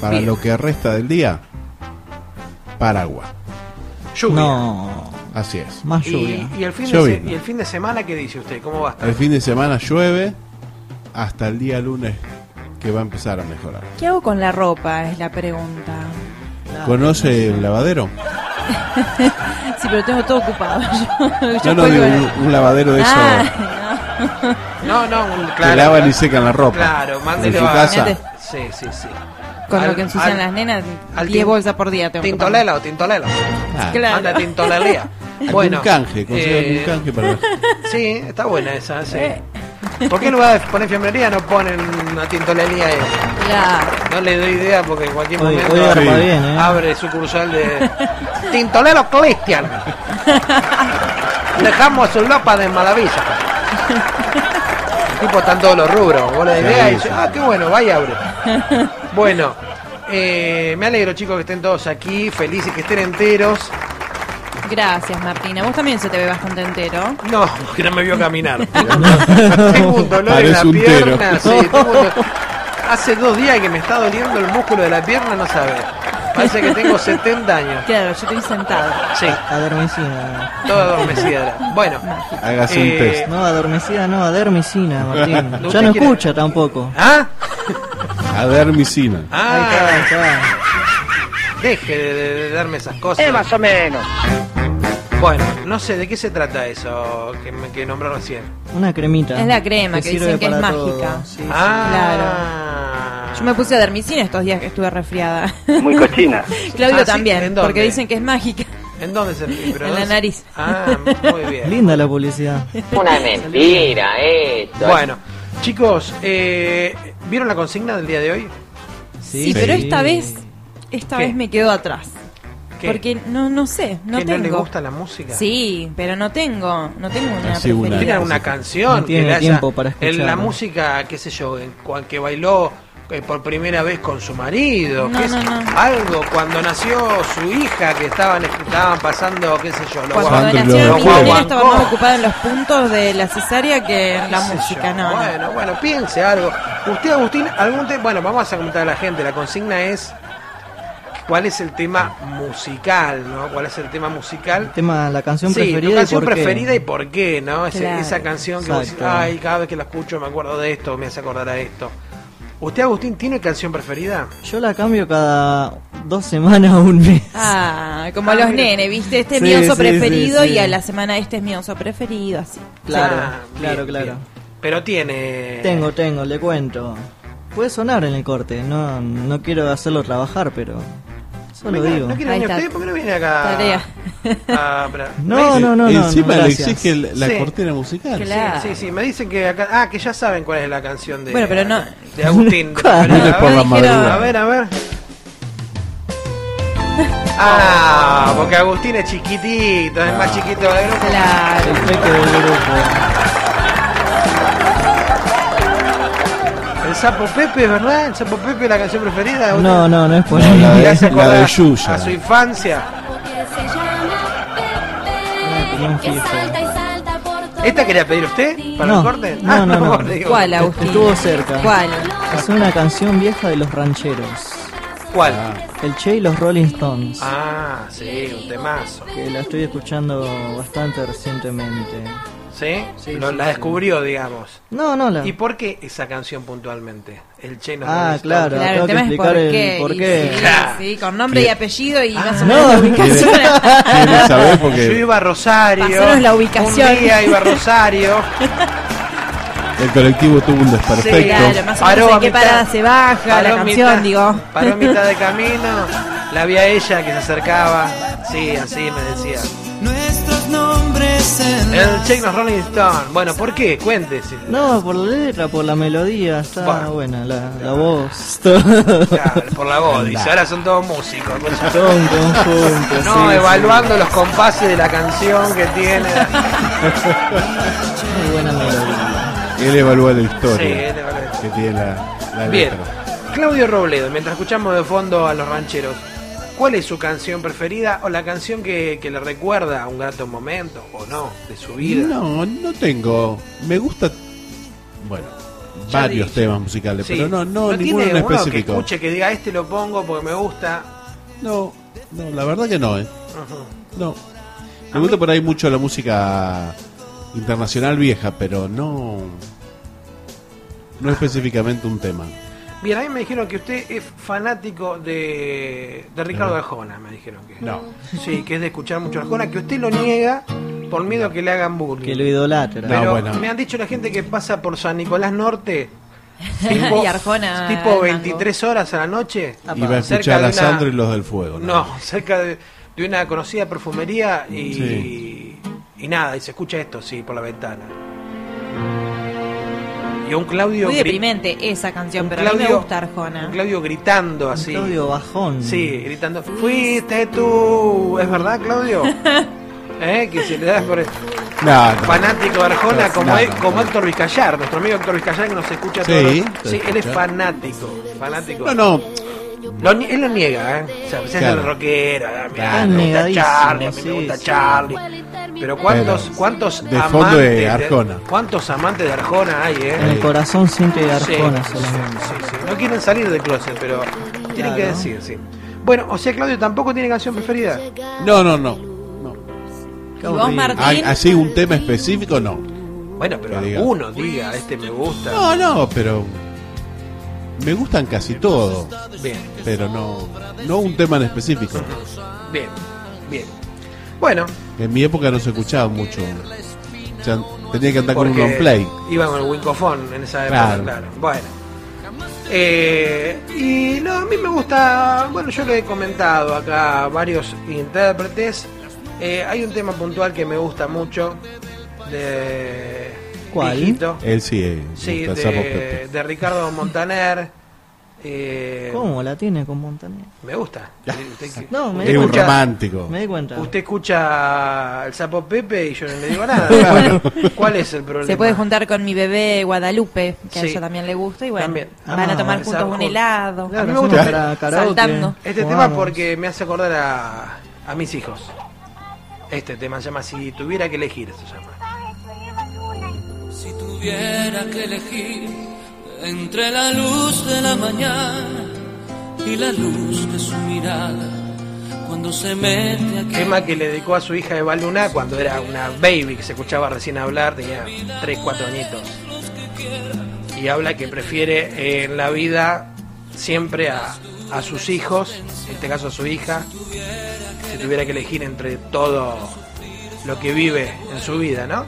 para Bien. lo que resta del día, paraguas. Lluvia. No, Así es. más lluvia. Y, y el fin de y el fin de semana, ¿qué dice usted? ¿Cómo va a estar? El fin de semana llueve hasta el día lunes que va a empezar a mejorar. ¿Qué hago con la ropa? Es la pregunta. ¿Conoce el lavadero? Sí, pero tengo todo ocupado. Yo, yo No, digo, en- un, un lavadero de eso Ah, No, no, un- que claro. lavan claro. y secan la ropa. Claro, en mándele su a- casa. Sí, sí, sí. con Al- lo que ensucian al- las nenas, al 10 tin- bolsas por día tengo que Tintolela o tintolela. Ah, Claro. Manda tintolelía. algún Bueno. canje, consigan eh, un canje para... Sí, está buena esa, sí. Eh. ¿Por qué en lugar de poner fiambrería no ponen una ahí? Claro. No le doy idea porque en cualquier momento Sí. bien, ¿eh? abre sucursal de Tintolero Cristian. Dejamos su lopa de maravilla. tipo están todos los rubros. Vos Sí, idea dices, ah, qué bueno, vaya abre. Bueno, eh, me alegro chicos que estén todos aquí, felices que estén enteros. Gracias, Martina. Vos también se te ve bastante entero. No, porque no me vio caminar. tengo un dolor en la un pierna. sí, tengo un do- Hace dos días que me está doliendo el músculo de la pierna, no sabes. Parece que tengo 70 años. Claro, yo estoy sentado. Sí, Adormicina. toda adormecida. Bueno, Hágase un Eh, test. No, adormecida, no, adermicina, Martín. ¿Usted Ya no quiere- escucha tampoco. ¿ah? Adermicina. Ahí está, ahí Ah, está. deje de, de- de darme esas cosas. Es más o menos. Bueno, no sé de qué se trata eso que, me, que nombró recién. Una cremita. Es la crema que dicen que es mágica. Sí, sí. Ah, Yo me puse a dermicina estos días que estuve resfriada. Muy cochina. Claudio Ah, sí, ¿en también, porque dicen que es mágica. ¿En dónde se En la nariz. Ah, muy bien. Linda la publicidad. Una mentira esto. Bueno, chicos, eh, ¿vieron la consigna del día de hoy? Sí, pero esta vez, esta ¿Qué? vez me quedo atrás. ¿Qué? Porque no, no sé, no ¿Que tengo. no le gusta la música? Sí, pero no tengo, no tengo una Así una. preferida. ¿Tiene alguna canción No tiene que le haya- tiempo para en la música, qué sé yo, en cual que bailó eh, por primera vez con su marido? No, qué no, sé- no. Algo, cuando nació su hija que estaban, estaban pasando, qué sé yo, los Cuando nació lo mi nena estaba más ocupada en los puntos de la cesárea que en la qué música, yo. no. no. Bueno, bueno, piense algo. Usted, Agustín, algún te- bueno, vamos a comentar a la gente. La consigna es cuál es el tema musical, ¿no? ¿Cuál es el tema musical? Tema, la canción Sí, preferida tu canción y por qué. preferida y por qué, ¿no? Ese- Claro. Esa canción que vos decís, ay, cada vez que la escucho me acuerdo de esto, me hace acordar a esto. ¿Usted, Agustín, tiene canción preferida? Yo la cambio cada dos semanas o un mes. Ah, como Ah, los mira. nenes, ¿viste? Este es Sí, mi oso sí, preferido sí, sí. y a la semana este es mi oso preferido, así. Claro, Ah, claro, bien, claro. bien. Pero tiene... Tengo, tengo, le cuento. Puede sonar en el corte, no, no quiero hacerlo trabajar, pero solo Venga, digo. ¿No quiere Ahí venir está. ¿Por qué no viene acá? Tarea. Ah, me No, no, no, no. Encima no, le gracias. exige la Sí. cortina musical. Claro. Sí, sí, sí, me dicen que acá... Ah, que ya saben cuál es la canción de... Bueno, pero no- De Agustín. de ¿Cuál? Viene por A la ver, madrugada. A ver, a ver. Ah, porque Agustín es chiquitito, es más chiquito del grupo. Claro. El peque del grupo. Sapo Pepe, ¿verdad? El sapo Pepe es la canción preferida. No, no, no es por No, ahí. la de- la de Yuya. A su infancia. Ah. ¿Esta quería pedir usted para No, el corte? no, no, no. digo, ¿Cuál, Agustín? Estuvo cerca. ¿Cuál? Es una canción vieja de los rancheros. ¿Cuál? El Che y los Rolling Stones. Ah, sí, un temazo. Que la estoy escuchando bastante recientemente. ¿Sí? Sí, Lo- sí, la sí. descubrió, digamos. No, no la. ¿Y por qué esa canción puntualmente? El Che no Ah, claro. Claro, tengo el que tema es explicar por el qué. por y qué. Sí, Claro. sí, con nombre y apellido y más o Ah. menos la No. ubicación. ¿Quiere saber? Yo Porque iba a Rosario. La ubicación. Un día iba a Rosario. el colectivo tuvo un desperfecto. Sí, Claro, más o Paró menos en qué mitad- parada se baja paró la a canción, mitad- digo. Paró a mitad de camino. La vi a ella que se acercaba. Sí, así me decía. Nuestros nombres en El Che nos Rolling Stone. Bueno, ¿por qué? Cuéntese. No, por la letra, por la melodía, está Bueno. buena, la, la voz, todo, Claro, por la voz. Dice, ahora son todos músicos. escucha. todo un conjunto. No, sí, evaluando los compases de la canción que tiene. sí. Muy buena melodía. Él evalúa la Sí, historia él evalúa. que tiene la, la Bien. letra. Claudio Robledo, mientras escuchamos de fondo a los rancheros, ¿cuál es su canción preferida o la canción que, que le recuerda a un grato momento o no de su vida? No, no tengo. Me gusta. Bueno, Ya varios dije. temas musicales, Sí. pero no, no, ninguno tiene en uno que escuche que diga este lo pongo porque me gusta. No, no, la verdad que no, ¿eh? No. Me gusta por ahí mucho la música internacional vieja, pero no. No específicamente un tema. Bien, a mí me dijeron que usted es fanático de, de Ricardo Arjona, me dijeron que. No. Sí, que es de escuchar mucho Arjona, que usted lo niega por miedo a que le hagan bullying. Que lo idolatra. No, Pero bueno. me han dicho la gente que pasa por San Nicolás Norte, tipo, Y Arjona tipo mango. 23 horas a la noche. Y va a escuchar a Sandro y los del fuego. No, cerca de, de una conocida perfumería y, Sí. y nada, y se escucha esto, sí, por la ventana. Y un Claudio. Muy deprimente esa canción, un pero a mí me Claudio- gusta Arjona. un Claudio gritando Un así. Claudio Bajón. Sí, gritando. Fuiste tú. ¿Es verdad, Claudio? ¿Eh? Que se le da por. No, no. Fanático de Arjona, como, No, él- no, como no. Héctor Vizcayar, nuestro amigo Héctor Vizcayar que nos escucha Sí, todos Sí, él es escucha. fanático. Fanático. No, no. Lo él lo niega, ¿eh? O sea, Claro. el rockero. ah, mirá, me gusta Charlie, a mí me gusta sí. Charlie. Pero cuántos, Pero, cuántos de fondo de amantes Arjona. ¿Cuántos amantes de Arjona hay, eh? En el corazón siempre Sí, Arjona sí, solamente. sí, sí. No quieren salir del closet, pero tienen que decir, sí. Bueno, o sea, Claudio tampoco tiene canción preferida. No, no, no. no. ¿Y vos. Martín? Así un tema específico, no. Bueno, pero Que diga. alguno diga, este me gusta. No, no, pero. Me gustan casi todos. Bien, Pero no. No un tema en específico. bien, bien. Bueno, En mi época no se escuchaba mucho. O sea, tenía que andar con un porque long play. iba con el Wincofón en esa época, claro. Claro. Bueno. Eh, y no, a mí me gusta, bueno, yo le he comentado acá a varios intérpretes. Eh, hay un tema puntual que me gusta mucho de ¿Cuál? Viejito. Él sí, eh, Sí, gusta Sapo de, Pepe. de Ricardo Montaner. Eh, ¿Cómo la tiene con Montaner? Me gusta. Usted, No, me Es un romántico. Me di cuenta. usted escucha el sapo Pepe y yo no le digo nada. ¿Cuál es el problema? Se puede juntar con mi bebé Guadalupe, que a ella también le gusta, y bueno, También. van a Ah, tomar juntos un helado. A mí me gusta para saltando. Este jugamos. tema porque me hace acordar a, a mis hijos. Este tema se llama Si tuviera que elegir, se llama. Tuviera que elegir entre la luz de la mañana y la luz de su mirada, cuando se mete aquí. Tema que le dedicó a su hija Eva Luna cuando era una baby que se escuchaba recién hablar, tenía 3, 4 añitos. Y habla que prefiere en la vida siempre a, a sus hijos, en este caso a su hija, si tuviera que elegir entre todo lo que vive en su vida, ¿no?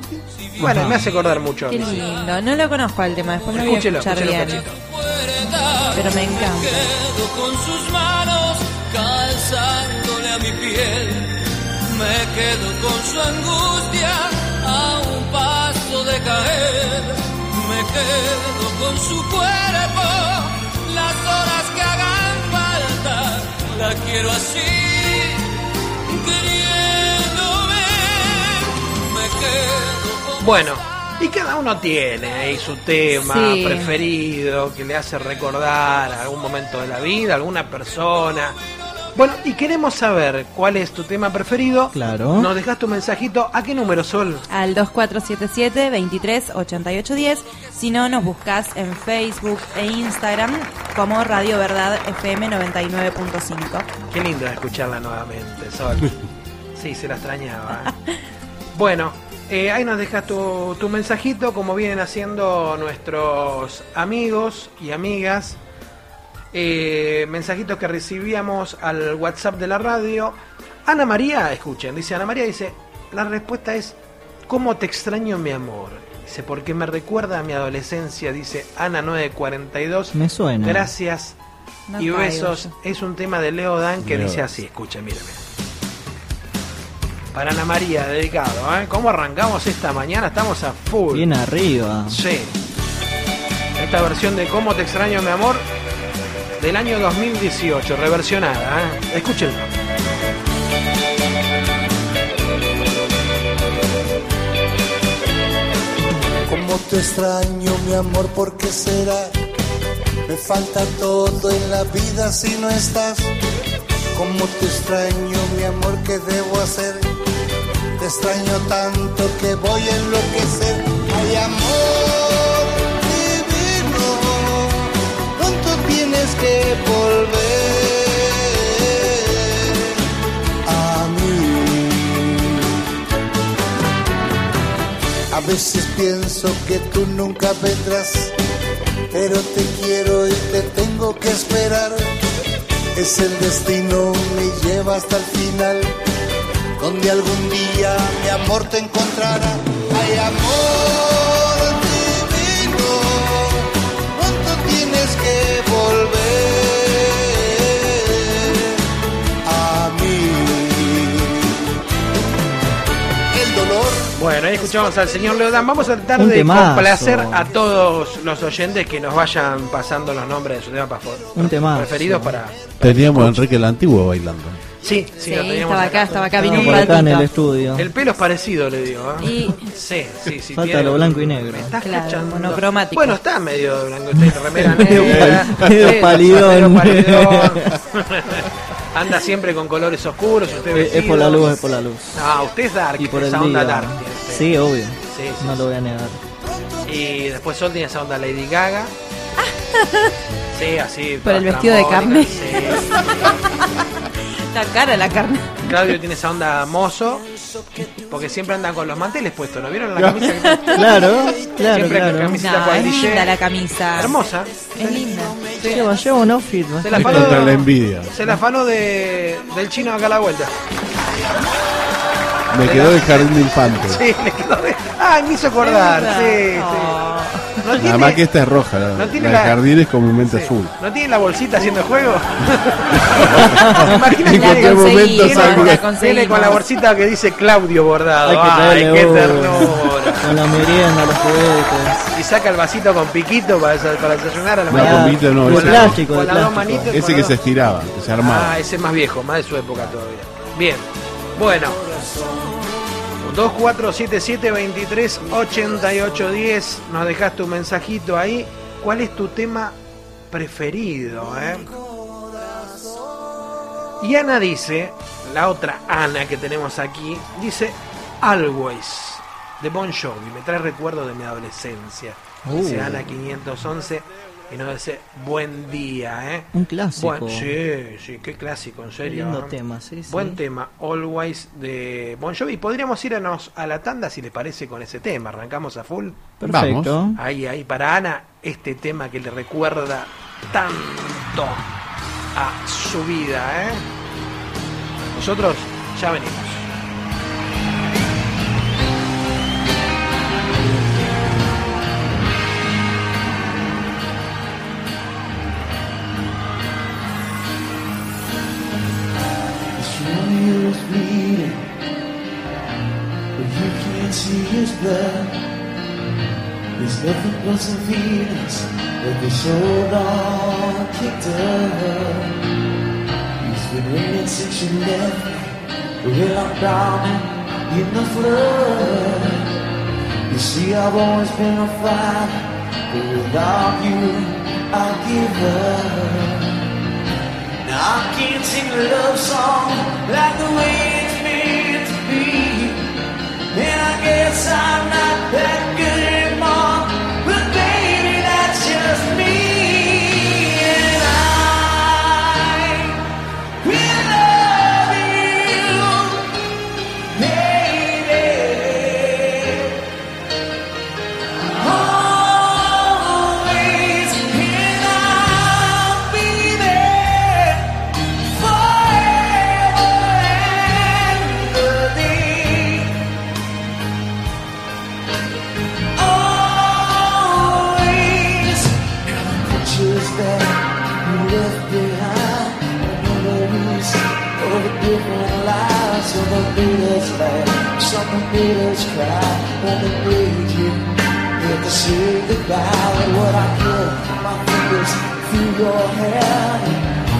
Bueno, me hace acordar mucho a Qué lindo. No lo conozco al tema, después lo voy a Escúchelo, escuchar bien. cachito. Pero me encanta. quedo con sus manos calzándole a mi piel. Me quedo con su angustia a un paso de caer. Me quedo con su cuerpo las horas que hagan falta. La quiero así, queriéndome. Bueno, y cada uno tiene ahí su tema Sí. preferido que le hace recordar algún momento de la vida, alguna persona. Bueno, y queremos saber cuál es tu tema preferido. Claro. Nos dejas tu mensajito. ¿A qué número, Sol? Al 2477 23 88 10. Si no, nos buscas en Facebook e Instagram como Radio Verdad FM 99.5. Qué lindo escucharla nuevamente, Sol. Sí, se la extrañaba. ¿eh? Bueno, eh, ahí nos dejas tu, tu mensajito, como vienen haciendo nuestros amigos y amigas. Eh, mensajitos que recibíamos al WhatsApp de la radio. Ana María, escuchen, dice Ana María, dice, la respuesta es, ¿cómo te extraño mi amor? Dice, porque me recuerda a mi adolescencia, dice Ana 942. Me suena. Gracias No y besos. Es un tema de Leo Dan que Leo. dice así, escucha, mira, mira. Para Ana María, dedicado, ¿eh? ¿Cómo arrancamos esta mañana? Estamos a full. Bien arriba. Sí. Esta versión de Cómo te extraño, mi amor, del año 2018, reversionada, ¿eh? Escúchenlo. Cómo te extraño, mi amor, ¿por qué será? Me falta todo en la vida si no estás. Cómo te extraño, mi amor, ¿qué debo hacer? Te extraño tanto que voy a enloquecer. Ay, amor, divino que volver a mí. A veces pienso que tú nunca vendrás, pero te quiero y te tengo que esperar. Es el destino, me lleva hasta el final, donde algún día mi amor te encontrará. Hay amor Bueno, ahí escuchamos al señor Leodán. Vamos a tratar Un de temazo. complacer a todos los oyentes que nos vayan pasando los nombres de sus temas preferidos para. Teníamos a Enrique el Antiguo bailando. Sí, sí, Sí, lo teníamos estaba acá, estaba acá, vino No, un acá en el estudio. El pelo es parecido, le digo. ¿eh? Y- Sí, sí, sí. Falta tiene- lo blanco y negro. Me estás Claro, cachando. monocromático. Bueno, está medio blanco, está en remera Medio negra. medio palidón. medio palidón. Anda siempre con colores oscuros. Usted Es, es por la luz, es por la luz. Ah, usted es dark, Y por el onda día. dark. Sí, obvio. Sí, sí, No sí. lo voy a negar. Y después Sol tiene esa onda Lady Gaga. Sí, así. Por el vestido de carne. sí. Está cara la carne. Claudio tiene esa onda mozo. Porque siempre andan con los manteles puestos, ¿no vieron la camisa? que- Claro, claro, Siempre con claro. camiseta No, es cuadrille. linda la camisa. Hermosa. Es linda. Lleva, lleva un outfit. ¿no? Se la Es afanó, contra la envidia. se la afanó de, del chino acá a la vuelta. Me quedó el jardín de infante. Sí, quedó de... Ay, me hizo acordar. Sí, Oh. No Nada más que esta es roja. La, no tiene la la- de jardín es comúnmente sí. azul. ¿No tiene la bolsita haciendo el juego? Imagínate ¿En que momento salgo? viene conseguimos. con la bolsita que dice Claudio bordado. Hay que Ay, traerle qué uno. ternura. Con la merienda, los juguetes. Y saca el vasito con piquito para, desa- para desayunar a la No, mañana. con pito no, de ese- plástico, con de las dos plástico. manitos. Ese con que las se dos- estiraba, que se armaba. Ah, ese es más viejo, más de su época todavía. Bien. Bueno. 2477-238810. Nos dejaste un mensajito ahí. ¿Cuál es tu tema preferido? eh? Y Ana dice, la otra Ana que tenemos aquí, dice Always de Bon Jovi. Me trae recuerdos de mi adolescencia. Dice Uh. Ana 511 y nos dice buen día, ¿eh? Un clásico. Buen- sí, sí, qué clásico, en serio. lindo tema, sí, sí. Buen tema, Always de Bon Jovi. Podríamos irnos a la tanda si le parece con ese tema. Arrancamos a full. Perfecto. Ahí, ahí, para Ana, este tema que le recuerda tanto a su vida, ¿eh? Nosotros ya venimos. Can't see his blood. There's nothing but some feelings that this old dog kicked up. He's been waiting since you left well I'm drowning in the flood. You see, I've always been a fighter, but without you, I give up. Now I can't sing a love song like the way it's meant to be. And I I'm not that What I get, my fingers through your hair,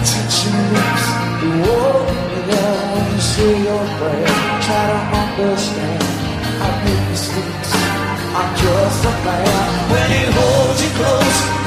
touch your lips, you hold me there when you say your prayer. Try to understand, I make mistakes. I'm just a man. When he holds you close,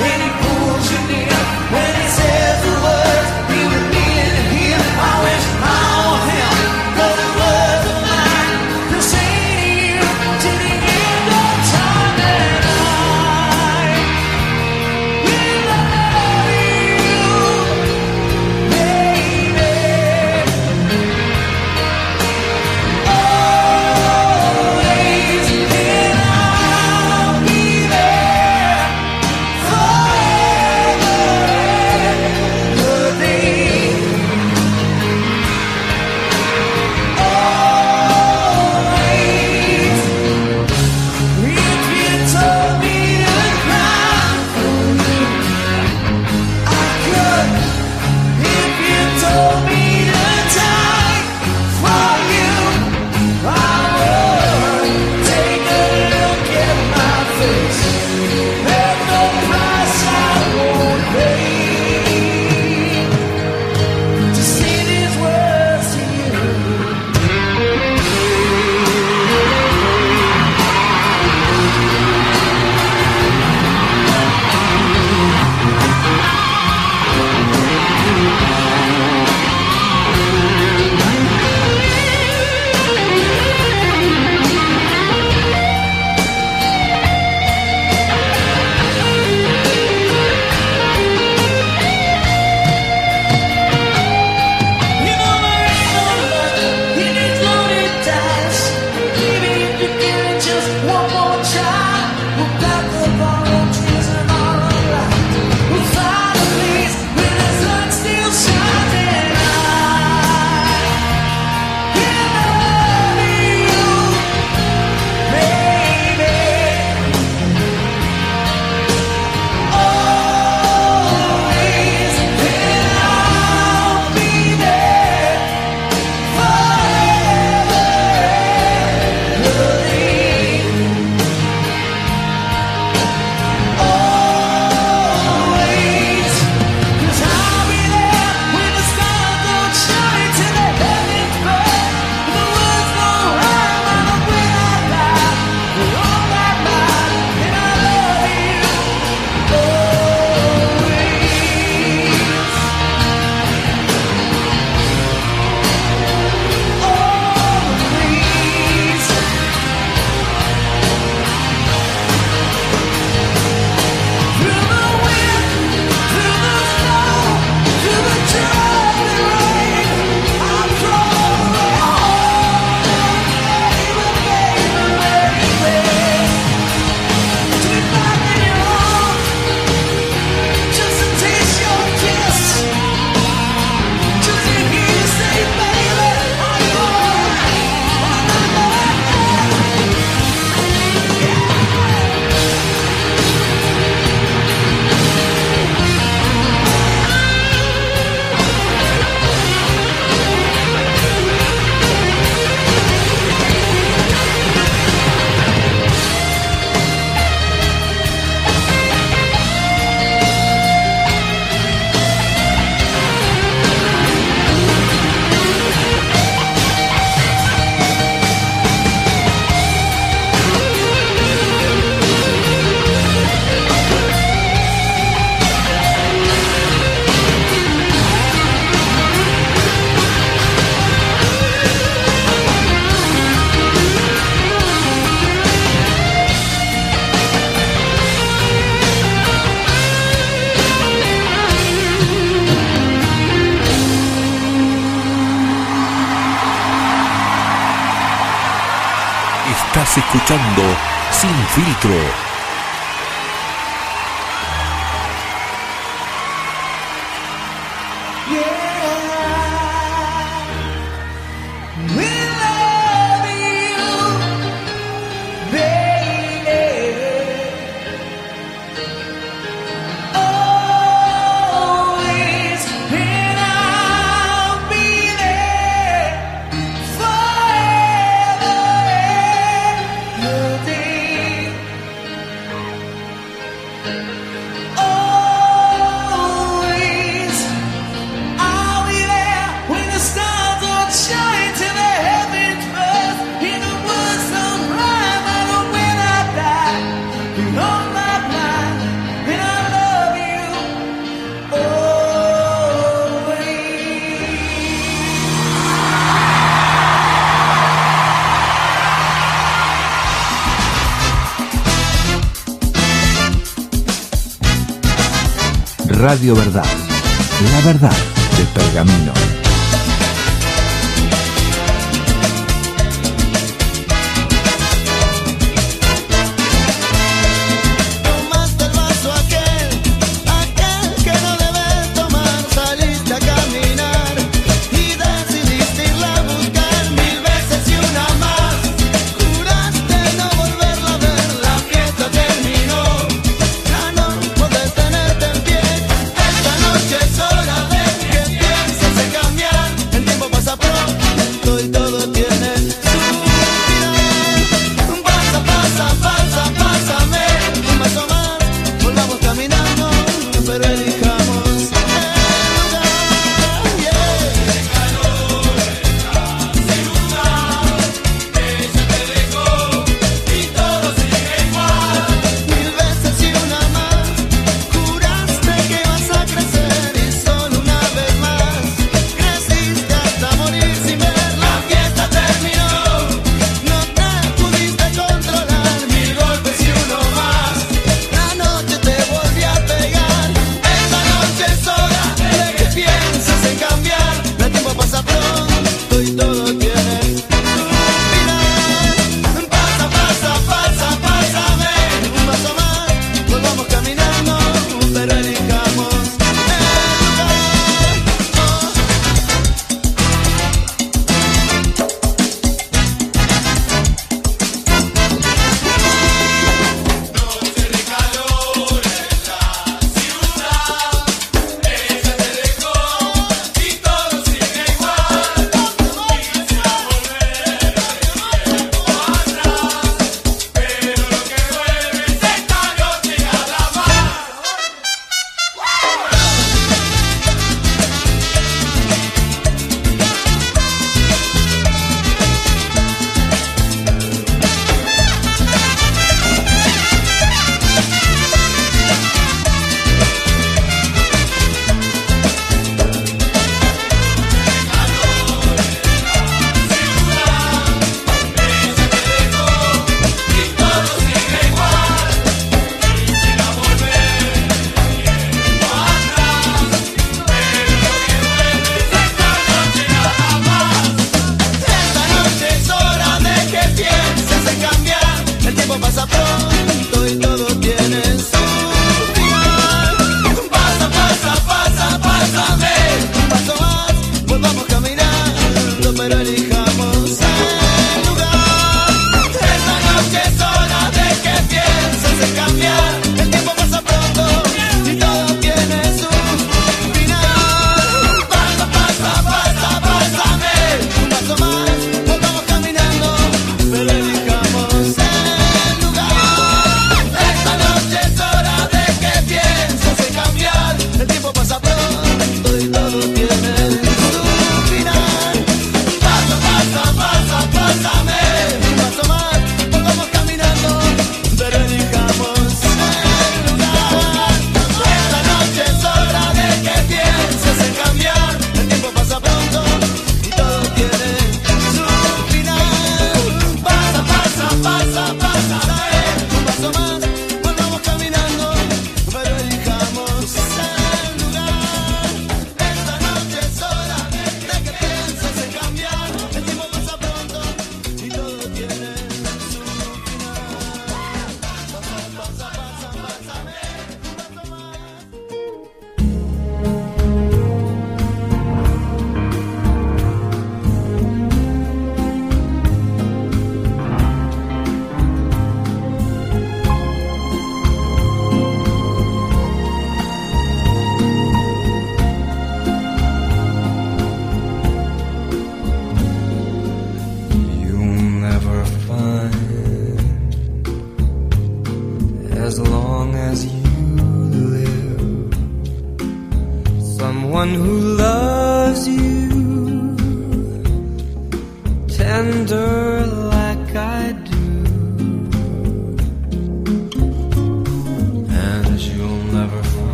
Radio Verdad.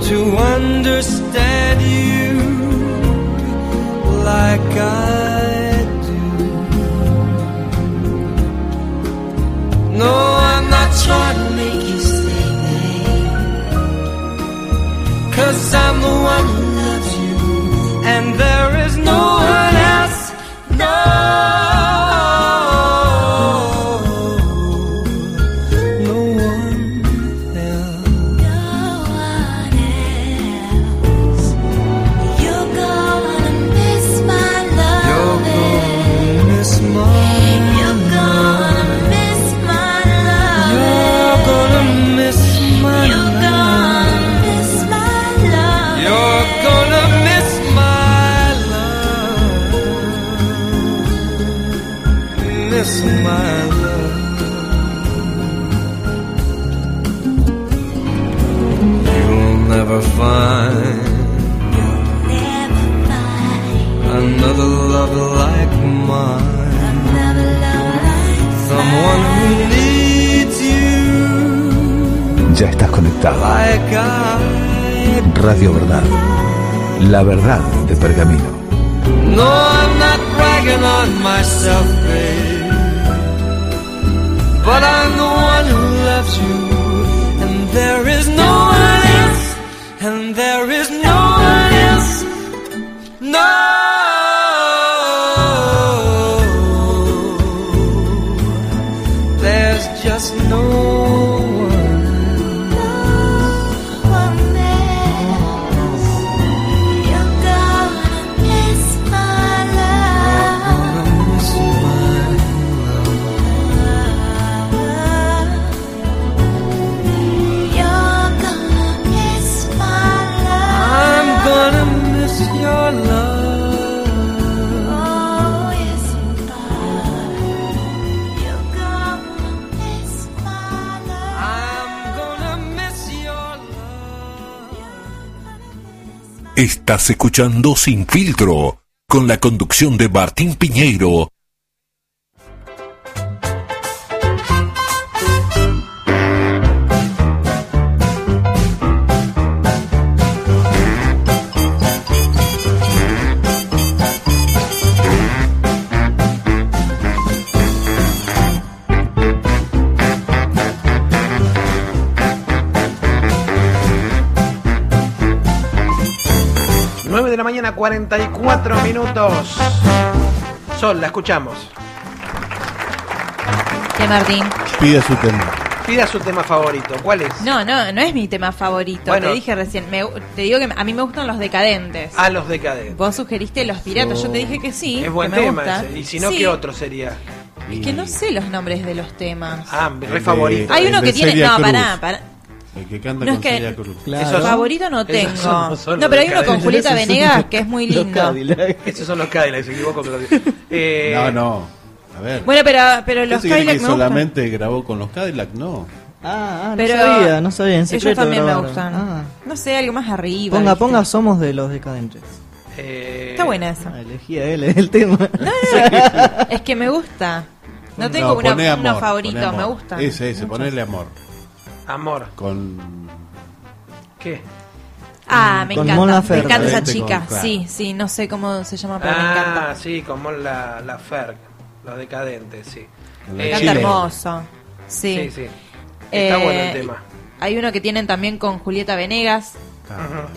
To understand Radio Verdad. La verdad de Pergamino. No, I'm not bragging on myself, babe. But I'm the Estás escuchando Sin Filtro, con la conducción de Martín Piñeiro. 54 minutos. Sol, la escuchamos. De Martín. Pida su tema. Pida su tema favorito. ¿Cuál es? No, no, no es mi tema favorito. Te dije recién. Te digo que a mí me gustan los decadentes. Ah, los decadentes. Vos sugeriste los piratas. Yo te dije que sí. Es buen tema. Ese. Y si no, ¿qué otro sería? Es que no sé los nombres de los temas. Ah, re favorito. Hay uno que tiene. No, pará, pará. El que canta No es con que- Celia Cruz. Claro. Esos- Favorito no tengo. son- no No, pero hay uno con. Julieta Esos Venegas que es muy lindo. Esos son los Cadillacs, se equivocó. pero- Eh, No, no. A ver. Bueno, pero, pero ¿Qué los se cree Cadillac que gustan. solamente grabó con los Cadillac? No. Ah, ah, no Pero sabía, no sabía, en secreto ellos también me gustan. Ah. No sé, algo más arriba. Ponga, ¿viste? ponga, somos de los decadentes. eh, Está buena esa. Ah, elegí a él el tema. Es que me gusta. No tengo No, una- uno favorito, me gusta. Ese, ese, ponele amor. Amor. Con. ¿Qué? Ah, me Con encanta. Mon Me encanta esa Con- chica. claro. Sí, sí, no sé cómo se llama, pero me Ah, encanta. sí, como la, la Ferg, los decadentes, sí. La Eh, Canta Chile. hermoso. Sí. Sí, sí. Está Eh, bueno el tema. Hay uno que tienen también con Julieta Venegas. Ujú.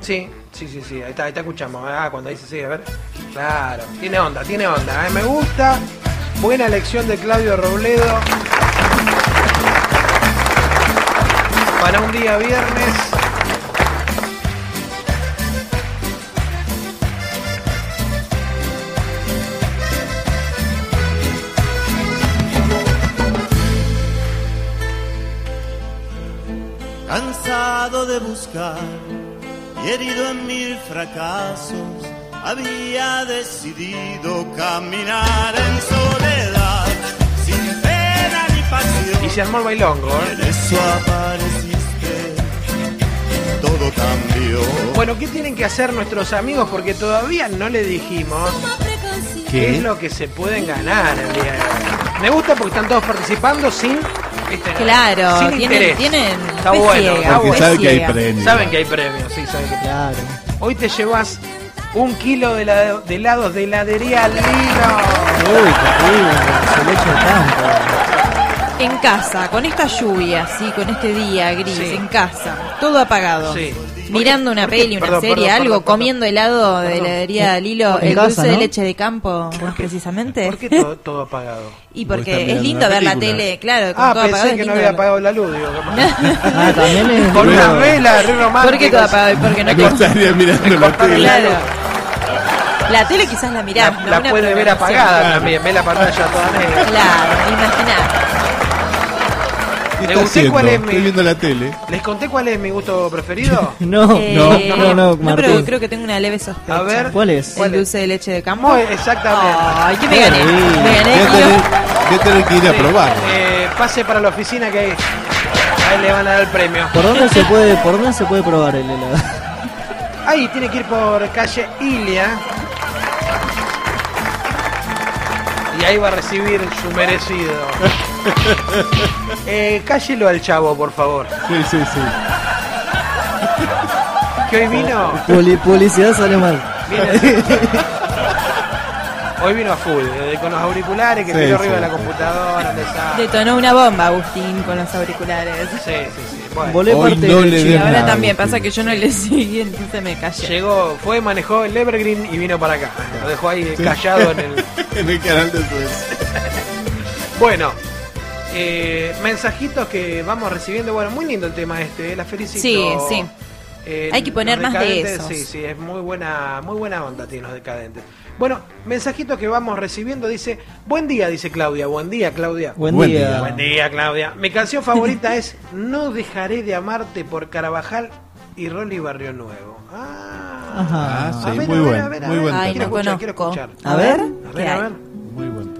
Sí, sí, sí, sí, ahí está, ahí está escuchamos. Ah, cuando dice sí, a ver. Claro, tiene onda, tiene onda. ¿eh? Me gusta. Buena elección de Claudio Robledo. Para un día viernes. Cansado de buscar y herido en mil fracasos, había decidido caminar en soledad, Y se armó el bailongo, ¿eh? En eso apareciste, todo cambió. Bueno, ¿qué tienen que hacer nuestros amigos? Porque todavía no le dijimos qué es lo que se pueden ganar el día de hoy. Me gusta porque están todos participando sin. ¿viste? Claro, sin tienen- interés. tienen Está bueno, ciega, está Porque bueno. saben que hay premios. Saben que hay premios, sí, saben que Claro. Hoy te llevas un kilo de, helado- de helados de heladería Lino. Uy, qué rico, se le echa el campo. En casa, con esta lluvia, así, con este día gris, Sí. en casa, todo apagado. Sí. Mirando una peli, una Perdón, serie, perdón, algo, perdón, comiendo helado de heladería Lilo, En el casa, dulce de ¿no? leche de campo, precisamente. ¿Por qué todo, todo apagado? Y Porque es lindo ver la tele, claro, con Ah, todo apagado. pensé es que no había apagado la luz, digo. Ah, también es. Con una vela, re romántico. ¿Por qué todo apagado? Y porque no estaría mirando la tele. la Claro. La tele quizás la mirás, La, ¿no? la puede ver apagada también, ve la pantalla toda negra. Claro, imaginar. ¿Qué ¿Le está haciendo? cuál es Estoy mi- viendo la tele. ¿Les conté cuál es mi gusto preferido? No, Eh, no, no, no, No, pero Martín. creo que tengo una leve sospecha. A ver. ¿Cuál es? El dulce de leche de campo. Muy exactamente. Ay, que me gané. Me gané. Voy a tener, voy a tener que ir a Sí. probar. Eh, pase para la oficina que ahí, ahí le van a dar el premio. ¿Por dónde se puede, por dónde se puede probar el helado? Ahí tiene que ir por calle Ilia. Y ahí va a recibir su merecido. Eh, cállelo al chavo, por favor. Sí, sí, sí. Que hoy vino. Publi- publicidad sale mal. viene- hoy vino a full, eh, con los auriculares que Sí, arriba de la computadora. Detonó una bomba, Agustín, con los auriculares. Sí, sí, sí. Bueno, Volé Hoy parte no del le den Ahora nada, también pasa que yo no le seguí, entonces me callé. llegó, fue, manejó el Evergreen y vino para acá. Lo dejó ahí callado en el. en el canal de Suez. Bueno, eh, mensajitos que vamos recibiendo. Bueno, muy lindo el tema este, eh, la felicito. Sí, sí. Eh, Hay que poner los más de decadentes, esos. Sí, sí, es muy buena, muy buena onda tiene los decadentes. Bueno, mensajitos que vamos recibiendo dice, buen día, dice Claudia, buen día, Claudia. Buen, Buen día. día. Buen día, Claudia. Mi canción favorita es No dejaré de amarte por Carabajal y Rolly Barrio Nuevo. Ah, Ajá. Ah, A sí, ver, muy a ver, buen, a ver, a muy ver. buen Ay, no escuchar, quiero escuchar. A ver. A ¿Qué ver, a ver. Muy buen.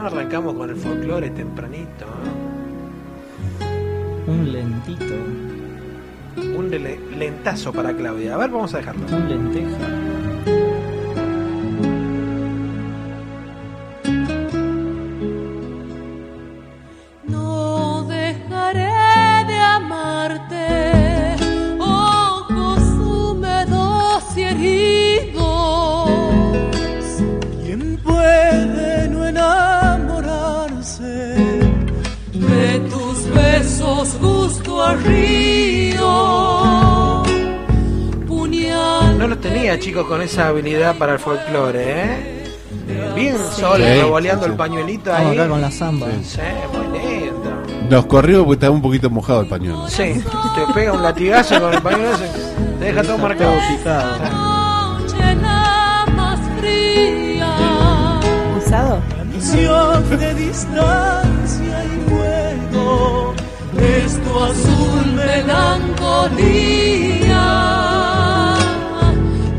Ah, arrancamos con el folclore tempranito. ¿eh? Un lentito. Un le- lentazo para Claudia. A ver, vamos a dejarlo. Un lenteja. No dejaré de amarte, No los tenía, chicos, con esa habilidad para el folclore, ¿eh? Bien sol, Sí, revoleando sí, el pañuelito ahí. acá con la samba. Sí, muy lindo. Nos corrió porque estaba un poquito mojado el pañuelo. Sí, te pega un latigazo con el pañuelo ese, te deja todo marcado. Picado. noche la más fría. ¿Usado? De distancia y fuego. Es tu azul melancolía.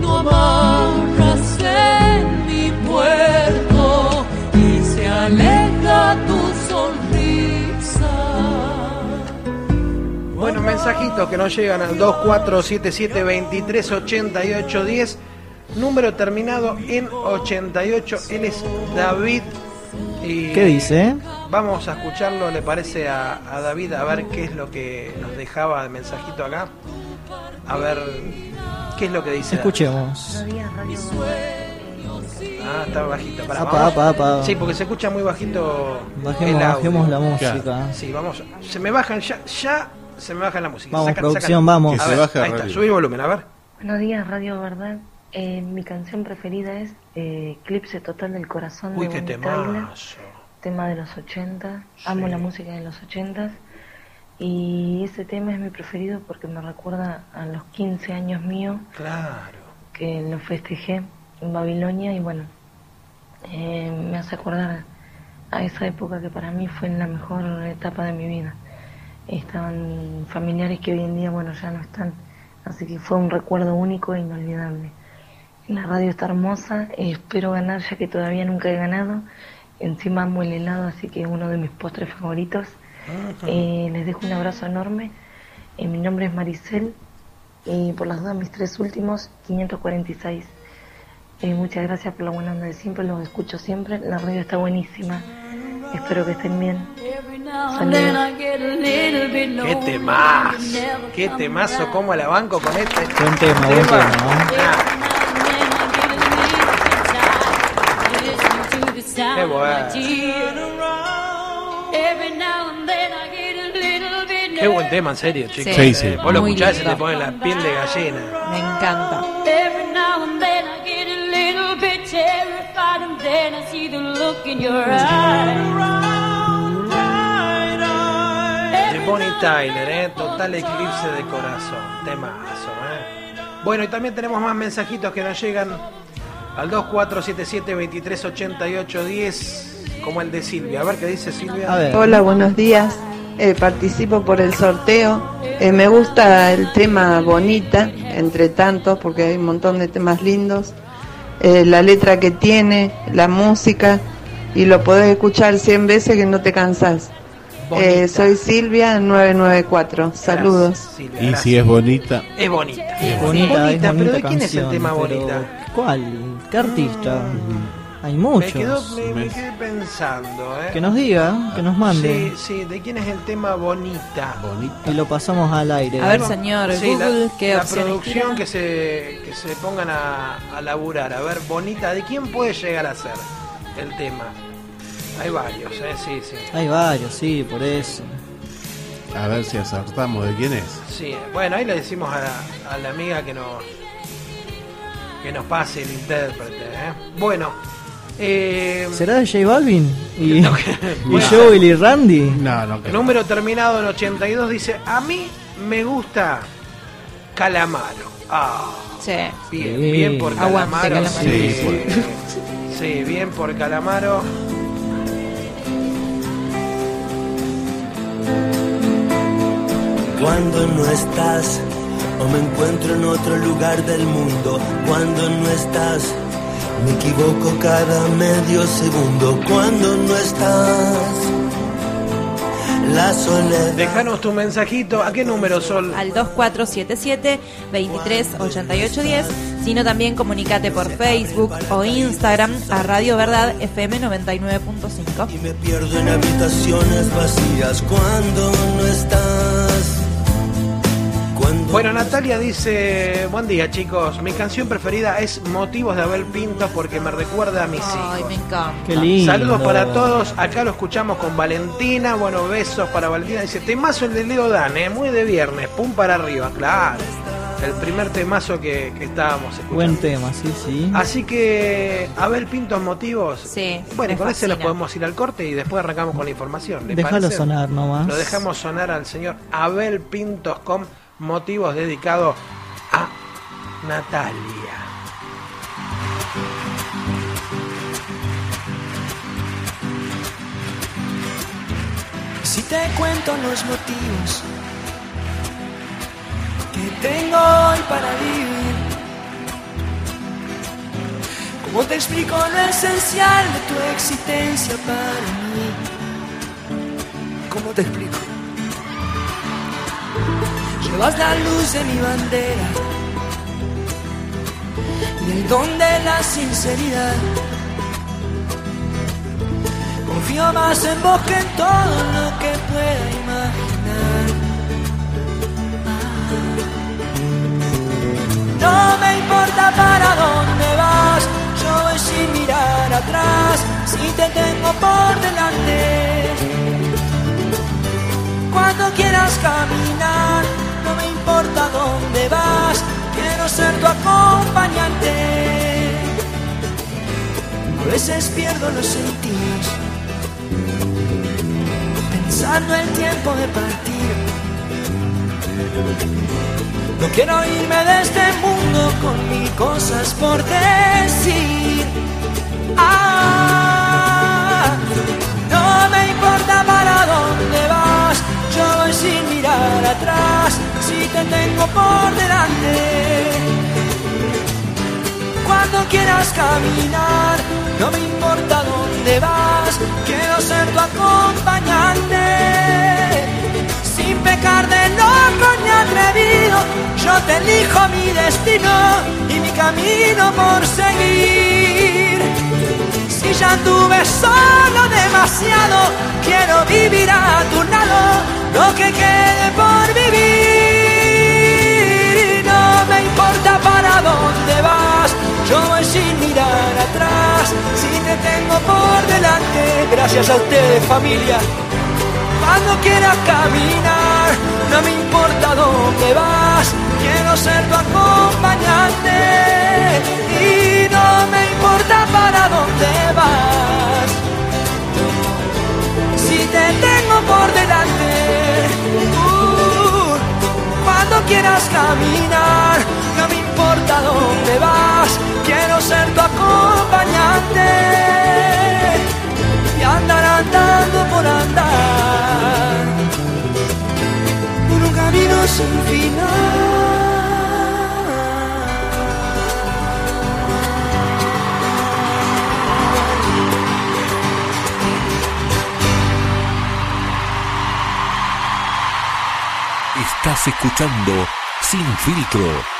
No amarras en mi puerto y se aleja tu sonrisa. Bueno, mensajitos que nos llegan al 2477238810, número terminado en 88. Él es David. Y ¿Qué dice? Vamos a escucharlo, le parece a, a David, a ver qué es lo que nos dejaba de mensajito acá. A ver qué es lo que dice. Escuchemos. Buenos días, Radio Ah, está bajito. Pará, Apa, apa, apa. Sí, porque se escucha muy bajito. Bajemos, el audio. bajemos la música. Sí, vamos. Se me bajan ya, ya se me baja la música. Vamos, Saca- producción, vamos. A ver, se ahí está, subí el volumen, a ver. Buenos días, Radio Verdad. Eh, mi canción preferida es eh, Eclipse Total del Corazón Uy, de qué Tyler, tema de los 80. Amo la música de los 80 y ese tema es mi preferido porque me recuerda a los 15 años míos Claro. que lo festejé en Babilonia y bueno, eh, me hace acordar a esa época que para mí fue la mejor etapa de mi vida. Estaban familiares que hoy en día, bueno, ya no están, así que fue un recuerdo único e inolvidable. La radio está hermosa, eh, espero ganar ya que todavía nunca he ganado. Encima amo el helado, así que es uno de mis postres favoritos. Eh, les dejo un abrazo enorme. Eh, mi nombre es Maricel y por las dudas mis tres últimos, 546. Eh, muchas gracias por la buena onda de siempre, los escucho siempre. La radio está buenísima. Espero que estén bien. Saludos. Qué temazo. Qué temazo. ¿Cómo la banco con este? Buen tema, buen tema, Qué bueno. Qué buen tema, en serio, chicos. Sí, sí. Vos lo Muy escuchás y te pone la piel de gallina. Me encanta. Every now and then I get a little bit terrified, and then I see the look in your eyes. De Bonnie Tyler, ¿eh? Total eclipse de corazón. Temazo, ¿eh? Bueno, y también tenemos más mensajitos que nos llegan al 2477-2388-10, como el de Silvia. A ver qué dice Silvia. Hola, buenos días. Eh, participo por el sorteo. Eh, me gusta el tema Bonita, entre tantos, porque hay un montón de temas lindos. Eh, la letra que tiene, la música, y lo podés escuchar 100 veces que no te cansás. Eh, soy Silvia 994. Saludos. Y si es bonita. Es bonita. Es bonita, es bonita pero ¿de quién es el tema pero bonita? ¿Cuál? ¿Qué artista? Hay Me, muchos. me, me quedé pensando, ¿eh? Que nos diga, que nos mande. Sí, sí, ¿de quién es el tema bonita? Y lo pasamos al aire. A ver, señor Sí, Google, la, ¿qué la opciones producción que se, que se pongan a, a laburar. A ver, bonita, ¿de quién puede llegar a ser el tema? Hay varios, ¿eh? Sí, sí. Hay varios, sí, por eso. A ver si acertamos de quién es. Sí, bueno, ahí le decimos a la, a la amiga que nos que nos pase el intérprete. ¿eh? Bueno, eh, ¿Será de J Balvin? ¿Y, No, y bueno. Joel y Randy? No, no número terminado en 82 dice, a mí me gusta Calamaro. Ah, Sí. bien, Sí. bien por Aguante, Calamaro. Calamaro. Sí, Sí, sí, bien por Calamaro. Cuando no estás o me encuentro en otro lugar del mundo. Cuando no estás, me equivoco cada medio segundo. Cuando no estás, la soledad. Déjanos tu mensajito. ¿A qué número, Sol? Al 2477-238810, sino también comunicate por Facebook o Instagram a Radio Verdad FM 99.5. Me pierdo en habitaciones vacías cuando no estás. Bueno, Natalia dice, buen día chicos, mi canción preferida es Motivos de Abel Pinto porque me recuerda a mis Ay, hijos. me encanta. Qué lindo. Saludos para todos, acá lo escuchamos con Valentina, bueno, besos para Valentina, dice, temazo el de Leo Dan, eh, muy de viernes, pum para arriba, claro, el primer temazo que, que estábamos escuchando. Buen tema, sí, sí. Así que, Abel Pintos Motivos, Sí, bueno, con ese nos fascina. podemos ir al corte y después arrancamos con la información. ¿le Déjalo sonar nomás. Lo dejamos sonar al señor Abel Pintos con motivos dedicados a Natalia. Si te cuento los motivos que tengo hoy para vivir, ¿cómo te explico lo esencial de tu existencia para mí? ¿Cómo te explico? Llevas la luz de mi bandera y el don de la sinceridad. Confío más en vos que en todo lo que pueda imaginar. No me importa para dónde vas, yo voy sin mirar atrás, si te tengo por delante. Cuando quieras caminar no me importa dónde vas, quiero ser tu acompañante. A veces pierdo los sentidos, pensando el tiempo de partir. No quiero irme de este mundo con mil cosas por decir. Ah, no me importa para dónde vas, yo voy sin mirar atrás, si te tengo por delante. Cuando quieras caminar, no me importa dónde vas, quiero ser tu acompañante. Sin pecar de loco ni atrevido, yo te elijo mi destino y mi camino por seguir. Si ya tuve solo demasiado, quiero vivir a tu lado, por delante. Gracias a ustedes familia. Cuando quieras caminar, no me importa dónde vas, quiero ser tu acompañante. Y no me importa para dónde vas, si te tengo por delante. Uh, cuando quieras caminar, importa dónde vas, quiero ser tu acompañante y andar andando por andar por un camino sin final. Estás escuchando Sin Filtro.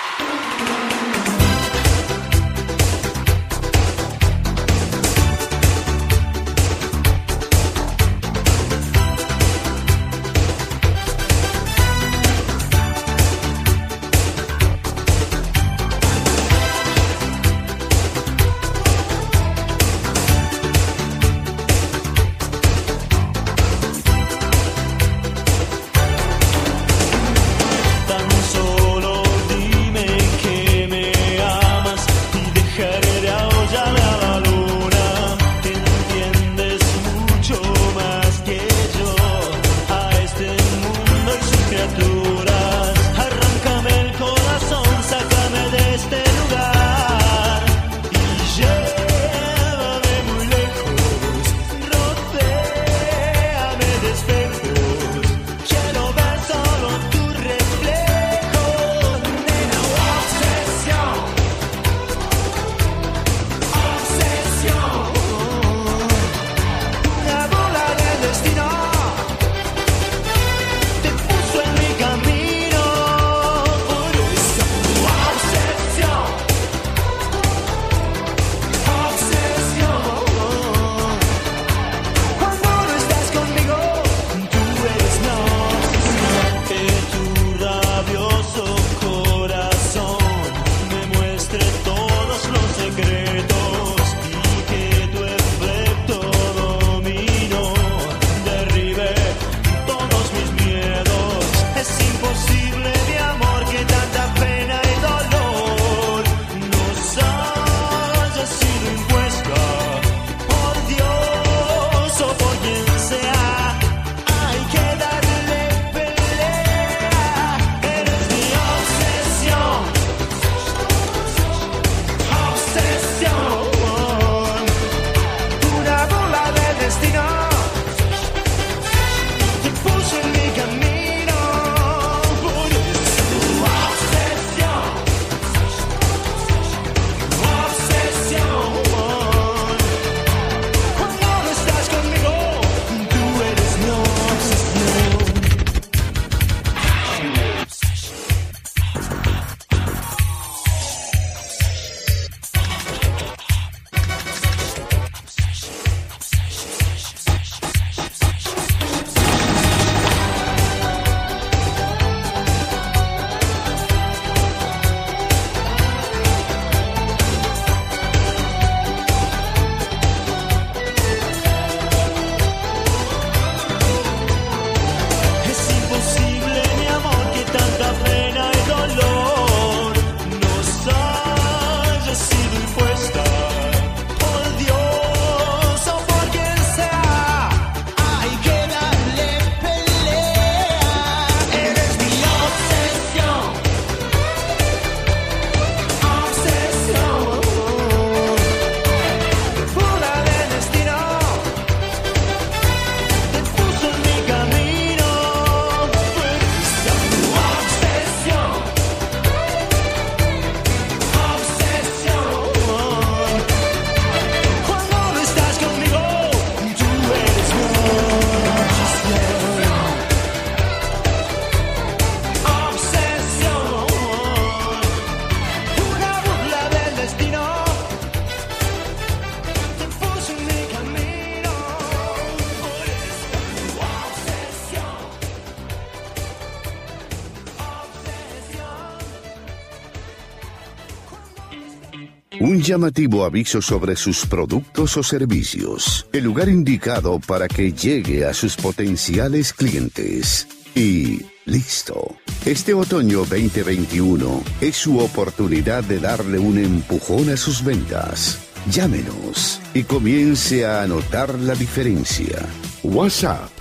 Un llamativo aviso sobre sus productos o servicios. El lugar indicado para que llegue a sus potenciales clientes. Y listo. Este otoño 2021 es su oportunidad de darle un empujón a sus ventas. Llámenos y comience a anotar la diferencia. WhatsApp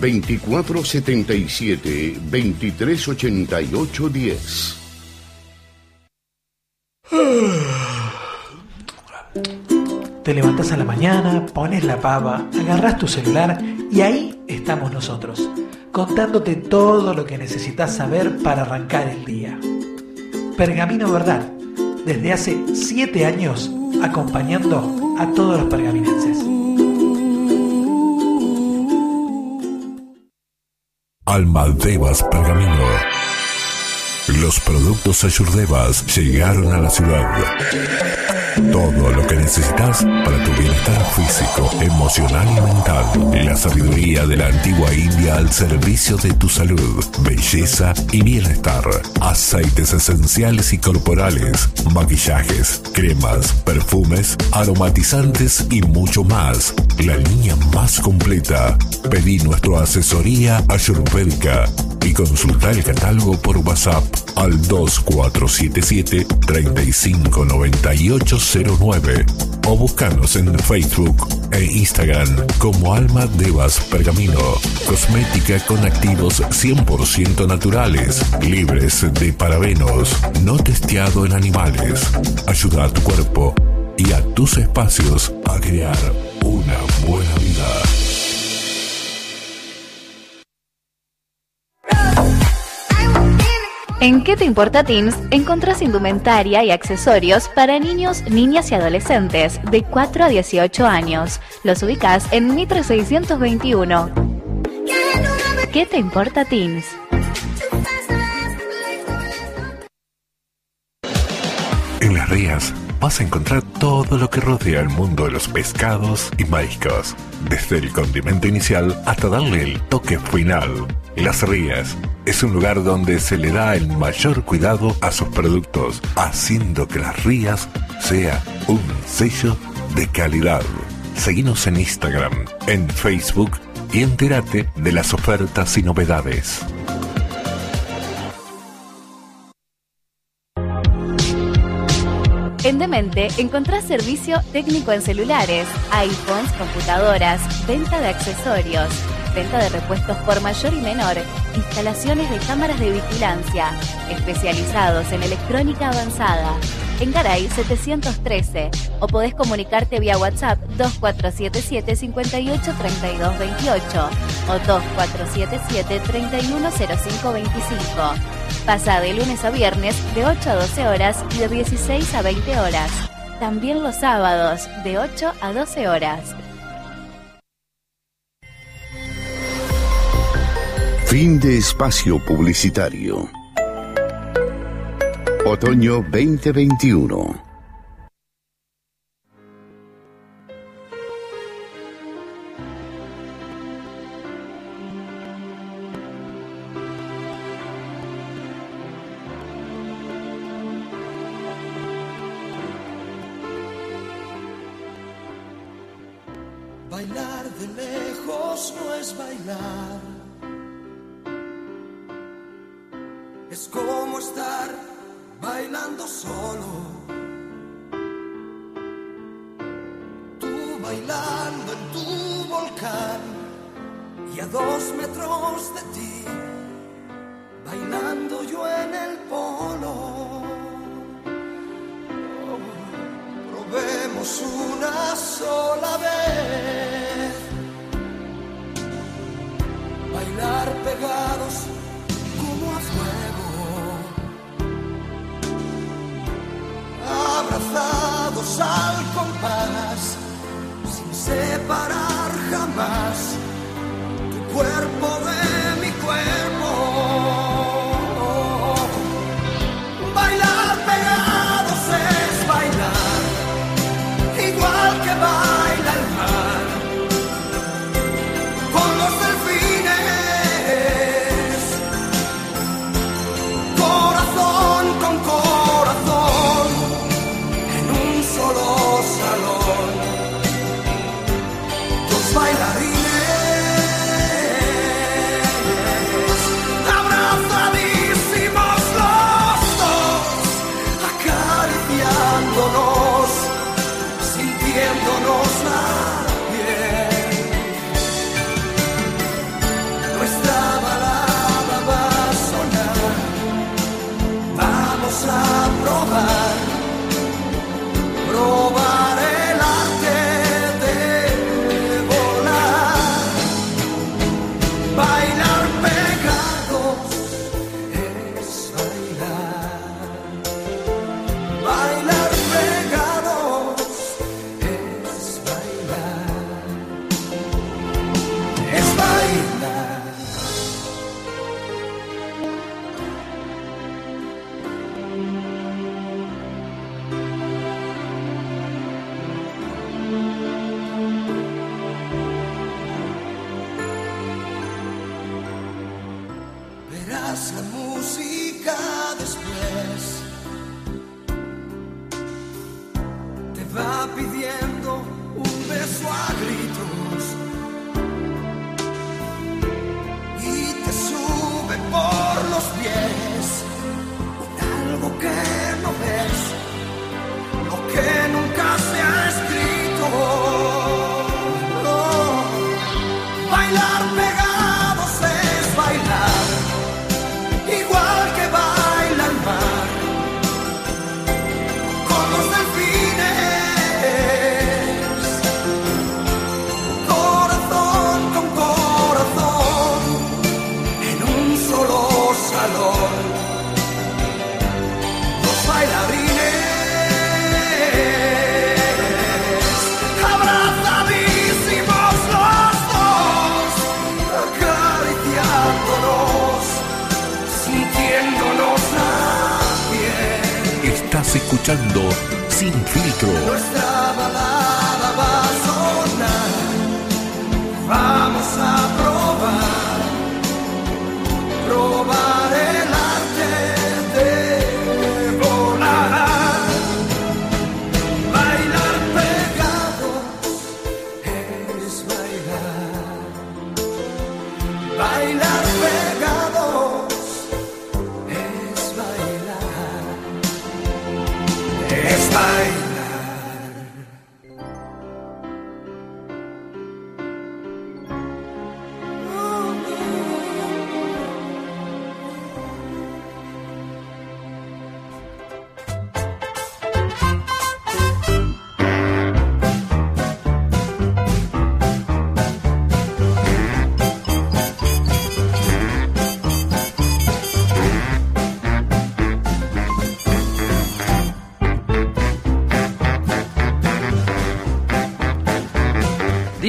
2477 2388 10. Te levantas a la mañana, pones la pava, agarras tu celular y ahí estamos nosotros, contándote todo lo que necesitas saber para arrancar el día. Pergamino Verdad, desde hace 7 años acompañando a todos los pergaminenses. Almadevas Pergamino. Los productos Ayurdevas llegaron a la ciudad. Todo lo que necesitas para tu bienestar físico, emocional y mental. La sabiduría de la antigua India al servicio de tu salud, belleza y bienestar. Aceites esenciales y corporales, maquillajes, cremas, perfumes, aromatizantes y mucho más. La línea más completa. Pedí nuestra asesoría ayurvédica y consulta el catálogo por WhatsApp al 2477 359809 o búscanos en Facebook e Instagram como Alma Devas Pergamino. Cosmética con activos 100% naturales, libres de parabenos, no testeado en animales. Ayuda a tu cuerpo y a tus espacios a crear una buena vida. En ¿Qué te importa Teens? Encontrás indumentaria y accesorios para niños, niñas y adolescentes de 4 a 18 años. Los ubicás en Mitre 621. ¿Qué te importa Teens? En las rías vas a encontrar todo lo que rodea el mundo de los pescados y mariscos, desde el condimento inicial hasta darle el toque final. Las Rías es un lugar donde se le da el mayor cuidado a sus productos, haciendo que Las Rías sea un sello de calidad. Seguinos en Instagram, en Facebook y entérate de las ofertas y novedades. En Demente encontrás servicio técnico en celulares, iPhones, computadoras, venta de accesorios, venta de repuestos por mayor y menor, instalaciones de cámaras de vigilancia, especializados en electrónica avanzada. En Garay 713 o podés comunicarte vía WhatsApp 2477 583228 o 2477 310525. Pasa de lunes a viernes de 8 a 12 horas y de 16 a 20 horas. También los sábados de 8 a 12 horas. Fin de espacio publicitario. Otoño 2021.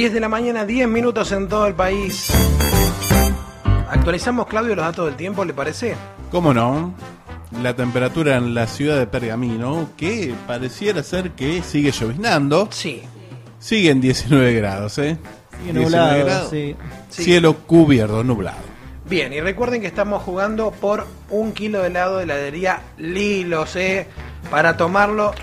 10 de la mañana, 10 minutos en todo el país. Actualizamos, Claudio, los datos del tiempo, ¿le parece? ¿Cómo no? La temperatura en la ciudad de Pergamino, que pareciera ser que sigue lloviznando. Sí. Sigue en 19 grados, ¿eh? Sigue 19 nublado, grados. Sí. Cielo cubierto, nublado. Bien, y recuerden que estamos jugando por un kilo de helado de heladería Lilos, ¿eh? Para tomarlo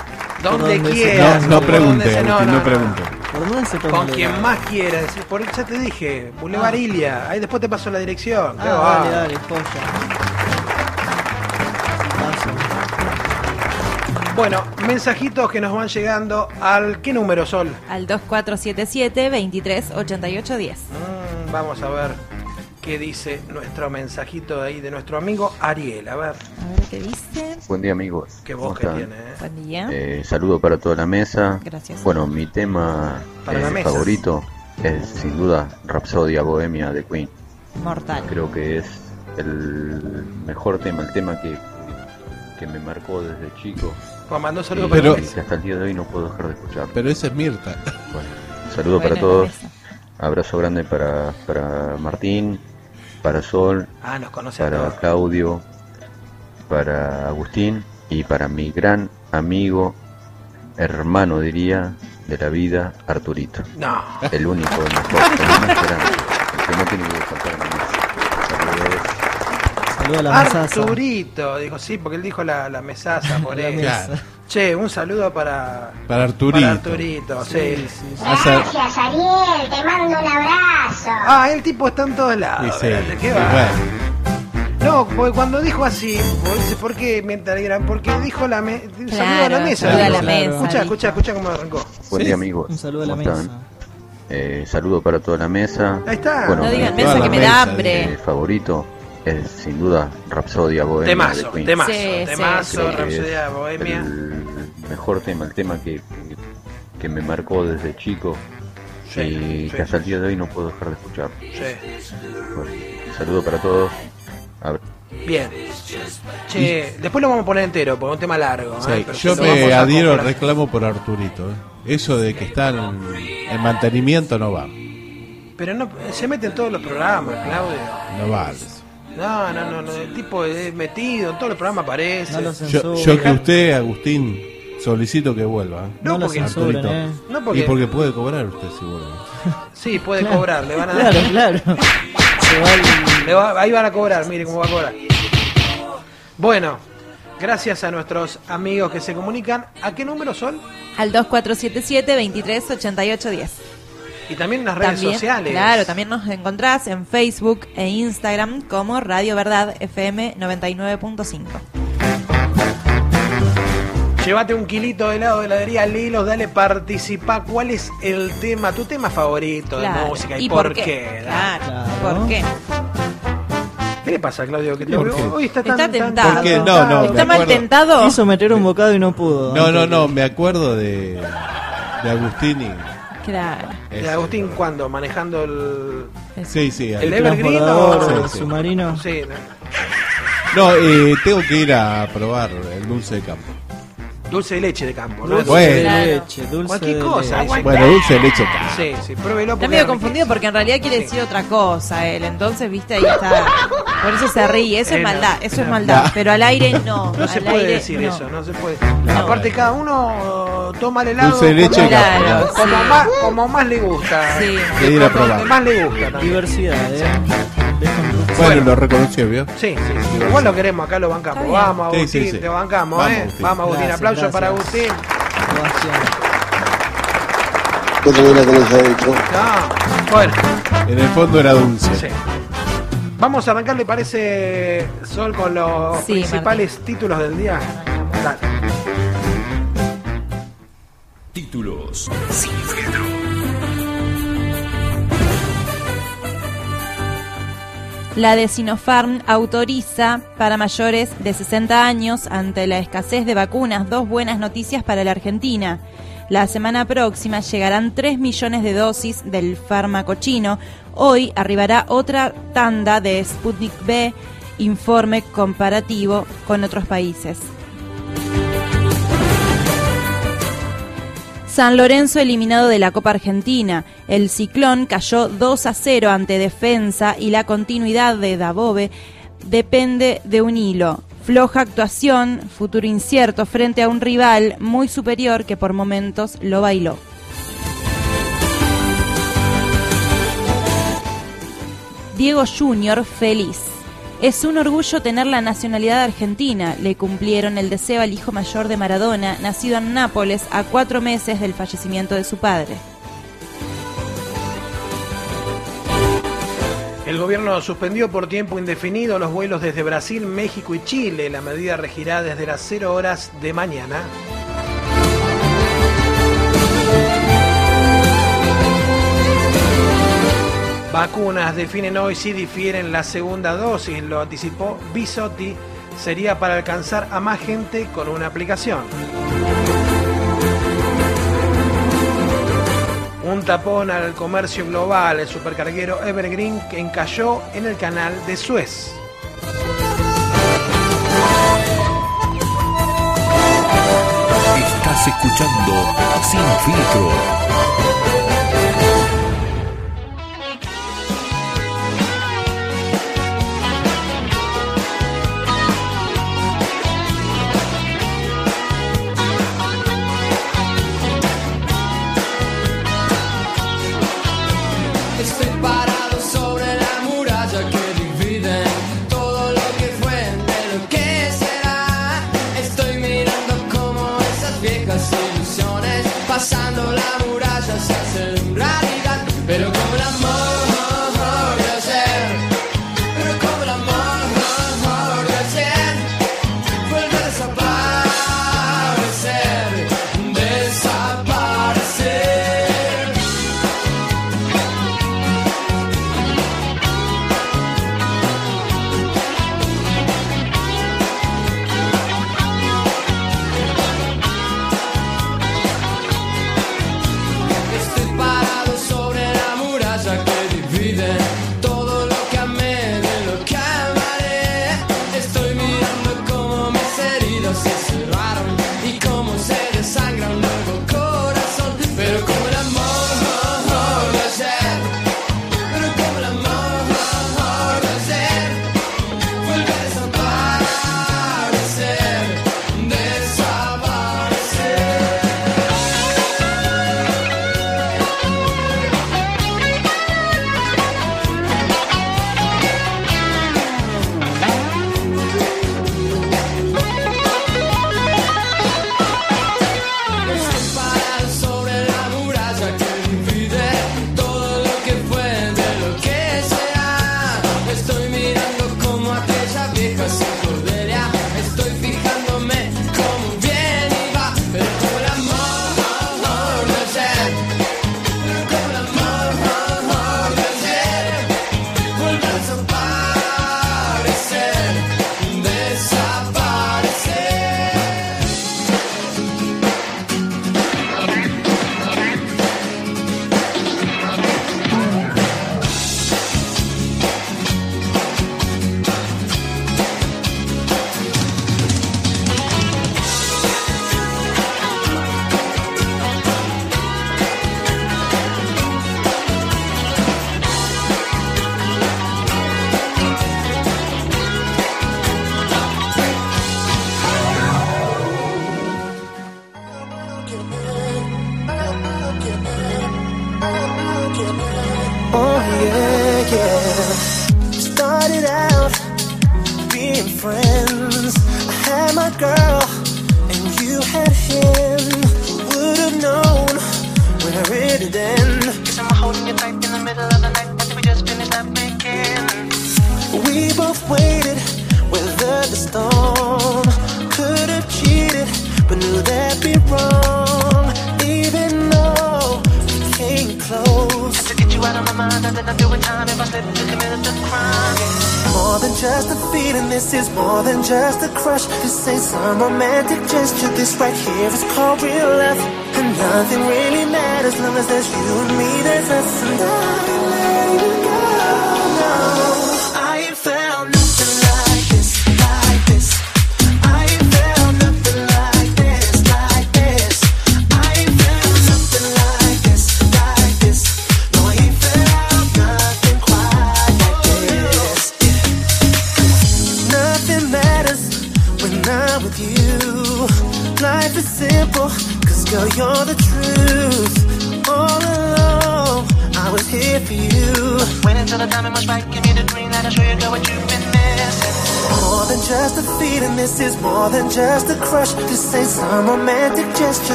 donde quieras. No, no no, no, no, pregunte. ¿Por dónde se toma Con quien más quieras. Por, ya te dije, Boulevard Ah. Ilia. Ahí después te paso la dirección. Ah, dale, dale, joya. Bueno, mensajitos que nos van llegando al... ¿Qué número, Sol? Al 2477 238810. Mm, vamos a ver qué dice nuestro mensajito de ahí de nuestro amigo Ariel. A ver, A ver qué dice. Buen día amigos. qué ¿Cómo voz que tiene. ¿eh? Buen día. Eh, saludo para toda la mesa. Gracias. Bueno, mi tema Para la eh, mesa. favorito es sin duda Rapsodia Bohemia de Queen. Mortal. Creo que es el mejor tema, el tema que, que me marcó desde chico. Juan, mandó saludo para que mesa. hasta el día de hoy no puedo dejar de escuchar. Pero esa es Mirta. Bueno, saludo para todos. Abrazo grande para, para Martín, para Sol, Ah, nos conoce a para todos. Claudio, para Agustín y para mi gran amigo, hermano diría, de la vida, Arturito. No. El único, el mejor, el más grande, el que no tiene que faltar. Saludos. Saluda a la mesaza. Arturito, dijo sí, porque él dijo la, la mesaza por La mesa. Claro. Che, un saludo para, Para Arturito. para Arturito, sí. Hace- Gracias, Ariel, te mando un abrazo. Ah, el tipo está en todos Sí, lados. sí. bueno, No, porque cuando dijo así, dice, ¿por qué mientras eran? Porque dijo la me un saludo a la Claro, mesa. saludo a la mesa, Escucha, escucha, escucha cómo arrancó. Buen Sí. día amigos. Un saludo a la ¿Cómo mesa. están? Eh, saludo para toda la mesa. Ahí está. Bueno, No mi digan toda mesa que me mesa, da eh, hambre. favorito es sin duda Rapsodia Bohemia de Temazo, Queen. temazo, Sí, sí, temazo, Rhapsodia es Bohemia. El mejor tema, el tema que, que, que me marcó desde chico Sí, y sí, que hasta el día de hoy no puedo dejar de escuchar. Sí. Bueno, saludo para todos. Bien. Che, después lo vamos a poner entero, porque es un tema largo. sí, ¿eh? Yo me adhiero al reclamo por Arturito. ¿eh? Eso de que están en mantenimiento no va. Pero no, se mete en todos los programas, Claudio. No vale. eso. No, no, no, no, el tipo es metido, en todos los programas aparece. No lo Yo, censuren. yo que usted, Agustín, solicito que vuelva. No porque- Arturito. eh. No, porque, Y porque puede cobrar usted, seguro. sí, puede cobrar, le van a dar. Claro, claro. Se va el- Le va- ahí van a cobrar, mire cómo va a cobrar. Bueno, gracias a nuestros amigos que se comunican. ¿A qué número son? Al 2477 23 88 10. Y también en las redes También, sociales. Claro, también nos encontrás en Facebook e Instagram como Radio Verdad FM 99.5. Llévate un kilito de helado de heladería Lilos, dale participá. ¿Cuál es el tema, tu tema favorito de música y, ¿Y por, por qué? Claro, ¿por qué? ¿Qué le pasa, Claudio? Que te está tan, Está tan- tentado. ¿Por qué? No, no, ¿Está mal tentado? Quiso meter un bocado y no pudo. No, no, no, me acuerdo de, de Agustini. Claro. ¿De Agustín cuándo? ¿Manejando el, Sí, sí. el. Evergreen o...? el submarino. Sí, No, eh, tengo que ir a probar el dulce de campo. Dulce de leche de campo, ¿no? Dulce Bueno. de Claro. leche, dulce Cualquier de cosa. leche. Bueno, dulce de leche. Sí, sí, pruébelo. Está medio confundido porque en realidad quiere decir otra cosa él. Entonces, viste, ahí está. Por eso se ríe. Eso Eh, es no. maldad. Eso es maldad. No. Pero al aire no. No se al puede aire, decir no. eso, no se puede. Aparte, cada uno toma el helado Dulce de leche como, de campo, Claro, como sí. más, como más le gusta. Sí. A Como más le gusta también. Diversidad, ¿eh? Bueno, lo reconoció, ¿vio? Sí, sí, sí. Igual lo queremos, acá lo bancamos. Vamos, Agustín, sí, sí. te bancamos, Vamos, ¿eh? Agustín. Vamos, Agustín. Gracias, Aplauso para gracias. Agustín. ovación. Yo también la. No, bueno, En el fondo era dulce. sí. Vamos a arrancar, ¿le parece, Sol, con los Sí, principales títulos del día? Dale. Títulos sin filtro. La de Sinopharm autoriza para mayores de 60 años ante la escasez de vacunas dos buenas noticias para la Argentina. La semana próxima llegarán 3 millones de dosis del fármaco chino. Hoy arribará otra tanda de Sputnik B, informe comparativo con otros países. San Lorenzo eliminado de la Copa Argentina. El ciclón cayó 2 a 0 ante defensa y la continuidad de Dabove depende de un hilo. Floja actuación, futuro incierto frente a un rival muy superior que por momentos lo bailó. Diego Junior feliz. Es un orgullo tener la nacionalidad argentina. Le cumplieron el deseo al hijo mayor de Maradona, nacido en Nápoles a cuatro meses del fallecimiento de su padre. El gobierno suspendió por tiempo indefinido los vuelos desde Brasil, México y Chile. La medida regirá desde las 0 horas de mañana. Vacunas definen hoy si difieren la segunda dosis, lo anticipó Bisotti, sería para alcanzar a más gente con una aplicación. Un tapón al comercio global, el supercarguero Evergreen que encalló en el canal de Suez. Estás escuchando Sin Filtro.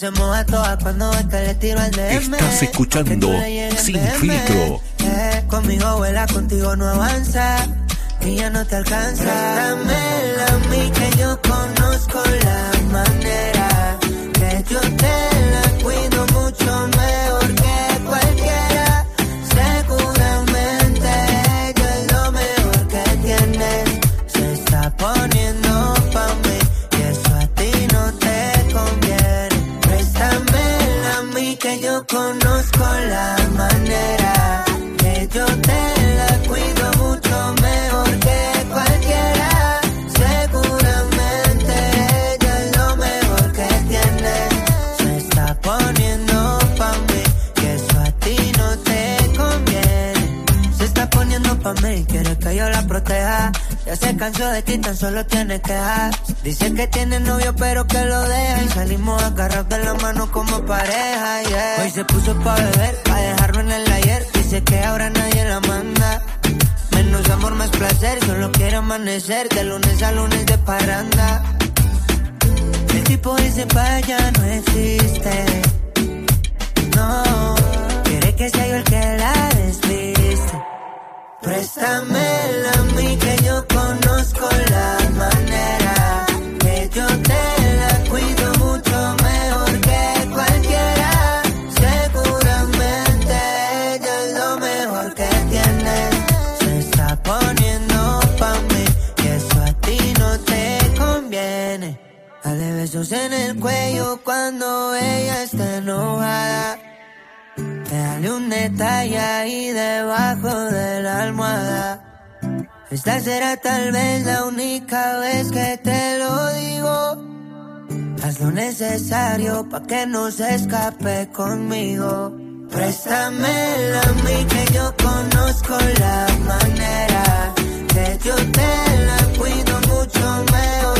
Se moja toda cuando ve que le tiro al DM. Estás escuchando Sin DM. Filtro. Eh, conmigo vuela, contigo no avanza. Y ya no te alcanza. Dámela a mí que yo conozco la manera. Que yo te de ti, tan solo tiene quejas. Dice que tiene novio, pero que lo deja. Y salimos agarrados de la mano como pareja, yeah. Hoy se puso pa' beber, pa' dejarlo en el ayer. Dice que ahora nadie la manda. Menos amor, más placer, solo quiere amanecer. De lunes a lunes de parranda. El tipo pa' allá no existe. No, quiere que sea yo el que la despiste. Préstamela a mí que yo conozco la manera. Que yo te la cuido mucho mejor que cualquiera. Seguramente ella es lo mejor que tienes. Se está poniendo pa' mí. Y eso a ti no te conviene. Dale besos en el cuello cuando ella está enojada. Dale un detalle ahí debajo de la almohada. Esta será tal vez la única vez que te lo digo. Haz lo necesario pa' que no se escape conmigo. Préstamela a mí que yo conozco la manera. Que yo te la cuido mucho mejor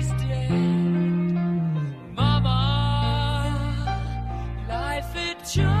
joy.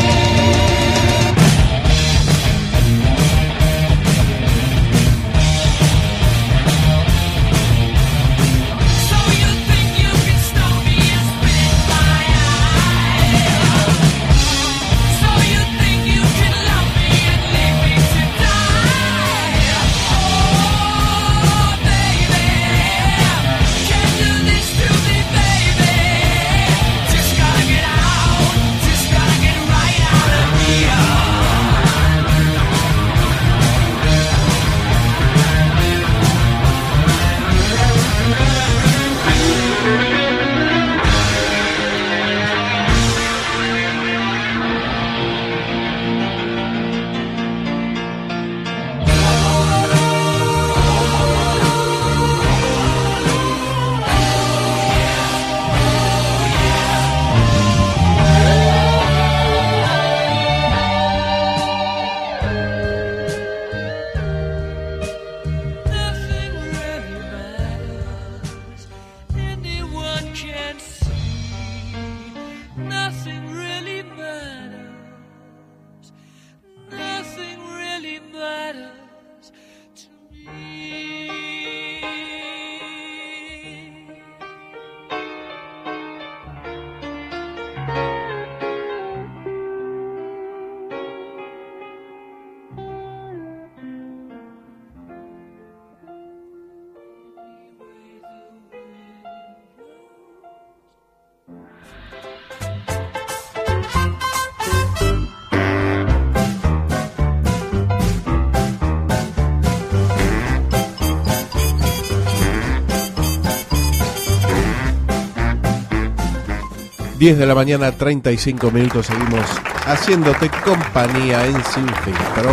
10 de la mañana, 35 minutos. Seguimos haciéndote compañía en Sin Filtro.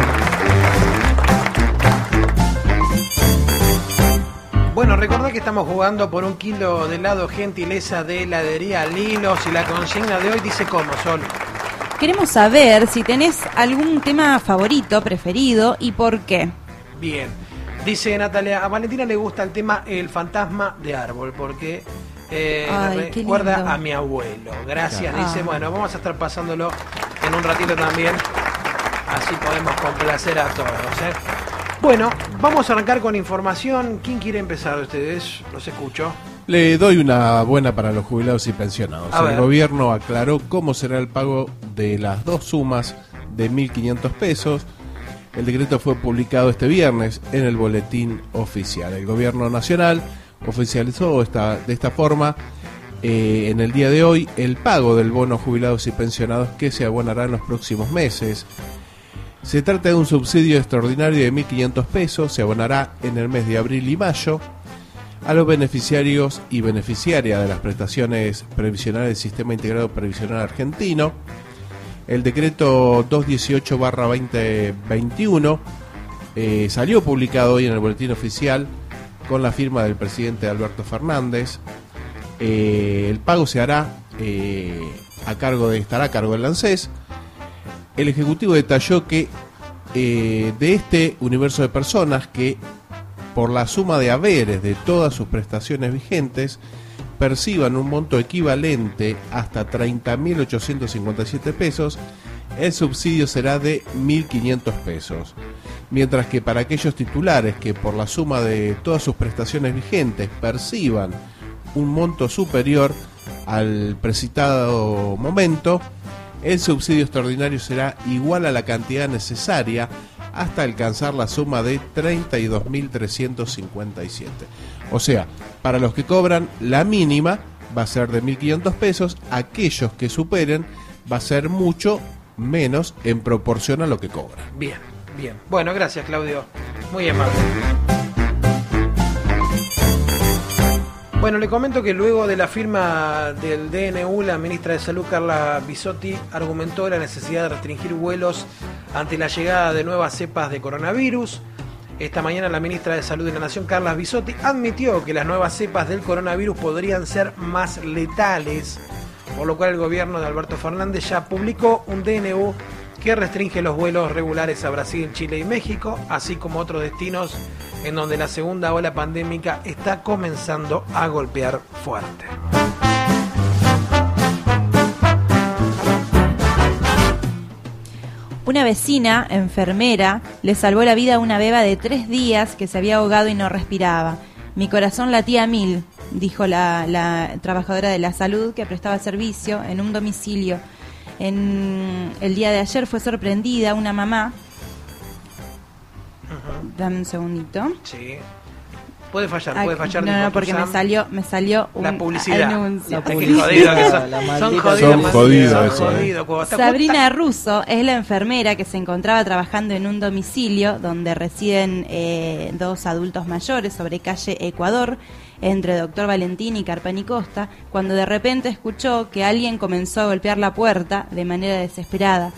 Bueno, recordá que estamos jugando por un kilo de helado gentileza de heladería Lilos y la consigna de hoy dice cómo, Sol. Queremos saber si tenés algún tema favorito, preferido y por qué. Bien. Dice Natalia, a Valentina le gusta el tema El fantasma de árbol, porque eh, Ay, recuerda a mi abuelo. Gracias, Claro. dice. Ah. Bueno, vamos a estar pasándolo en un ratito también. Así podemos complacer a todos. ¿eh? Bueno, vamos a arrancar con información. ¿Quién quiere empezar de ustedes? Los escucho. Le doy una buena para los jubilados y pensionados. A el ver. gobierno aclaró cómo será el pago de las dos sumas de 1.500 pesos. El decreto fue publicado este viernes en el boletín oficial. El gobierno nacional oficializó esta, de esta forma eh, en el día de hoy el pago del bono jubilados y pensionados que se abonará en los próximos meses. Se trata de un subsidio extraordinario de 1.500 pesos, se abonará en el mes de abril y mayo a los beneficiarios y beneficiarias de las prestaciones previsionales del Sistema Integrado Previsional Argentino. El decreto 218-2021 eh, salió publicado hoy en el boletín oficial con la firma del presidente Alberto Fernández. Eh, el pago se hará eh, a cargo de, estará a cargo del ANSES. El Ejecutivo detalló que eh, de este universo de personas que por la suma de haberes de todas sus prestaciones vigentes perciban un monto equivalente hasta 30.857 pesos, el subsidio será de 1.500 pesos. Mientras que para aquellos titulares que por la suma de todas sus prestaciones vigentes perciban un monto superior al precitado momento, el subsidio extraordinario será igual a la cantidad necesaria hasta alcanzar la suma de 32.357. O sea, para los que cobran la mínima va a ser de 1.500 pesos, aquellos que superen va a ser mucho menos en proporción a lo que cobran. Bien, bien. Bueno, gracias, Claudio. Muy amable. Bueno, le comento que luego de la firma del DNU, la ministra de Salud, Carla Bisotti, argumentó la necesidad de restringir vuelos ante la llegada de nuevas cepas de coronavirus. Esta mañana la ministra de Salud de la Nación, Carla Bisotti, admitió que las nuevas cepas del coronavirus podrían ser más letales, por lo cual el gobierno de Alberto Fernández ya publicó un DNU que restringe los vuelos regulares a Brasil, Chile y México, así como otros destinos en donde la segunda ola pandémica está comenzando a golpear fuerte. Una vecina, enfermera, le salvó la vida a una beba de tres días que se había ahogado y no respiraba. Mi corazón latía a mil, dijo la, la trabajadora de la salud que prestaba servicio en un domicilio. En el día de ayer fue sorprendida una mamá. Dame un segundito. Sí. Puede fallar, puede fallar. no, no, porque me salió, me salió un La publicidad. anuncio. La que son. La Son maldita jodidos. Son man. jodidos Son eso, eh. jodidos. Sabrina Russo es la enfermera que se encontraba trabajando en un domicilio donde residen eh, dos adultos mayores sobre calle Ecuador, entre Doctor Valentín y Carpani Costa, cuando de repente escuchó que alguien comenzó a golpear la puerta de manera desesperada.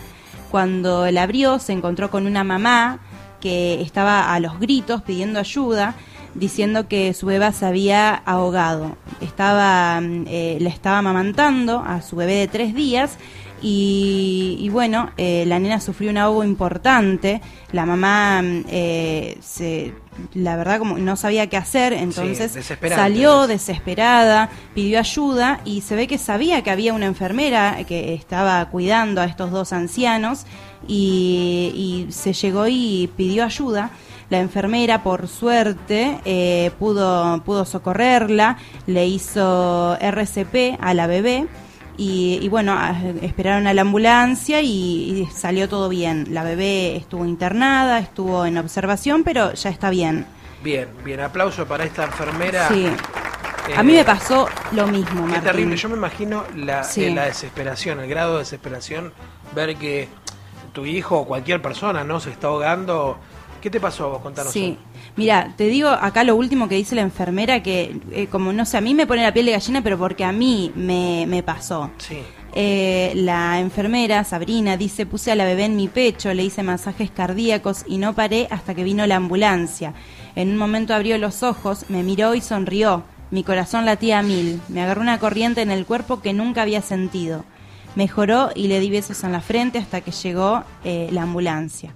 Cuando la abrió se encontró con una mamá que estaba a los gritos pidiendo ayuda diciendo que su beba se había ahogado. Estaba, mm, eh, le estaba amamantando a su bebé de tres días y, y bueno, eh, la nena sufrió un ahogo importante. La mamá, mm, eh, se, la verdad, como no sabía qué hacer, entonces salió desesperada, pidió ayuda y se ve que sabía que había una enfermera que estaba cuidando a estos dos ancianos y, y se llegó y pidió ayuda. La enfermera, por suerte, eh, pudo, pudo socorrerla, le hizo RCP a la bebé y, y bueno, esperaron a la ambulancia y, y salió todo bien. La bebé estuvo internada, estuvo en observación, pero ya está bien. Bien, bien. Aplauso para esta enfermera. Sí. Eh, A mí me pasó lo mismo, Martín. terrible. Yo me imagino la, Sí. eh, la desesperación, el grado de desesperación, ver que tu hijo o cualquier persona no se está ahogando ¿Qué te pasó a vos? Contanos. Sí, mira, te digo acá lo último que dice la enfermera, que eh, como no sé, a mí me pone la piel de gallina, pero porque a mí me, me pasó. Sí. Eh, la enfermera, Sabrina, dice, puse a la bebé en mi pecho, le hice masajes cardíacos y no paré hasta que vino la ambulancia. En un momento abrió los ojos, me miró y sonrió. Mi corazón latía a mil. Me agarró una corriente en el cuerpo que nunca había sentido. Mejoró y le di besos en la frente hasta que llegó eh, la ambulancia.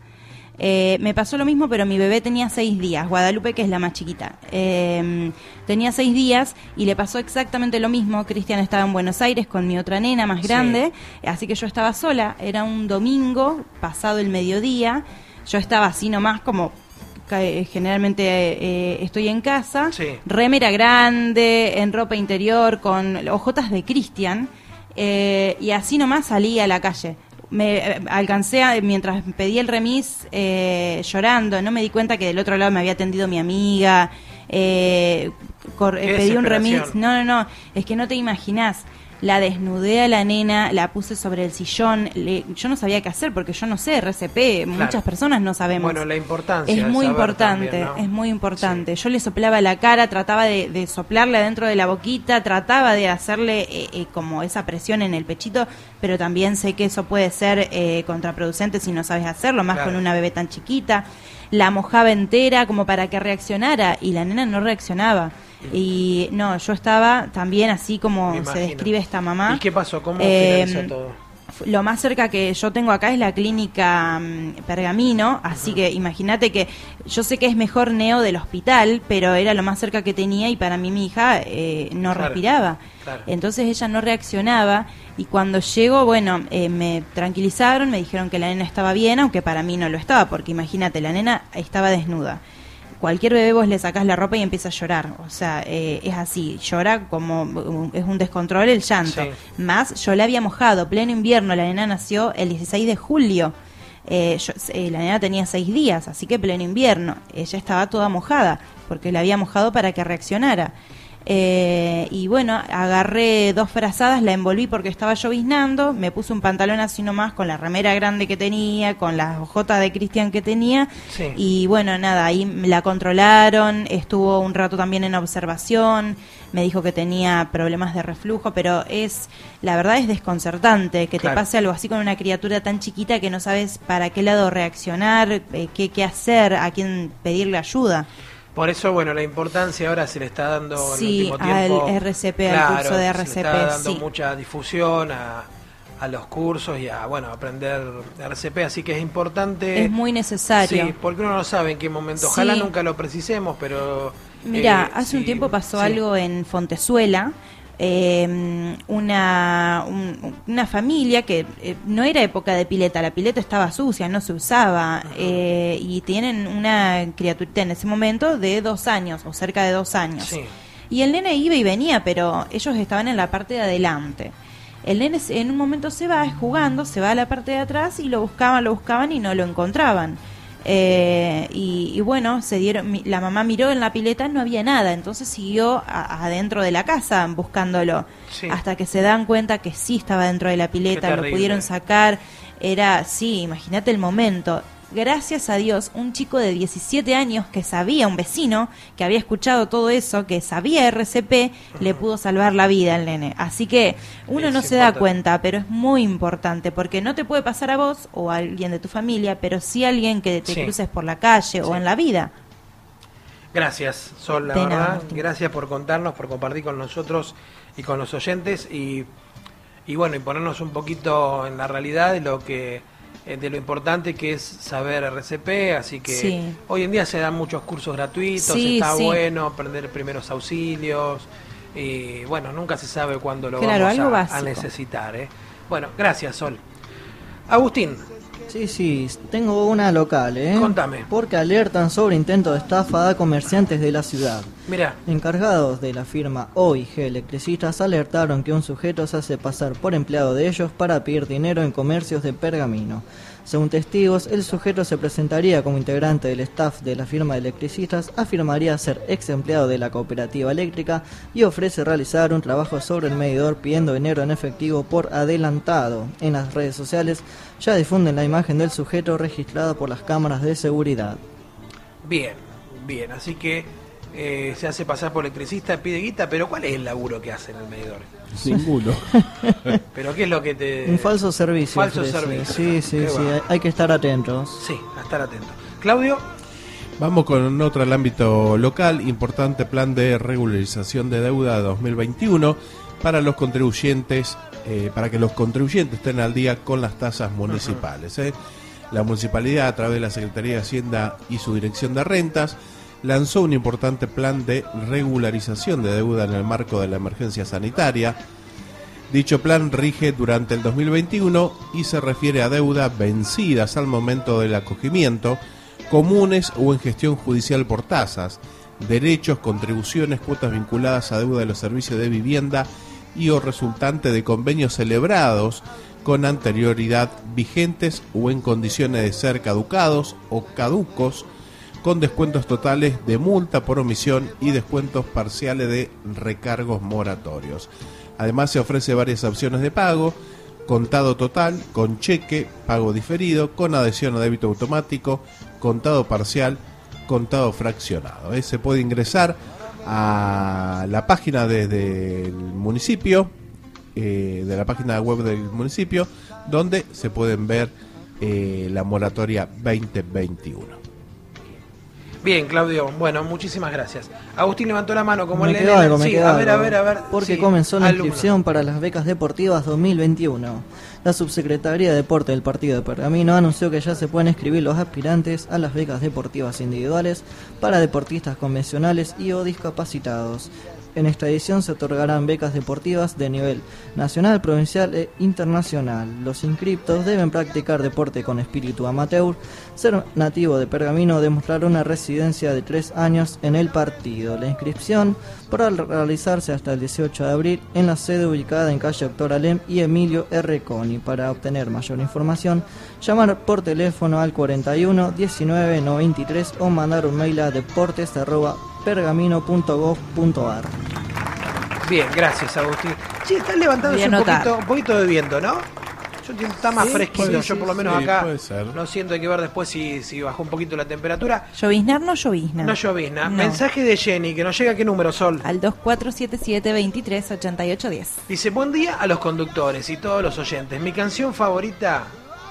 Eh, me pasó lo mismo, pero mi bebé tenía seis días, Guadalupe, que es la más chiquita. Eh, tenía seis días y le pasó exactamente lo mismo. Cristian estaba en Buenos Aires con mi otra nena más Sí. grande, así que yo estaba sola. Era un domingo, pasado el mediodía. Yo estaba así nomás como eh, generalmente eh, estoy en casa, Sí. remera grande, en ropa interior, con ojotas de Cristian, eh, y así nomás salí a la calle. Me eh, alcancé, a- mientras pedí el remis, eh, llorando, no me di cuenta que del otro lado me había atendido mi amiga, eh, eh, pedí un remis, no, no, no, es que no te imaginás. La desnudé a la nena, la puse sobre el sillón. le- yo no sabía qué hacer porque yo no sé RCP. Muchas personas no sabemos. Bueno, la importancia. Es muy importante, también, ¿no? es muy importante. Yo le soplaba la cara, trataba de, de soplarle adentro de la boquita, trataba de hacerle eh, eh, como esa presión en el pechito, pero también sé que eso puede ser eh, contraproducente si no sabes hacerlo, más Claro. con una bebé tan chiquita. La mojaba entera como para que reaccionara y la nena no reaccionaba. Y no, yo estaba también así como se describe esta mamá. ¿Y qué pasó? ¿Cómo Eh, todo? lo más cerca que yo tengo acá es la clínica mm, Pergamino, así que imagínate que yo sé que es mejor neo del hospital, pero era lo más cerca que tenía y para mí mi hija eh, no Claro, respiraba. claro. Entonces ella no reaccionaba y cuando llego, bueno, eh, me tranquilizaron, me dijeron que la nena estaba bien, aunque para mí no lo estaba, porque imagínate, la nena estaba desnuda. Cualquier bebé vos le sacás la ropa y empieza a llorar, o sea, eh, es así, llora como es un descontrol el llanto. Sí. Más, yo la había mojado, pleno invierno, la nena nació el 16 de julio. Eh, yo- eh, la nena tenía seis días, así que pleno invierno. Ella estaba toda mojada, porque la había mojado para que reaccionara. Eh, y bueno, agarré dos frazadas, la envolví porque estaba lloviznando, me puse un pantalón así nomás con la remera grande que tenía, con las hojotas de Cristian que tenía. Sí. Y bueno, nada, ahí la controlaron, estuvo un rato también en observación, me dijo que tenía problemas de reflujo, pero es, la verdad es desconcertante que Claro. te pase algo así con una criatura tan chiquita que no sabes para qué lado reaccionar, eh, qué, qué hacer, a quién pedirle ayuda. Por eso, bueno, la importancia ahora se le está dando en Sí, el último tiempo. al RCP, al Claro, curso de Se le RCP, está dando sí. mucha difusión a, a los cursos y a, bueno, aprender RCP, así que es importante. Es muy necesario. Sí, porque uno no sabe en qué momento. Ojalá Sí. nunca lo precisemos, pero. Mira, eh, hace un tiempo pasó algo en Fontezuela. Eh, una, un- una familia que eh, no era época de pileta, la pileta estaba sucia, no se usaba, eh, y tienen una criaturita en ese momento de dos años o cerca de dos años. Sí. Y el nene iba y venía, pero ellos estaban en la parte de adelante. El nene en un momento se va jugando, se va a la parte de atrás y lo buscaban, lo buscaban y no lo encontraban. Eh, y, y bueno, se dieron, la mamá miró en la pileta, no había nada, entonces siguió a- adentro de la casa buscándolo, Sí. hasta que se dan cuenta que sí estaba dentro de la pileta, lo pudieron sacar, era, sí, imagínate el momento. Gracias a Dios, un chico de 17 años que sabía, un vecino que había escuchado todo eso, que sabía RCP, le pudo salvar la vida al nene. Así que uno Es no se da cuenta, pero es muy importante, porque no te puede pasar a vos o a alguien de tu familia, pero sí a alguien que te Sí. cruces por la calle o en la vida. Gracias, Sol, la De verdad. Gracias por contarnos, por compartir con nosotros y con los oyentes y, y bueno, y ponernos un poquito en la realidad de lo que de lo importante que es saber RCP, así que Sí. hoy en día se dan muchos cursos gratuitos, Sí, está sí. bueno aprender primeros auxilios y bueno, nunca se sabe cuándo lo Claro, vamos a, a necesitar. ¿eh? Bueno, gracias, Sol. Agustín, Sí, sí, tengo una local, ¿eh? Contame. Porque alertan sobre intento de estafa a comerciantes de la ciudad. mira, Encargados de la firma OIG Electricistas alertaron que un sujeto se hace pasar por empleado de ellos para pedir dinero en comercios de pergamino. Según testigos, el sujeto se presentaría como integrante del staff de la firma de electricistas, afirmaría ser ex empleado de la cooperativa eléctrica y ofrece realizar un trabajo sobre el medidor pidiendo dinero en efectivo por adelantado. En las redes sociales ya difunden la imagen del sujeto registrada por las cámaras de seguridad. Bien, bien. Así que eh, se hace pasar por electricista, pide guita, pero ¿cuál es el laburo que hace en el medidor? Ninguno. ¿Pero qué es lo que te...? Un falso servicio. Falso ofrece. servicio. Sí, sí, Qué sí. va. hay- que estar atentos. Sí, a estar atento. Claudio, Vamos con otro al ámbito local, importante plan de regularización de deuda 2021 para los contribuyentes, eh, para que los contribuyentes estén al día con las tasas municipales. ¿eh? La municipalidad, a través de la Secretaría de Hacienda y su Dirección de Rentas, lanzó un importante plan de regularización de deuda en el marco de la emergencia sanitaria. Dicho plan rige durante el 2021 y se refiere a deudas vencidas al momento del acogimiento, comunes o en gestión judicial por tasas, derechos, contribuciones, cuotas vinculadas a deuda de los servicios de vivienda y o resultante de convenios celebrados con anterioridad vigentes o en condiciones de ser caducados o caducos con descuentos totales de multa por omisión y descuentos parciales de recargos moratorios. Además se ofrece varias opciones de pago, contado total, con cheque, pago diferido, con adhesión a débito automático, contado parcial, contado fraccionado. Eh, Se puede ingresar a la página de- del municipio, eh, de la página web del municipio, donde se pueden ver eh, la moratoria 2021. Bien, Claudio. Bueno, muchísimas gracias. Agustín levantó la mano como me quedó algo, me sí, quedó a ver, a ver, a ver. Porque Sí, comenzó la alumno. inscripción para las becas deportivas 2021. La Subsecretaría de Deporte del Partido de Pergamino anunció que ya se pueden escribir los aspirantes a las becas deportivas individuales para deportistas convencionales y o discapacitados. En esta edición se otorgarán becas deportivas de nivel nacional, provincial e internacional. Los inscriptos deben practicar deporte con espíritu amateur, ser nativo de Pergamino demostrar una residencia de tres años en el partido. La inscripción podrá realizarse hasta el 18 de abril en la sede ubicada en calle Doctor Alem y Emilio R. Coni. Para obtener mayor información, llamar por teléfono al 41 19 93 o mandar un mail a deportes arroba pergamino.gov.ar. Bien, gracias, Agustín. Sí, están levantándose un poquito, un poquito de viento, ¿no? Yo entiendo, está más Sí, fresquito. puede Yo por lo menos sí, acá puede ser. no siento, hay que ver después si, si bajó un poquito la temperatura. Lloviznar no llovizna. No llovizna. No. Mensaje de Jenny, que nos llega a qué número, Sol. Al 2477 23 88 10. Dice, buen día a los conductores y todos los oyentes. Mi canción favorita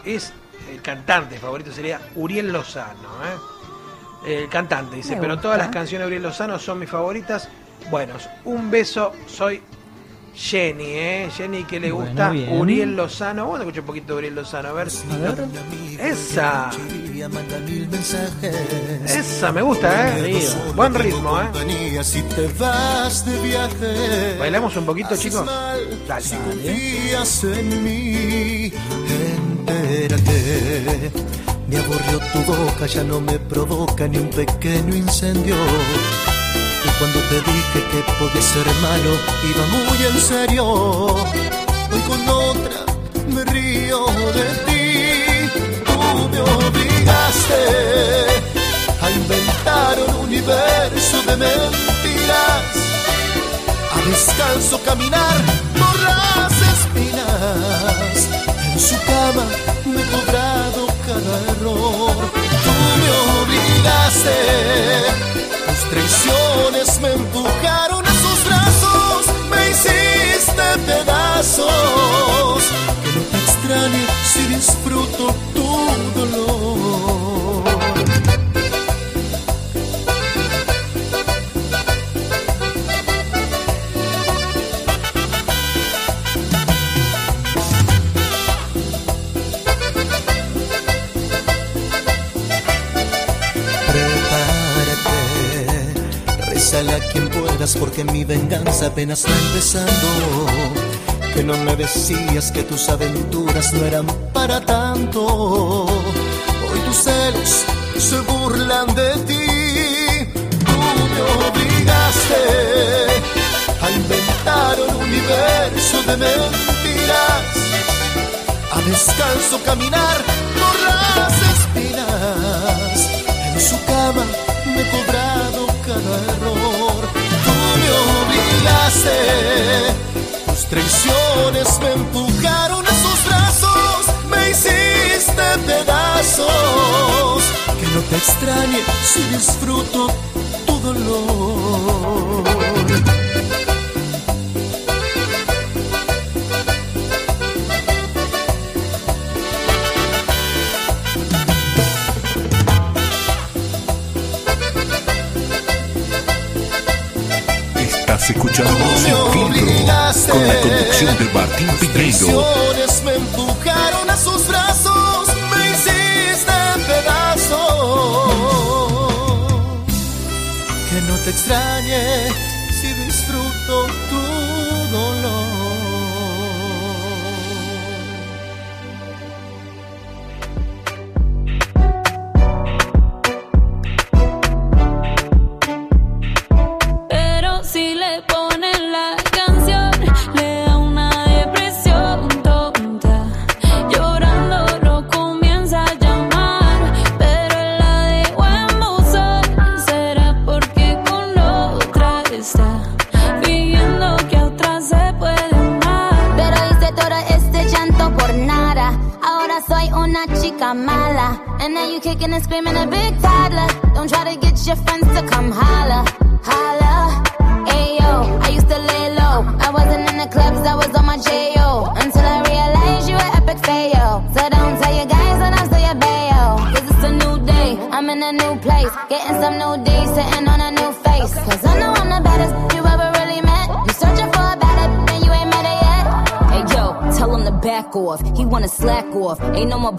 es, el cantante favorito sería Uriel Lozano. ¿eh? El cantante, dice, Me pero gusta. todas las canciones de Uriel Lozano son mis favoritas. Bueno, un beso, soy Jenny, ¿eh? Jenny que le Bueno, gusta bien. Uriel Lozano. Vamos a escuchar un poquito de Uriel Lozano, a ver. A ver. Esa, esa me gusta, ¿eh? Buen ritmo, ¿eh? Compañía, si te vas de viaje. ¿Bailamos un poquito, chicos? Dale. Si entérate. Me aburrió tu boca, ya no me provoca ni un pequeño incendio. Y cuando te dije que podía ser malo, iba muy en serio. Hoy con otra me río de ti. Tú me obligaste a inventar un universo de mentiras. A descanso caminar por las espinas. Su cama me he cobrado cada error. Tú me obligaste. Tus traiciones me empujaron a sus brazos. Me hiciste pedazos. Que no te extrañe si disfruto tu dolor. A quien puedas porque mi venganza apenas está empezando. Que no me decías que tus aventuras no eran para tanto. Hoy tus celos se burlan de ti. Tú me obligaste a inventar un universo de mentiras a descanso caminar por las espinas. En su cama me he cobrado cada error. Tú me obligaste, tus traiciones me empujaron a sus brazos, me hiciste pedazos. Que no te extrañe si disfruto tu dolor. Escuchando Sin Me Filtro con la conducción de Martín Piñeiro. Me empujaron a sus brazos, me hiciste pedazos. Que no te extrañe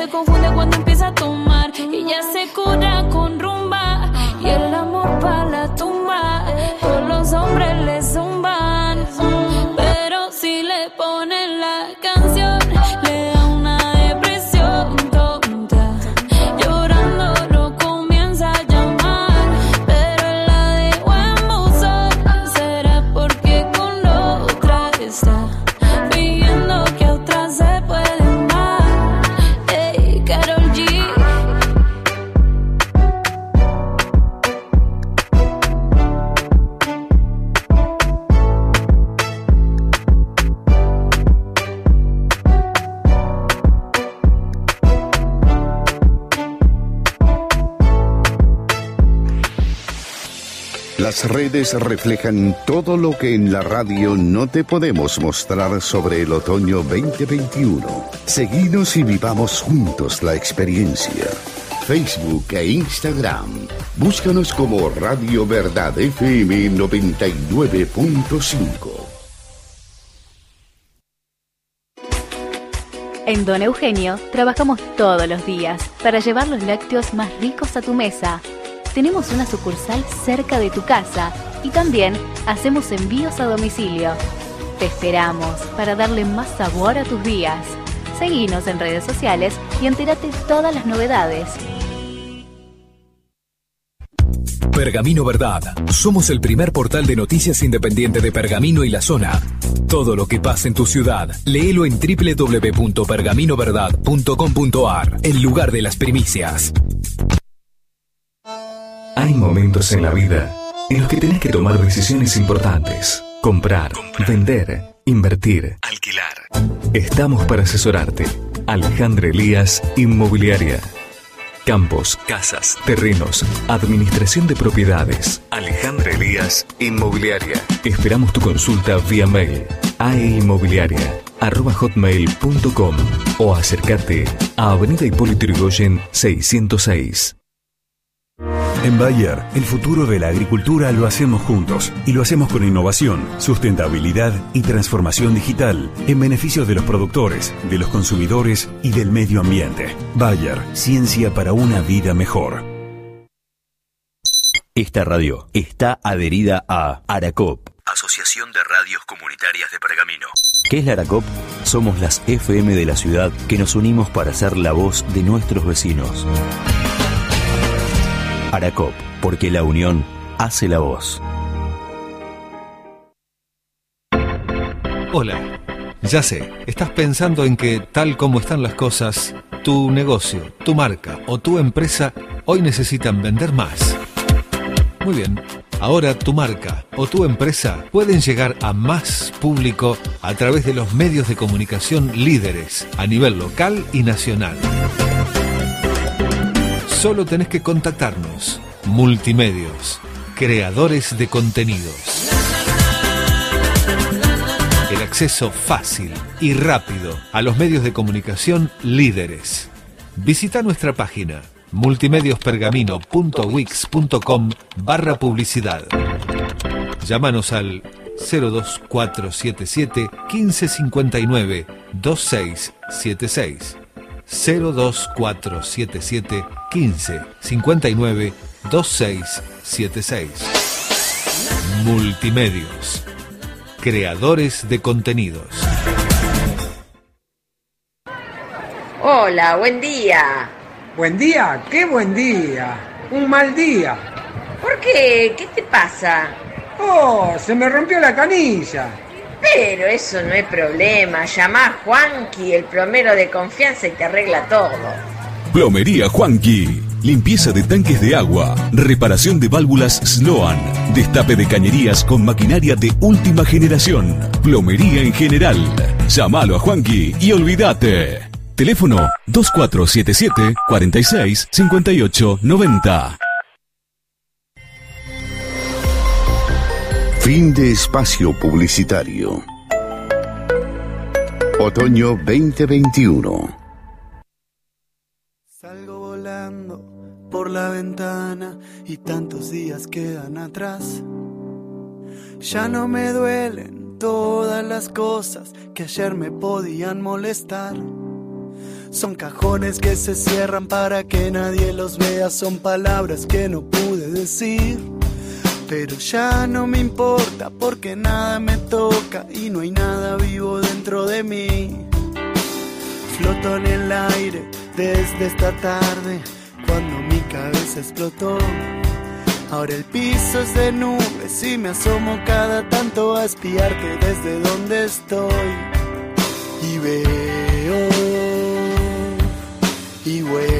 se confunde cuando empieza a tomar. Y ya se cura Reflejan todo lo que en la radio no te podemos mostrar sobre el otoño 2021. Seguinos y vivamos juntos la experiencia. Facebook e Instagram. Búscanos como Radio Verdad FM 99.5. En Don Eugenio trabajamos todos los días para llevar los lácteos más ricos a tu mesa. Tenemos una sucursal cerca de tu casa y también hacemos envíos a domicilio. Te esperamos para darle más sabor a tus días. Seguinos en redes sociales y entérate todas las novedades. Pergamino Verdad. Somos el primer portal de noticias independiente de Pergamino y la zona. Todo lo que pasa en tu ciudad, léelo en www.pergaminoverdad.com.ar, el lugar de las primicias. Hay momentos en la vida en los que tenés que tomar decisiones importantes. Comprar, vender, invertir, alquilar. Estamos para asesorarte. Alejandra Elías, Inmobiliaria. Campos, casas, terrenos, administración de propiedades. Alejandra Elías, Inmobiliaria. Esperamos tu consulta vía mail aeinmobiliaria arroba hotmail.com o acércate a Avenida Hipólito Yrigoyen 606. En Bayer, el futuro de la agricultura lo hacemos juntos y lo hacemos con innovación, sustentabilidad y transformación digital en beneficio de los productores, de los consumidores y del medio ambiente. Bayer, ciencia para una vida mejor. Esta radio está adherida a Aracop, Asociación de Radios Comunitarias de Pergamino. ¿Qué es la Aracop? Somos las FM de la ciudad que nos unimos para ser la voz de nuestros vecinos. Aracop, porque la unión hace la voz. Hola, ya sé, estás pensando en que tal como están las cosas, tu negocio, tu marca o tu empresa hoy necesitan vender más. Muy bien, ahora tu marca o tu empresa pueden llegar a más público a través de los medios de comunicación líderes a nivel local y nacional. Solo tenés que contactarnos. Multimedios, creadores de contenidos. El acceso fácil y rápido a los medios de comunicación líderes. Visita nuestra página multimediospergamino.wix.com barra publicidad. Llámanos al 02477 1559 2676 02477 15 59 2676. Multimedios. Creadores de contenidos. Hola, buen día. Buen día, qué buen día. Un mal día. ¿Por qué? ¿Qué te pasa? Oh, se me rompió la canilla. Pero eso no es problema. Llama a Juanqui, el plomero de confianza, y te arregla todo. Plomería Juanqui. Limpieza de tanques de agua, reparación de válvulas Sloan, destape de cañerías con maquinaria de última generación, plomería en general. Llámalo a Juanqui y olvídate. Teléfono 2477 46 58 90. Fin de espacio publicitario. Otoño 2021. Salgo volando por la ventana y tantos días quedan atrás. Ya no me duelen todas las cosas que ayer me podían molestar. Son cajones que se cierran para que nadie los vea, son palabras que no pude decir. Pero ya no me importa porque nada me toca y no hay nada vivo dentro de mí. Floto en el aire desde esta tarde cuando mi cabeza explotó. Ahora el piso es de nubes y me asomo cada tanto a espiarte desde donde estoy. Y veo y vuelo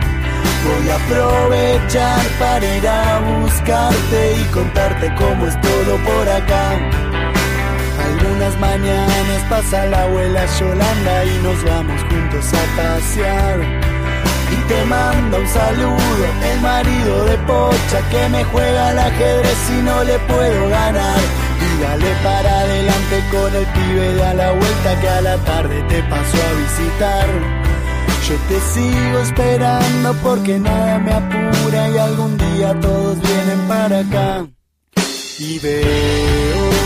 Voy a aprovechar para ir a buscarte y contarte cómo es todo por acá. Algunas mañanas pasa la abuela Yolanda y nos vamos juntos a pasear. Y te manda un saludo el marido de Pocha que me juega al ajedrez y no le puedo ganar. Y dale para adelante con el pibe de a la vuelta que a la tarde te pasó a visitar. Yo te sigo esperando porque nada me apura y algún día todos vienen para acá. Y veo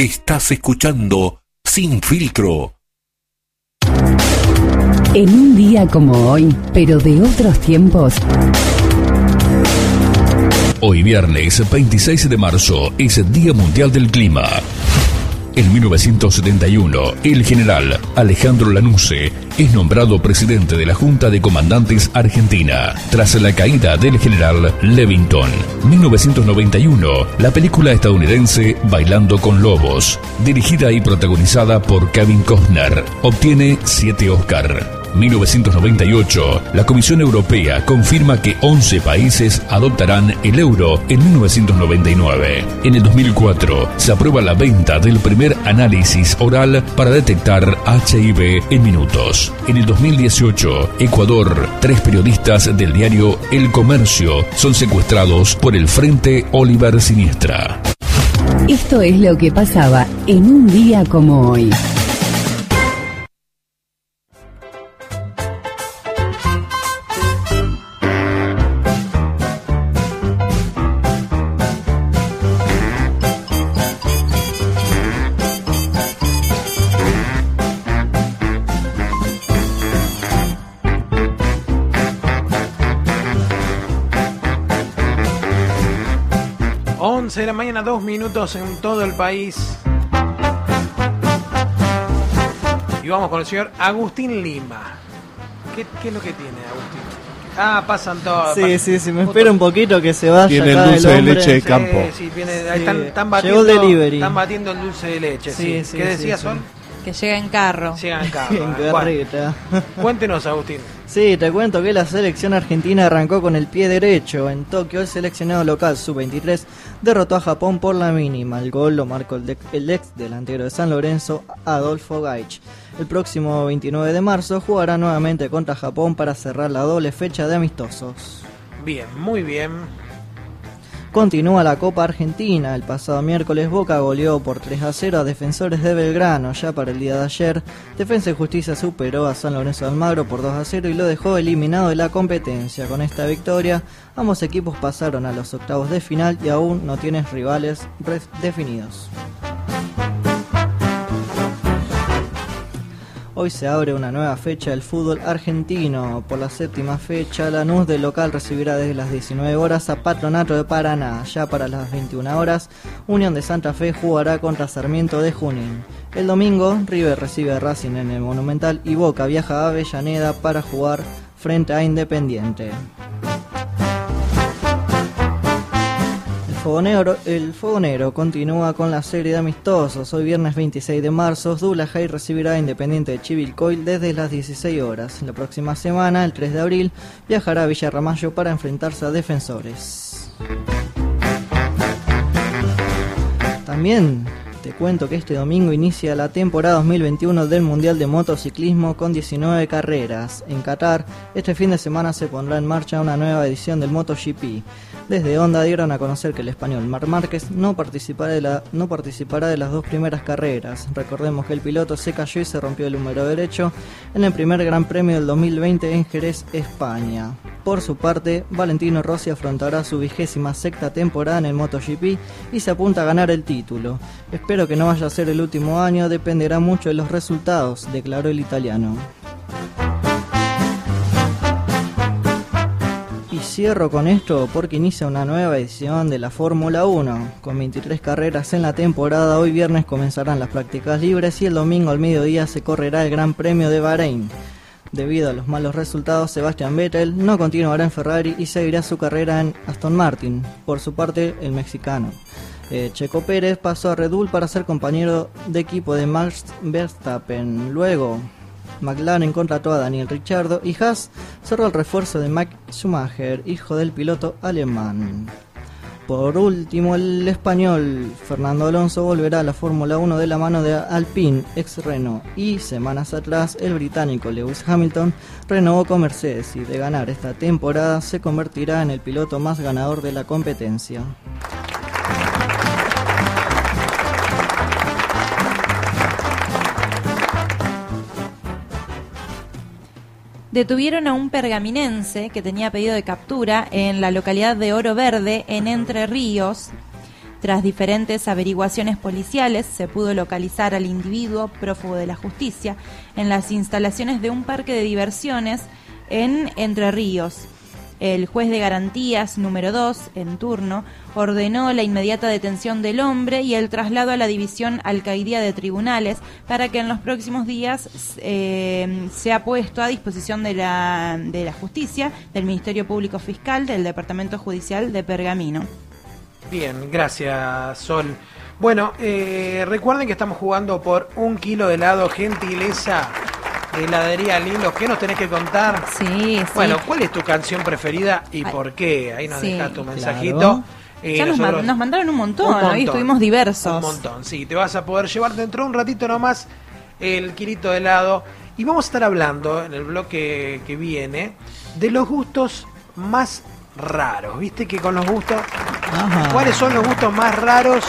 Estás escuchando Sin Filtro. En un día como hoy, pero de otros tiempos, Hoy viernes 26 de marzo es el Día Mundial del Clima. En 1971, el general Alejandro Lanusse es nombrado presidente de la Junta de Comandantes Argentina, tras la caída del general Levington. 1991, la película estadounidense Bailando con Lobos, dirigida y protagonizada por Kevin Costner, obtiene 7 Oscar. 1998, la Comisión Europea confirma que 11 países adoptarán el euro en 1999. En el 2004, se aprueba la venta del primer análisis oral para detectar HIV en minutos. En el 2018, Ecuador, tres periodistas del diario El Comercio son secuestrados por el Frente Oliver Siniestra. esto es lo que pasaba en un día como hoy. De la mañana, dos minutos en todo el país. Y vamos con el señor Agustín Lima. ¿Qué, qué es lo que tiene Agustín? Ah, pasan todos. Sí, sí, sí, me espera un poquito que se vaya. Tiene el dulce de leche de campo. Sí, sí, viene, ahí Sí. están, están Llegó batiendo, el delivery. están batiendo el dulce de leche. Sí, Sí, sí, ¿Qué sí, decía sí. Sol? Que llega en carro. Llega en carro. En eh. Carreta. cuéntenos, Agustín. Sí, te cuento que la selección argentina arrancó con el pie derecho. En Tokio, el seleccionado local sub-23 derrotó a Japón por la mínima. El gol lo marcó el, de- el ex delantero de San Lorenzo, Adolfo Gaich. El próximo 29 de marzo jugará nuevamente contra Japón para cerrar la doble fecha de amistosos. Bien, muy bien. Continúa la Copa Argentina. El pasado miércoles Boca goleó por 3 a 0 a Defensores de Belgrano. Ya para el día de ayer, Defensa y Justicia superó a San Lorenzo de Almagro por 2 a 0 y lo dejó eliminado de la competencia. Con esta victoria, ambos equipos pasaron a los octavos de final y aún no tienen rivales definidos. Hoy se abre una nueva fecha del fútbol argentino. Por la séptima fecha, Lanús del local recibirá desde las 19 horas a Patronato de Paraná. Ya para las 21 horas, Unión de Santa Fe jugará contra Sarmiento de Junín. El domingo, River recibe a Racing en el Monumental y Boca viaja a Avellaneda para jugar frente a Independiente. Fogonero, el Fogonero continúa con la serie de amistosos. Hoy viernes 26 de marzo, Dulajay recibirá a Independiente de Chivilcoy desde las 16 horas. La próxima semana, el 3 de abril, viajará a Villarramayo para enfrentarse a Defensores. También te cuento que este domingo inicia la temporada 2021 del Mundial de Motociclismo con 19 carreras. En Qatar, este fin de semana se pondrá en marcha una nueva edición del MotoGP. Desde Honda dieron a conocer que el español Marc Márquez no participará, de no participará de las dos primeras carreras. Recordemos que el piloto se cayó y se rompió el húmero derecho en el primer Gran Premio del 2020 en Jerez, España. Por su parte, Valentino Rossi afrontará su vigésima sexta temporada en el MotoGP y se apunta a ganar el título. Espero que no vaya a ser el último año, dependerá mucho de los resultados, declaró el italiano. Cierro con esto porque inicia una nueva edición de la Fórmula 1. Con 23 carreras en la temporada, hoy viernes comenzarán las prácticas libres y el domingo al mediodía se correrá el Gran Premio de Bahrein. Debido a los malos resultados, Sebastian Vettel no continuará en Ferrari y seguirá su carrera en Aston Martin. Por su parte, el mexicano. eh, Checo Pérez pasó a Red Bull para ser compañero de equipo de Max Verstappen. Luego, McLaren contrató a Daniel Ricciardo y Haas cerró el refuerzo de Max Schumacher, hijo del piloto alemán. Por último, el español Fernando Alonso volverá a la Fórmula 1 de la mano de Alpine, ex Renault, y semanas atrás el británico Lewis Hamilton renovó con Mercedes y de ganar esta temporada se convertirá en el piloto más ganador de la competencia. Detuvieron a un pergaminense que tenía pedido de captura en la localidad de Oro Verde, en Entre Ríos. Tras diferentes averiguaciones policiales, se pudo localizar al individuo prófugo de la justicia en las instalaciones de un parque de diversiones en Entre Ríos. El juez de garantías número 2, en turno, ordenó la inmediata detención del hombre y el traslado a la división alcaidía de tribunales para que en los próximos días eh, sea puesto a disposición de la, de la justicia, del Ministerio Público Fiscal, del Departamento Judicial de Pergamino. Bien, gracias Sol. Bueno, eh, recuerden que estamos jugando por un kilo de helado gentileza de heladería Lilo. ¿Qué nos tenés que contar? Sí, sí. Bueno, ¿cuál es tu canción preferida y Ay, por qué? Ahí nos sí, dejas tu claro. mensajito. Eh, ya nos, nos mandaron un montón, Un montón. estuvimos diversos. Un montón, sí. Te vas a poder llevar dentro de un ratito nomás el kilito de helado. Y vamos a estar hablando en el bloque que viene de los gustos más raros. ¿Viste que con los gustos... ¿Cuáles son los gustos más raros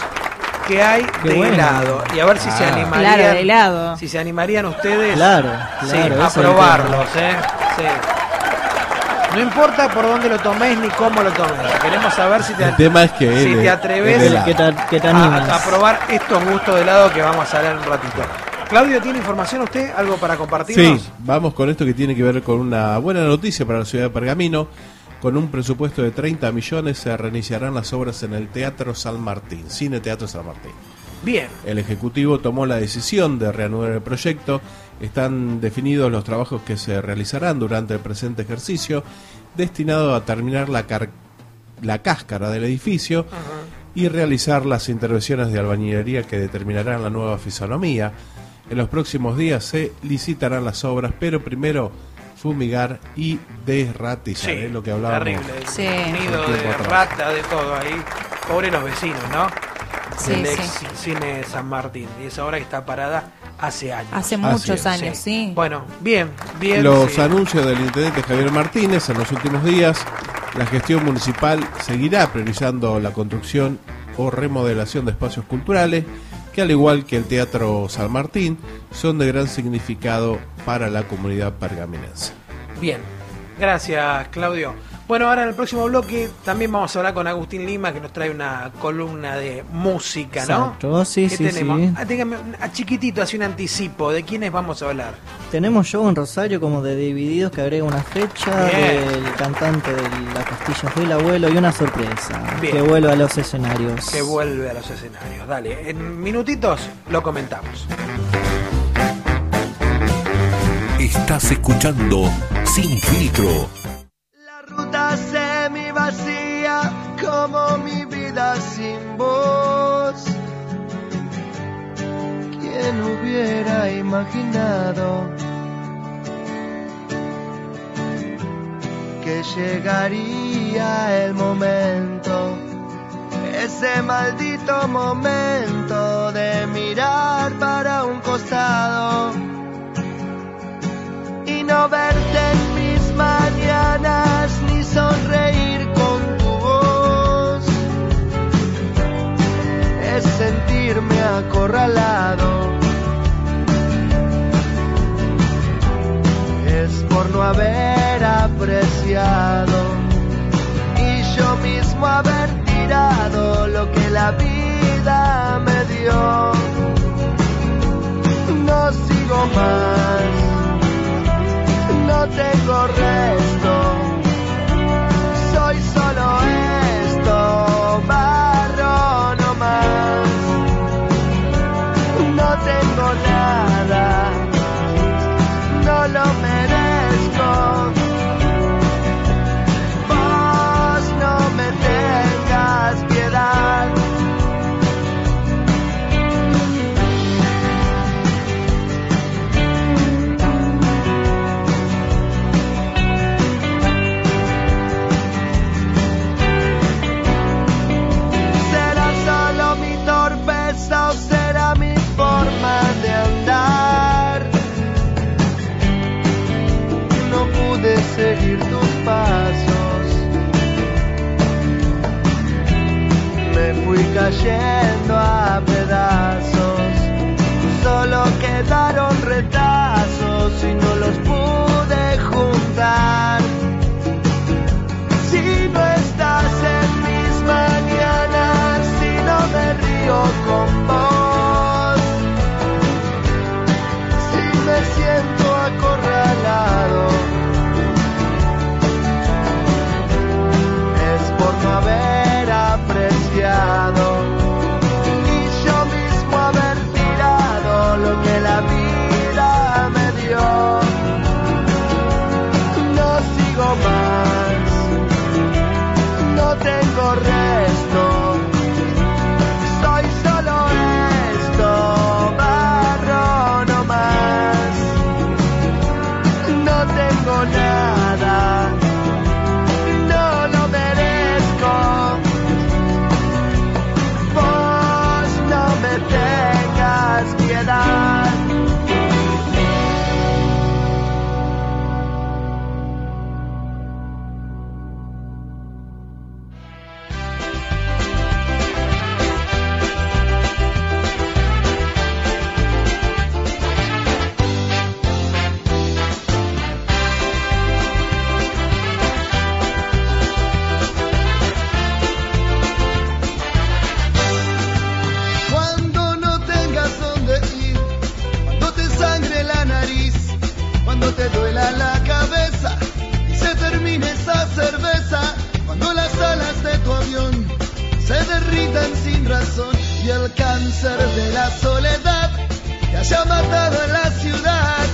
que hay Qué de bueno. helado? Y a ver si se Ah. animarían... Claro, de helado. Si se animarían ustedes Claro, claro, a probarlos, ¿eh? Sí. No importa por dónde lo tomes ni cómo lo tomes. Queremos saber si te, El tema es que si él- te él atreves helado. ¿Qué te- qué te a- a, probar estos gustos de helado que vamos a hablar en un ratito. Claudio, ¿tiene información usted? ¿Algo para compartirnos? Sí, vamos con esto que tiene que ver con una buena noticia para la ciudad de Pergamino. Con un presupuesto de 30 millones se reiniciarán las obras en el Teatro San Martín, Cine Teatro San Martín. Bien. El Ejecutivo tomó la decisión de reanudar el proyecto. Están definidos los trabajos que se realizarán durante el presente ejercicio, destinado a terminar la, car- la cáscara del edificio y realizar las intervenciones de albañilería que determinarán la nueva fisonomía. En los próximos días se licitarán las obras, pero primero fumigar y desratizar, Sí, es lo que hablábamos. terrible. Sí. Nido de atrás. rata, de todo ahí. Pobre los vecinos, ¿no? Sí, Del sí. ex cine San Martín. Y esa obra que está parada hace años. Hace muchos años, sí. Bueno, bien, bien. Los sí. anuncios del intendente Javier Martínez en los últimos días, la gestión municipal seguirá priorizando la construcción o remodelación de espacios culturales que al igual que el Teatro San Martín son de gran significado para la comunidad pergaminense. Bien, gracias Claudio. Bueno, ahora en el próximo bloque también vamos a hablar con Agustín Lima que nos trae una columna de música, ¿no? Exacto, sí, ¿Qué sí, tenemos? sí. Ah, dígame, a chiquitito, así un anticipo, ¿de quiénes vamos a hablar? Tenemos show en Rosario como de Divididos que agrega una fecha Bien. del cantante de La Castilla Fue el Abuelo y una sorpresa Bien. que vuelve a los escenarios. Que vuelve a los escenarios. Dale, en minutitos lo comentamos. Estás escuchando Sin Filtro. Ruta semi vacía como mi vida sin voz. ¿Quién hubiera imaginado que llegaría el momento, ese maldito momento de mirar para un costado y no verte en mis mañanas sentirme acorralado. Es por no haber apreciado y yo mismo haber tirado lo que la vida me dio. No sigo más no tengo resto. Soy solo esto, tengo nada, cayendo a pedazos. Solo quedaron retazos y no los pude juntar. y el cáncer de la soledad que haya matado en la ciudad.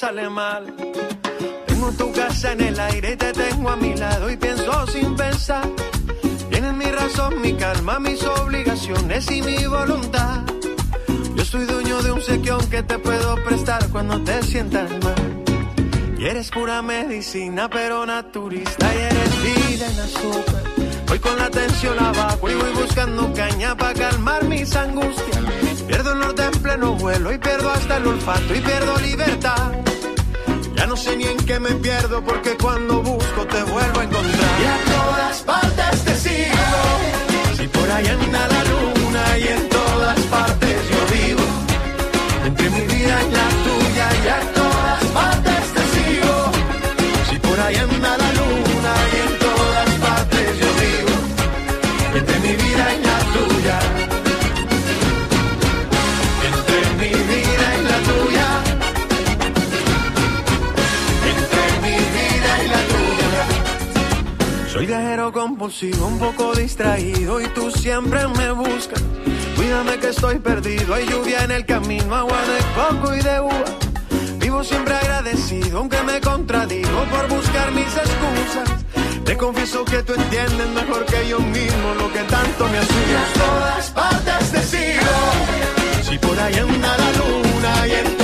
Sale mal. Tengo tu casa en el aire te tengo a mi lado y pienso sin pensar. Tienes mi razón, mi calma, mis obligaciones y mi voluntad. Yo soy dueño de un sequión que te puedo prestar cuando te sientas mal. Y eres pura medicina, pero naturista. Y eres vida en azúcar. Voy con la tensión abajo y voy buscando caña para calmar mis angustias. Pierdo el norte en pleno vuelo y pierdo hasta el olfato y pierdo libertad. Ya no sé ni en qué me pierdo porque cuando busco te vuelvo a encontrar. Y a todas partes te sigo. Si por ahí anda la luna y en viajero compulsivo, un poco distraído y tú siempre me buscas. Cuídame que estoy perdido, hay lluvia en el camino, agua de coco y de uva. Vivo siempre agradecido, aunque me contradigo por buscar mis excusas. Te confieso que tú entiendes mejor que yo mismo lo que tanto me asusta. En todas partes te sigo, si por ahí anda la luna y en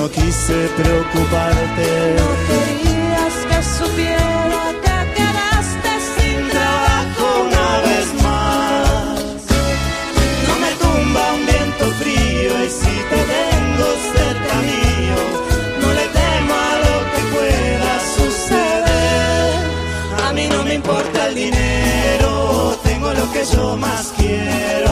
no quise preocuparte. No querías que supiera que quedaste sin trabajo una vez más. No me tumba un viento frío y si te tengo cerca mío, no le temo a lo que pueda suceder. A mí no me importa el dinero, tengo lo que yo más quiero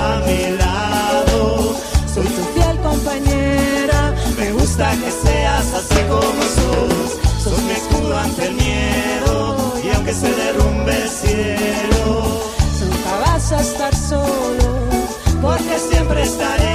así como sos, sos mi escudo ante el miedo y aunque se derrumbe el cielo, nunca vas a estar solo porque siempre estaré.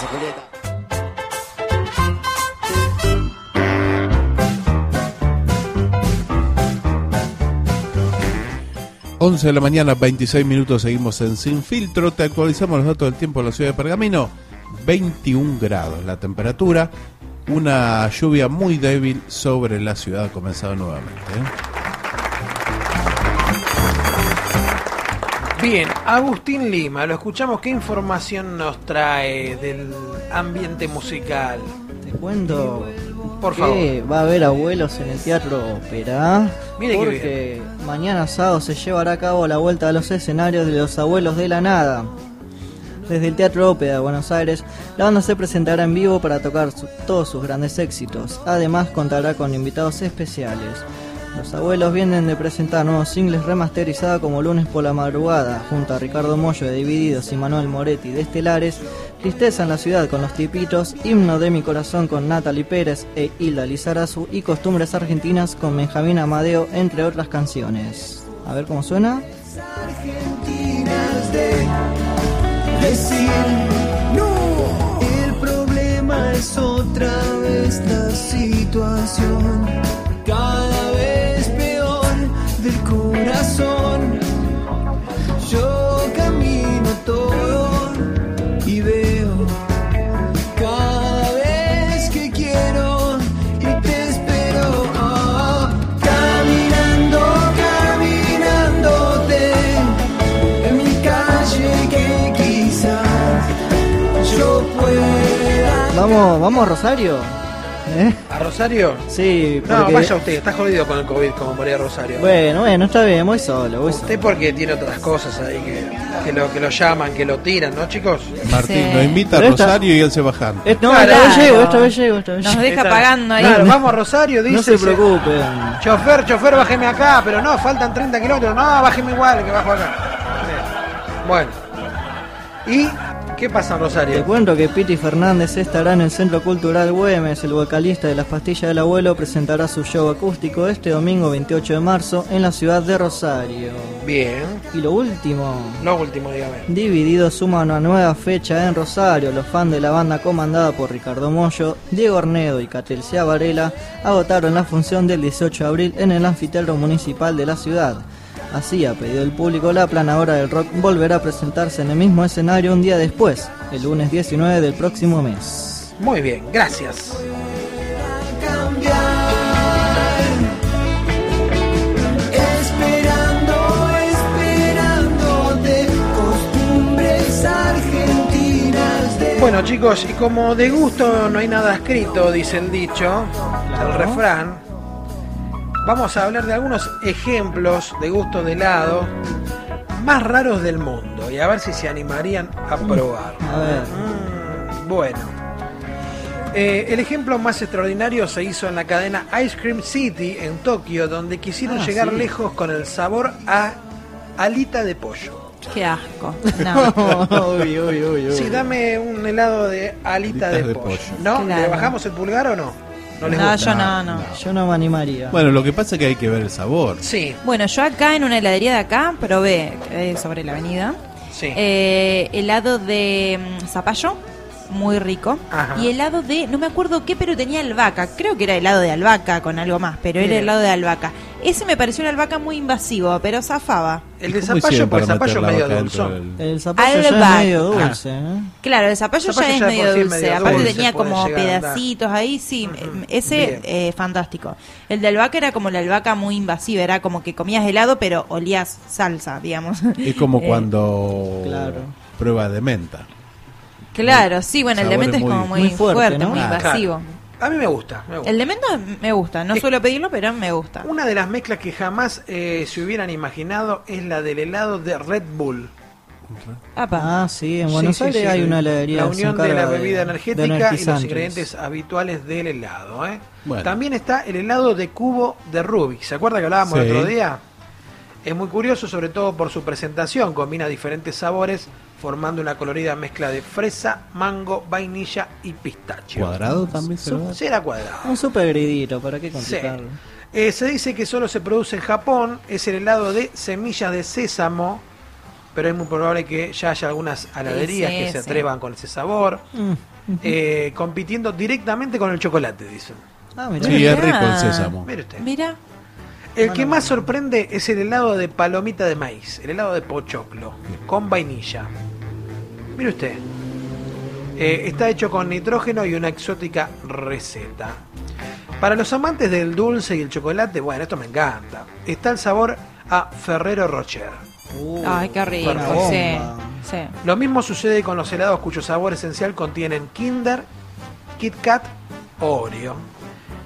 Gracias, Julieta. 11 de la mañana, 26 minutos, seguimos en Sin Filtro. Te actualizamos los datos del tiempo en la ciudad de Pergamino. 21 grados la temperatura. Una lluvia muy débil sobre la ciudad ha comenzado nuevamente. ¿eh? Bien, Agustín Lima, lo escuchamos. ¿Qué información nos trae del ambiente musical? Te cuento Por que va a haber abuelos en el Teatro Ópera. Mire porque mañana sábado se llevará a cabo la vuelta a los escenarios de los abuelos de la nada. Desde el Teatro Ópera de Buenos Aires, la banda se presentará en vivo para tocar su- todos sus grandes éxitos. Además, contará con invitados especiales. Los abuelos vienen de presentar nuevos singles remasterizados como Lunes por la Madrugada, junto a Ricardo Mollo de Divididos y Manuel Moretti de Estelares, Tristeza en la Ciudad con Los Tipitos, Himno de mi Corazón con Natalie Pérez e Hilda Lizarazu y Costumbres Argentinas con Benjamín Amadeo, entre otras canciones. A ver cómo suena. argentinas de decir no. El problema es otra vez la situación, corazón. Yo camino todo y veo cada vez que quiero y te espero. Ah, caminando, caminándote en mi calle que quizás yo pueda. Vamos, vamos Rosario. ¿Eh? ¿A Rosario? Sí, No, porque- vaya usted, está jodido con el COVID como por ir a Rosario. Bueno, bueno, está bien, voy solo, voy solo. Usted porque tiene otras cosas ahí que, que, lo, que lo llaman, que lo tiran, ¿no, chicos? Martín nos invita a Pero esta- Rosario y él se baja. Eh, no, Claro. esta vez llego, esta vez llego, esta vez Nos llego. deja pagando ahí. Claro, vamos a Rosario, dice. No se preocupen. Chofer, chofer, bájeme acá, pero no, faltan 30 kilómetros. No, bájeme igual, que bajo acá. Bueno. ¿Y qué pasa en Te Rosario? cuento que Piti Fernández estará en el Centro Cultural Güemes. El vocalista de Las Pastillas del Abuelo presentará su show acústico este domingo 28 de marzo en la ciudad de Rosario. Bien. Y lo último, Lo último, dígame. Dividido suma una nueva fecha en Rosario. Los fans de la banda comandada por Ricardo Mollo, Diego Ornedo y Catelcia Varela agotaron la función del 18 de abril en el anfiteatro municipal de la ciudad. Así, a pedido del público, la planadora del rock volverá a presentarse en el mismo escenario un día después, el lunes 19 del próximo mes. Muy bien, gracias. Esperando, esperando de costumbres argentinas de Bueno, chicos, y como de gusto no hay nada escrito, dice el dicho, el refrán, vamos a hablar de algunos ejemplos de gustos de helado más raros del mundo y a ver si se animarían a probar. A ver. Mm, bueno, Eh, el ejemplo más extraordinario se hizo en la cadena Ice Cream City en Tokio, donde quisieron Ah, llegar sí. lejos con el sabor a alita de pollo. Qué asco. uy, uy, uy, uy. Sí, dame un helado de alita Alitas de, de pollo. pollo. ¿No? Claro. ¿Le bajamos el pulgar o no? No les No, gusta. yo no, no. Yo no me animaría. Bueno, lo que pasa es que hay que ver el sabor. Sí, Bueno, yo acá en una heladería de acá probé eh, sobre la avenida sí. eh, helado de mm, zapallo, muy rico. Ajá. Y helado de, no me acuerdo qué, pero tenía albahaca. Creo que era helado de albahaca con algo más, pero era helado de albahaca. Ese me pareció una albahaca muy invasivo, pero zafaba. el de ¿Cómo zapallo, porque el zapallo medio dulzón. El zapallo ya es medio dulce, ¿eh? Claro, el zapallo, Zapallo ya es ya medio es dulce. Aparte tenía como pedacitos ahí, sí. Ese eh, fantástico. El de albahaca era como la albahaca muy invasiva, era como que comías helado pero olías salsa, digamos. Es como Eh, cuando Claro. prueba de menta. Claro, sí, bueno, el de Sabores menta es como muy- fuerte, fuerte, ¿no? muy Ah, invasivo. A mí me gusta, me gusta. El de menta me gusta, no Eh, suelo pedirlo, pero me gusta. Una de las mezclas que jamás eh, se hubieran imaginado es la del helado de Red Bull. Apa. Ah, sí, en Buenos Sí, sí, Aires sí. hay una heladería La que se unión de la bebida de energética y los energizantes. ingredientes habituales del helado. ¿eh? Bueno. También está el helado de cubo de Rubik. ¿Se acuerda que hablábamos el Sí. otro día? Es muy curioso, sobre todo por su presentación. Combina diferentes sabores, formando una colorida mezcla de fresa, mango, vainilla y pistacho. ¿Cuadrado también se lo da? Será cuadrado. Un super gridito, ¿para qué Sí. complicarlo? Eh, se dice que solo se produce en Japón, es el helado de semillas de sésamo, pero es muy probable que ya haya algunas heladerías Sí, que sí, se sí. atrevan con ese sabor, Mm. eh, compitiendo directamente con el chocolate, dicen. Ah, mirá. Sí, es rico el sésamo. Usted. Mira, El que más sorprende es el helado de palomita de maíz, el helado de pochoclo, con vainilla. Mire usted. Eh, está hecho con nitrógeno y una exótica receta. Para los amantes del dulce y el chocolate, bueno, esto me encanta. Está el sabor a Ferrero Rocher. Uh, ay, qué rico. Sí, sí. Lo mismo sucede con los helados cuyo sabor esencial contienen Kinder, Kit Kat, Oreo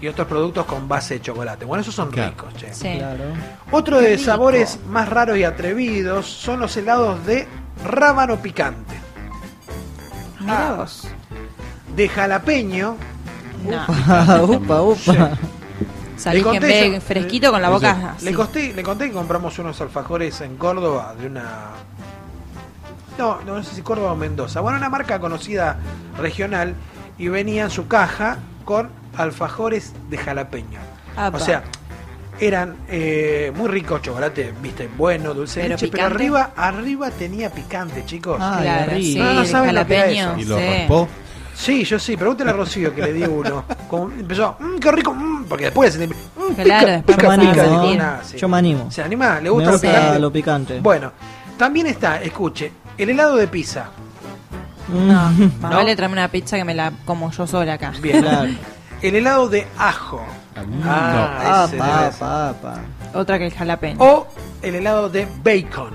y otros productos con base de chocolate. Bueno, esos son Claro. ricos, che. sí. Claro. Otro Qué de rico. sabores más raros y atrevidos son los helados de rábano picante, Mirá Ah. vos. de jalapeño. No. Upa, upa. Le que en de fresquito con la boca Le así. conté, le conté que compramos unos alfajores en Córdoba de una. No, no sé si Córdoba o Mendoza. Bueno, una marca conocida regional y venía en su caja con alfajores de jalapeño. Apa. O sea, eran eh, muy ricos, chocolate, viste, bueno, dulce de Pero leche, pero arriba, arriba tenía picante, chicos. Ah, Claro, sí, No, saben lo que era jalapeño. eso. ¿Y lo sí. raspó? Sí, yo sí, pregúntale a Rocío que le di uno. Como empezó, mmm, qué rico, mm", porque después se le- mm, Claro, después Yo me Pica, animo, pica, ¿no? pica, sí. Yo me animo. ¿Se anima? ¿Le Me gusta, lo picante? lo picante. Bueno, también está, escuche, el helado de pizza. No, más ¿No? vale traerme una pizza que me la como yo sola acá. Bien. Claro. El helado de ajo. Ah, Ah, pa, pa, pa. Otra que el jalapeño. O el helado de bacon.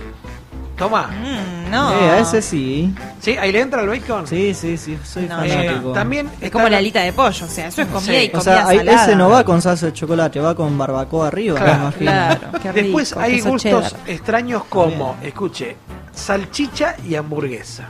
Toma. Mm, no. Eh, a ese sí. ¿Sí? ¿Ahí le entra el bacon? Sí, sí, sí, soy No, Eh, fanático. también Es como la alita de pollo, o sea, eso es comida Sí. y o comida sea, ahí- salada. ese no va con salsa de chocolate, va con barbacoa arriba, Claro, me imagino. Claro, qué rico. Después hay gustos cheddar. extraños como, escuche, salchicha y hamburguesa.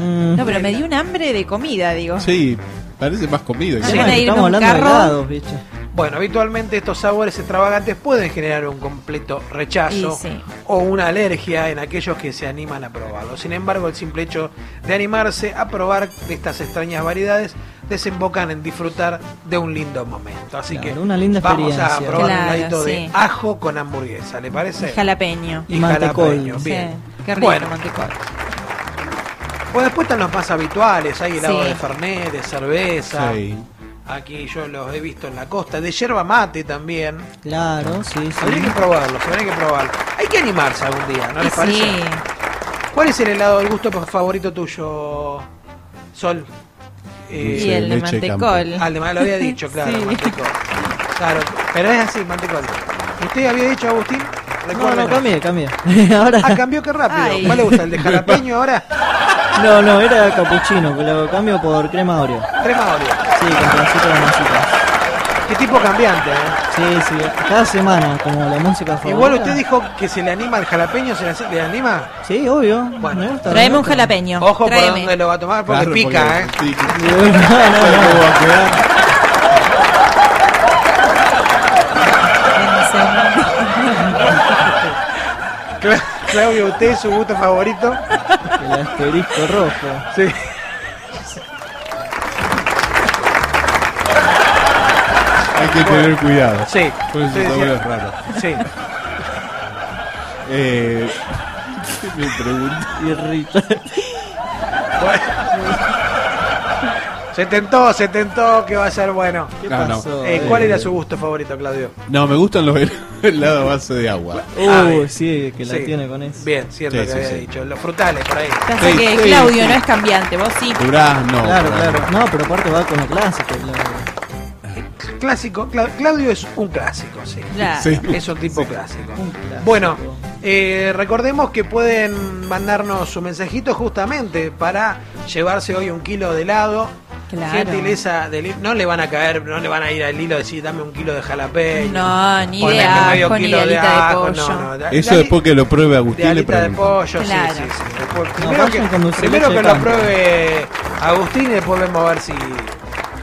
Mm. No, pero me dio un hambre de comida, digo. Sí, parece más comido. Sí. Estamos hablando de carro. helados, ¿viste? Bueno, habitualmente estos sabores extravagantes pueden generar un completo rechazo sí. o una alergia en aquellos que se animan a probarlo. Sin embargo, el simple hecho de animarse a probar estas extrañas variedades desembocan en disfrutar de un lindo momento. Así Claro, que una linda vamos a probar un heladito de ajo con hamburguesa, ¿le parece? Y jalapeño. Y jalapeño, Sí, bien. qué rico Bueno. mantecol. Pues después están los más habituales, hay helado Sí. de fernet, de cerveza. Sí. Aquí yo los he visto en la costa, de yerba mate también. Claro, sí, sí. Habría que probarlos, habría que probarlos. Hay que animarse algún día, ¿no les parece? Sí. ¿Cuál es el helado, el gusto favorito tuyo, Sol? Eh, Y el de mantecol. Ah, el de lo había dicho, claro, Sí. mantecol. Claro, pero es así, mantecol. ¿Usted había dicho, Agustín? No, Recuérdenos. no, cambié, cambié. ahora... Ah, cambió qué rápido. Ay. ¿Cuál le gusta? ¿El de jalapeño ahora? No, no, era capuchino, que lo cambio por crema Oreo. Crema Oreo. Sí, con pedacito de masita. Qué tipo cambiante, ¿eh? Sí, sí, cada semana, como la música favorita. Igual usted dijo que se le anima al jalapeño, ¿se le, le anima? Sí, obvio. Bueno, me gusta, Traeme me un gusta. jalapeño. Ojo por Tráeme. dónde lo va a tomar porque Claro, pica, porque- ¿eh? sí, que- No, no, no. va a quedar? Cla- Claudio, ¿usted su gusto favorito? El asterisco rojo. Sí. Hay que tener cuidado. Sí. Por eso Usted también decía- es raro. Sí. Eh, me pregunto. Irrita. Se tentó, se tentó que va a ser bueno. ¿Qué No, no. pasó? Eh, ¿Cuál era su gusto favorito, Claudio? No, me gustan los helados a base de agua. Ah, Uh, bien. sí, que la Sí. tiene con eso. Bien, cierto Sí, que sí, había sí. dicho. Los frutales, por ahí. Pasa Sí, que sí, Claudio sí. no es cambiante, vos sí. Durazno. Claro, claro. No, pero aparte va con lo clásico. Claudio. Clásico. Cla- Claudio es un clásico, sí. Claro. Sí. Es un tipo clásico. Un clásico. Bueno, eh, recordemos que pueden mandarnos su mensajito justamente para llevarse hoy un kilo de helado. Claro. Gentileza del no le van a caer, no le van a ir al hilo y decir dame un kilo de jalapeño. No, ni de ajo, ni kilo de de ajo, pollo. no, no, de- Eso de- después que lo pruebe de Agustín le alita de pregunto. pollo, Claro. sí, sí, sí. Después- No, primero que, primero que de lo pruebe Agustín y después vemos a ver si.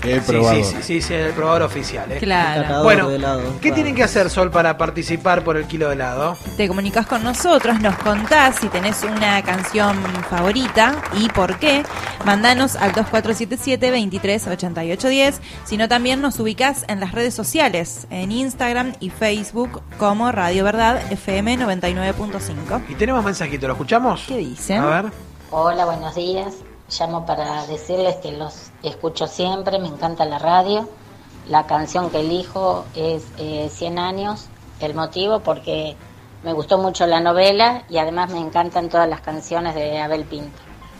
He Sí, probado. sí, sí, sí, sí, el probador oficial. ¿eh? Claro. Bueno, de helado, ¿qué claro. tienen que hacer, Sol, para participar por el kilo de helado? Te comunicas con nosotros, nos contás si tenés una canción favorita y por qué. Mandanos al 2477-238810, sino también nos ubicás en las redes sociales, en Instagram y Facebook como Radio Verdad FM 99.5. Y tenemos mensajito, ¿lo escuchamos? ¿Qué dice? A ver. Hola, buenos días. Llamo para decirles que los escucho siempre, me encanta la radio. La canción que elijo es eh, 100 años. El motivo porque me gustó mucho la novela y además me encantan todas las canciones de Abel Pinto.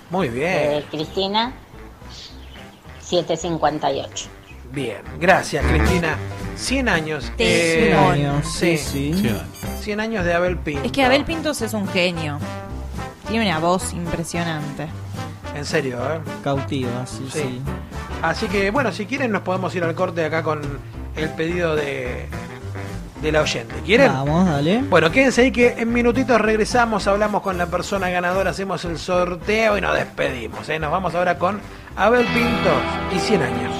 Muy bien. Eh, Cristina, 758. Bien, gracias, Cristina. 100 años. Te- eh, 100 años, sí. sí, sí. 100 años de Abel Pinto. Es que Abel Pintos es un genio. Tiene una voz impresionante. En serio, ¿eh? Cautiva, sí, Sí. sí. Así que, bueno, si quieren nos podemos ir al corte acá con el pedido de, de la oyente. ¿Quieren? Vamos, dale. Bueno, quédense ahí que en minutitos regresamos, hablamos con la persona ganadora, hacemos el sorteo y nos despedimos. ¿eh? Nos vamos ahora con Abel Pinto y 100 años.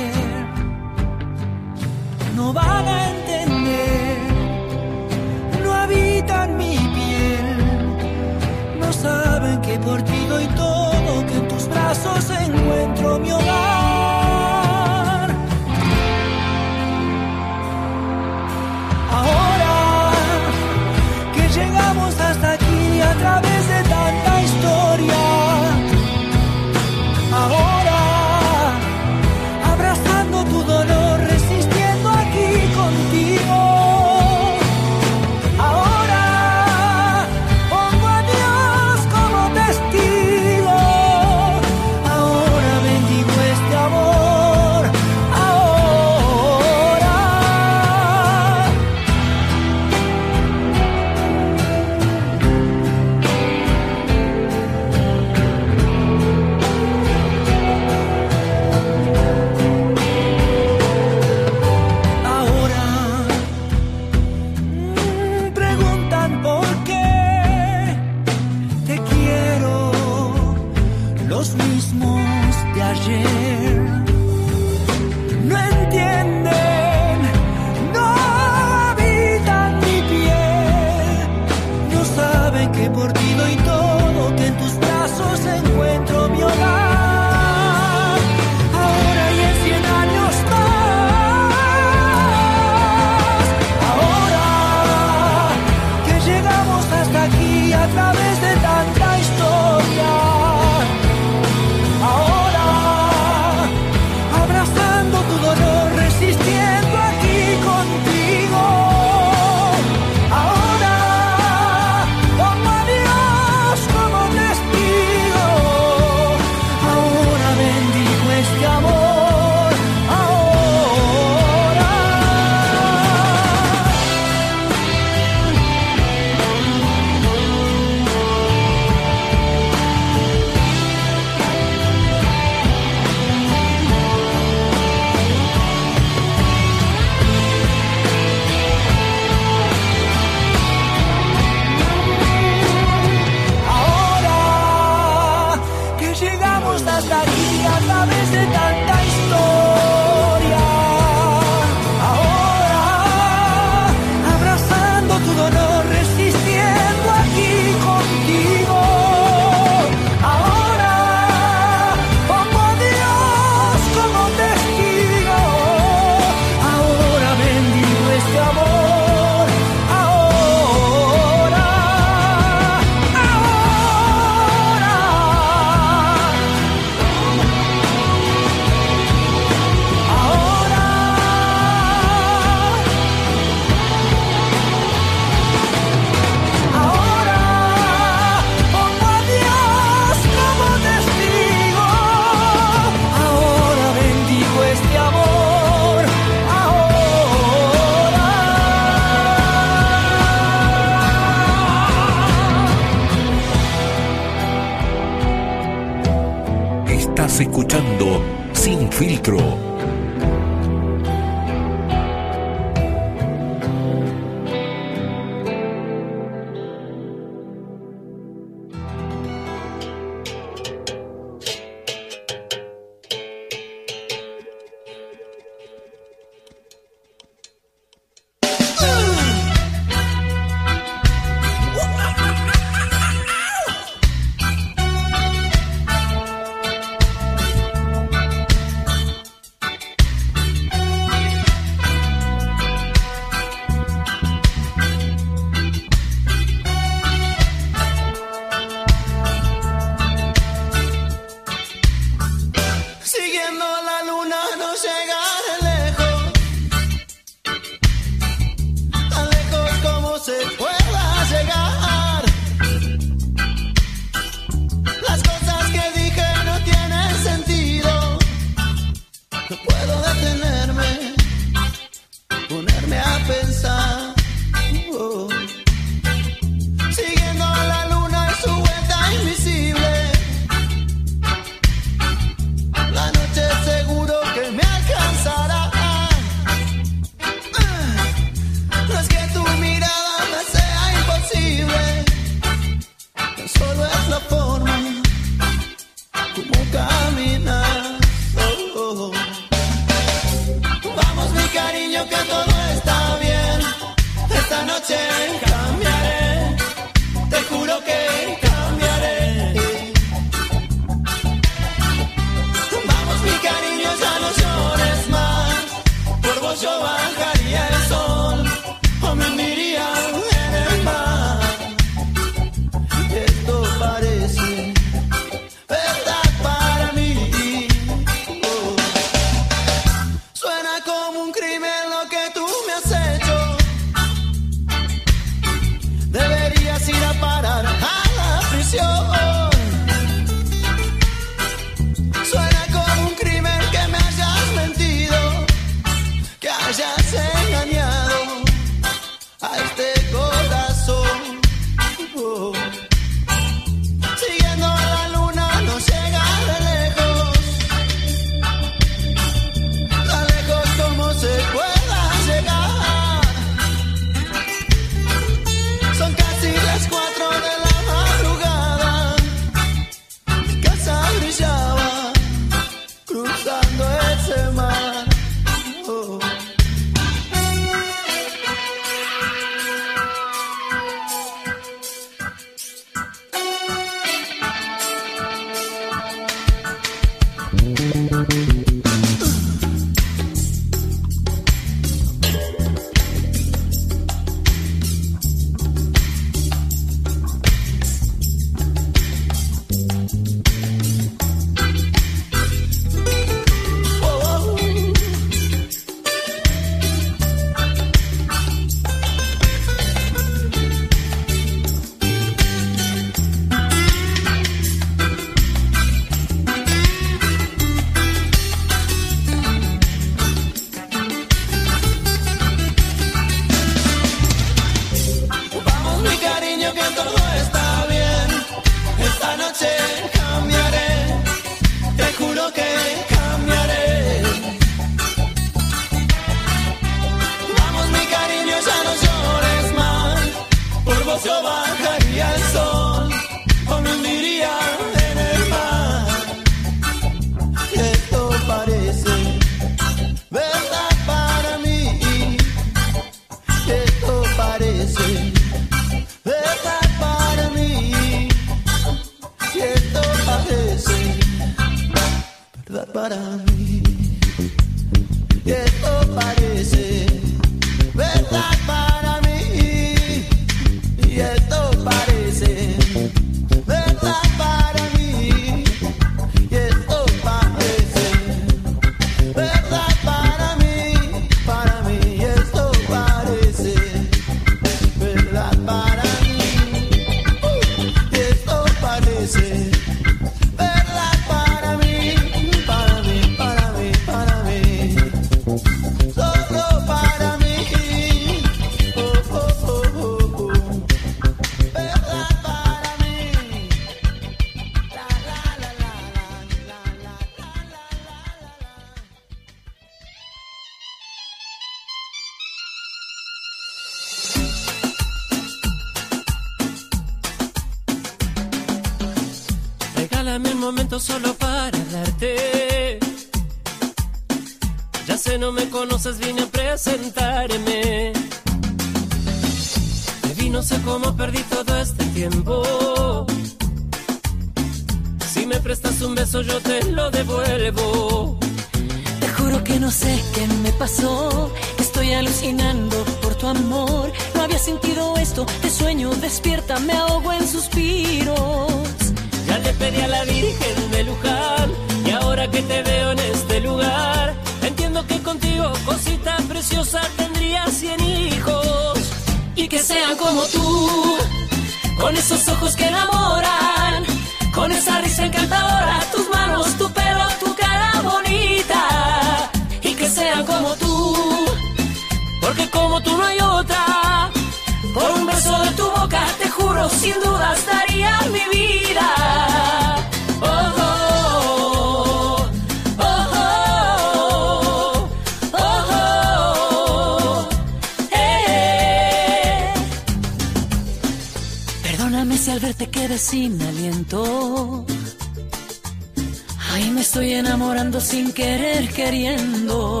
Querer queriendo.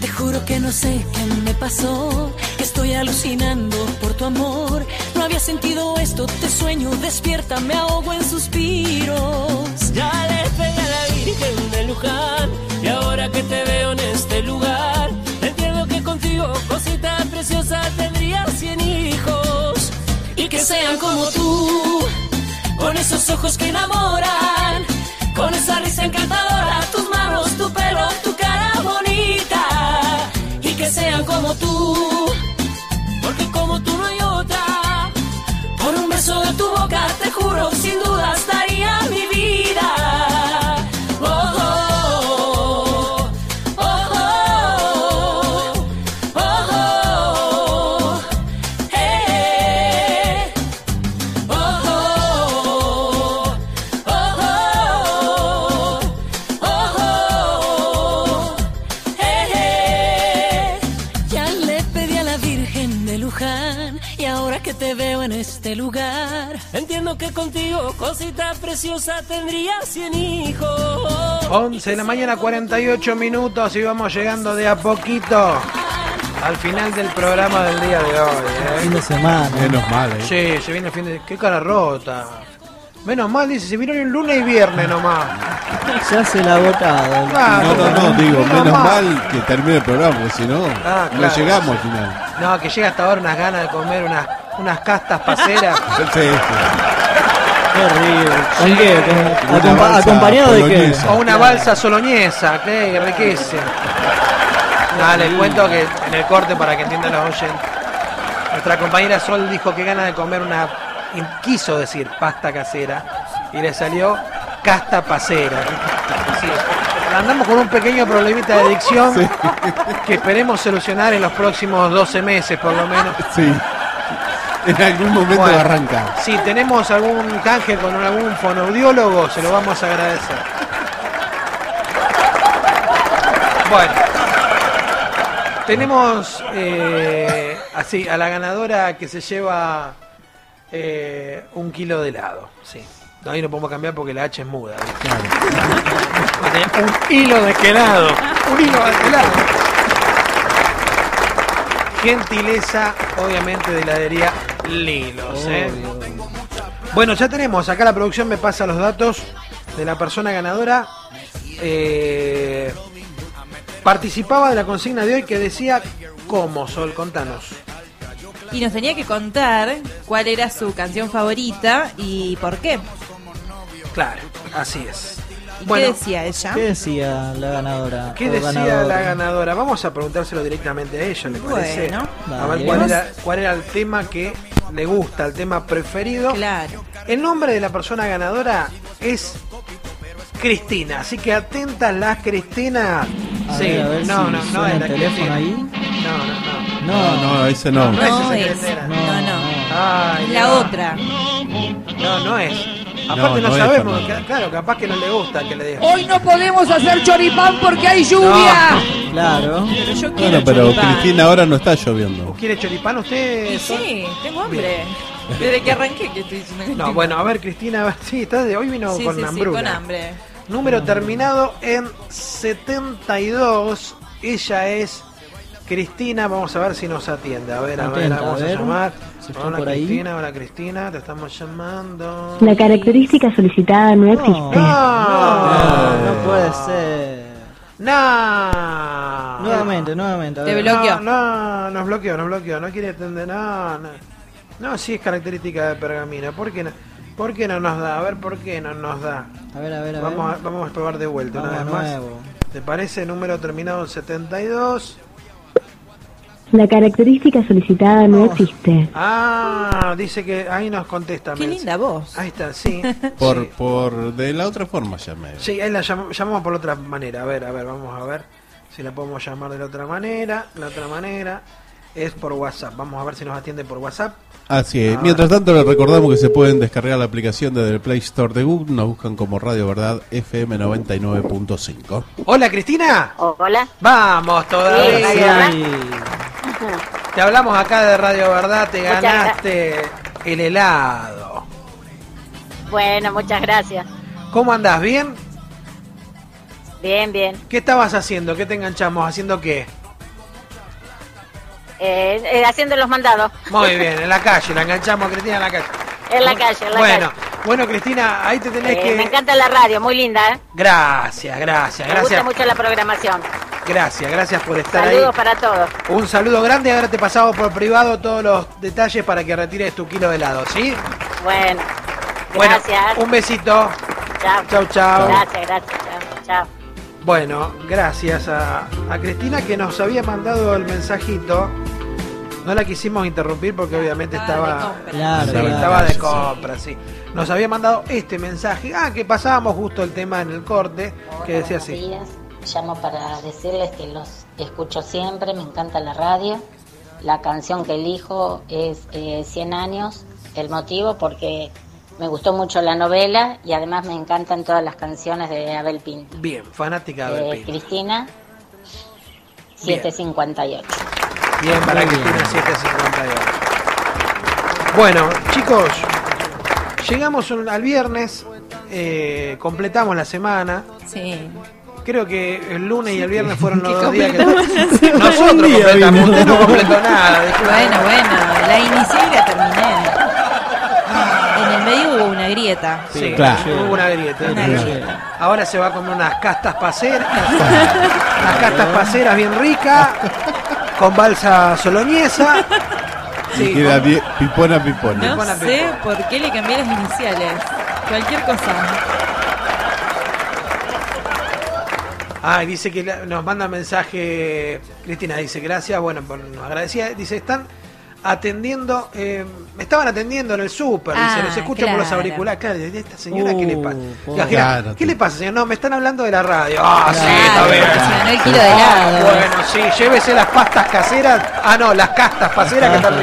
Te juro que no sé qué me pasó, estoy alucinando por tu amor. No había sentido esto, te sueño, despierta, me ahogo en suspiros. Ya le a la Virgen de Luján y ahora que te veo en este lugar, entiendo que contigo, cosita preciosa, tendría cien hijos. y que sean como tú, con esos ojos que enamoran, con esa risa encantadora, este lugar, Entiendo que contigo, cosita preciosa, tendría cien hijos. 11 de la mañana, 48 minutos y vamos llegando de a poquito al final del programa del día de hoy. ¿eh? Fin de semana. Menos mal, ¿eh? Sí, se viene el fin de... ¡Qué cara rota! Menos mal, dice, se vino el lunes y viernes nomás. Se hace el agotado. Ah, No, no, no, digo, menos menos mal. mal que termine el programa, porque si no, Ah, no claro. llegamos al final. No, que llega hasta ahora unas ganas de comer unas, unas castas paseras. Sí, sí. Qué rico. ¿Con qué? ¿Con- Una acompa- balsa ¿Acompañado de qué? O una balsa soloñesa, que enriquece. Nada, les cuento que en el corte, para que entiendan los oyentes, nuestra compañera Sol dijo que gana de comer una. quiso decir pasta casera y le salió casta pasera. Sí. Andamos con un pequeño problemita de adicción que esperemos solucionar en los próximos 12 meses, por lo menos. Sí. En algún momento Bueno. arranca. Si tenemos algún canje con algún fonoaudiólogo, se lo vamos a agradecer. Bueno, tenemos eh, así a la ganadora que se lleva eh, un kilo de helado. Sí. No, ahí no podemos cambiar porque la H es muda. tener un hilo de helado. Un hilo de helado. Gentileza, obviamente, de heladería Lilos. ¿eh? Bueno, ya tenemos. Acá la producción me pasa los datos de la persona ganadora. Eh, participaba de la consigna de hoy que decía ¿Cómo, Sol? Contanos. Y nos tenía que contar cuál era su canción favorita y por qué. Claro, así es. ¿Y Bueno, qué decía ella? ¿Qué decía la ganadora? ¿Qué decía ganador? la ganadora? Vamos a preguntárselo directamente a ella, ¿le parece? Bueno. a ver cuál era, cuál era el tema que le gusta, el tema preferido. Claro. El nombre de la persona ganadora es Cristina, así que atentas las Cristina. A sí, ver, a ver no, si no, no es el la teléfono Cristina. ahí. No, no, no. No, No, ese no. No es No esa es. No, no. Ay, La no. otra. No, no es. Aparte no, sabemos, claro, capaz que no le gusta que le diga. Hoy no podemos hacer choripán porque hay lluvia. Claro. Pero yo quiero Bueno, pero choripán. Cristina ahora no está lloviendo. ¿Quiere choripán usted? Y Sol? sí, tengo hambre. Desde que arranqué que estoy diciendo que No, estoy- bueno, a ver, Cristina, a ver, sí, está de, hoy vino Sí, con sí, sí, hambruna. con hambre. Número terminado en 72. Ella es Cristina. Vamos a ver si nos atiende. A ver, a ver, Atenta, vamos a a, ver, llamar. Hola por ahí. Cristina, hola Cristina, te estamos llamando. La característica solicitada no existe. No, no puede ser. No. Nuevamente, nuevamente. a Te bloqueó. No, no, nos bloqueó, nos bloqueó. No quiere atender. No, no. No, sí es característica de pergamino. ¿Por qué no? ¿Por qué no nos da? A ver, ¿por qué no nos da? A ver, a ver, a Vamos a, ver. vamos a probar de vuelta una Vamos vez más. nuevo. ¿Te parece? Número terminado en 72. La característica solicitada no existe. Ah, dice que ahí nos contesta. Qué linda voz. Ahí está, sí. Por, sí. por de la otra forma llamé. Sí, ahí la llam- llamamos por otra manera. A ver, a ver, vamos a ver si la podemos llamar de la otra manera. La otra manera es por WhatsApp. Vamos a ver si nos atiende por WhatsApp. Así es. Ah. Mientras tanto, les recordamos que se pueden descargar la aplicación desde el Play Store de Google. Nos buscan como Radio Verdad FM 99.5. Hola, Cristina. Hola. Vamos todavía. Sí, Te hablamos acá de Radio Verdad. Te Muchas ganaste el helado. Bueno, muchas gracias. ¿Cómo andás? ¿Bien? Bien, bien. ¿Qué estabas haciendo? ¿Qué te enganchamos? ¿Haciendo qué? Eh, eh, haciendo los mandados. Muy bien, en la calle. La enganchamos a Cristina en la calle. En la calle, en la Bueno, calle. Bueno, Cristina, ahí te tenés Eh, que. Me encanta la radio, muy linda, ¿eh? Gracias, gracias, Me gusta gracias. mucho la programación. Gracias, gracias por estar Saludos ahí. para todos. Un saludo grande. Ahora te pasamos por privado todos los detalles para que retires tu kilo de helado, ¿sí? Bueno, Bueno, gracias. un besito. Chao. Chau, chau. Gracias, gracias. Chao. chao. Bueno, gracias a, a Cristina que nos había mandado el mensajito. No la quisimos interrumpir porque obviamente estaba, Claro, sí, claro. estaba de compra, sí. Nos había mandado este mensaje. Ah, que pasábamos justo el tema en el corte, que decía Buenos así. días. Llamo para decirles que los escucho siempre, me encanta la radio. La canción que elijo es eh, 100 años. El motivo porque me gustó mucho la novela y además me encantan todas las canciones de Abel Pinto. Bien, fanática de Eh, Abel Pinto. Cristina, Bien. 758. Bien para Muy Cristina bien. 758. Bueno, chicos, llegamos un- al viernes, eh, completamos la semana. Sí. Creo que el lunes y el viernes fueron los dos días que nosotros Un día completamos. Usted no completó nada. Bueno, bueno, la inicié y la terminé. En el medio hubo una grieta. Sí, Claro. hubo una grieta. Una grieta. Ahora se va a comer unas castas paceras, unas castas paceras bien ricas, con balsa soloñesa. Y Sí, queda con- bien- pipona, pipona. No Pipona, sé pipona. por qué le cambié las iniciales. Cualquier cosa. Ah, y dice que la- nos manda mensaje, Cristina dice, gracias, bueno, por- nos agradecía, dice, están atendiendo, eh, me estaban atendiendo en el súper, dice, Ah, los escucho por los auriculares, claro, ¿y esta señora qué le Uh, pasa? Imagina, Claro, ¿Qué le pasa, señor? No, me están hablando de la radio. Ah, sí, está bien. el kilo de Ah, bueno, sí, llévese las pastas caseras, ah, no, las castas paseras que están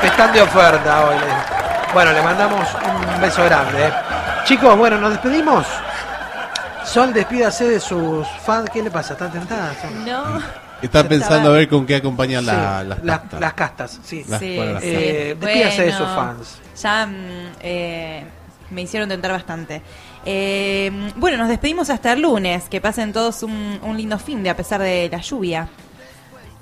que están de oferta hoy. Bueno, le mandamos un beso grande. eh. Chicos, bueno, nos despedimos. Sol, despídase de sus fans. ¿Qué le pasa? ¿Están tentadas? No. Está pensando estaba- a ver con qué acompañan la, Sí, las las, castas, sí. Las- Sí, bueno, las sí. Eh, despídase de sus Bueno, fans. Ya mm, eh, me hicieron tentar bastante. Eh, bueno, nos despedimos hasta el lunes. Que pasen todos un, un lindo fin de a pesar de la lluvia.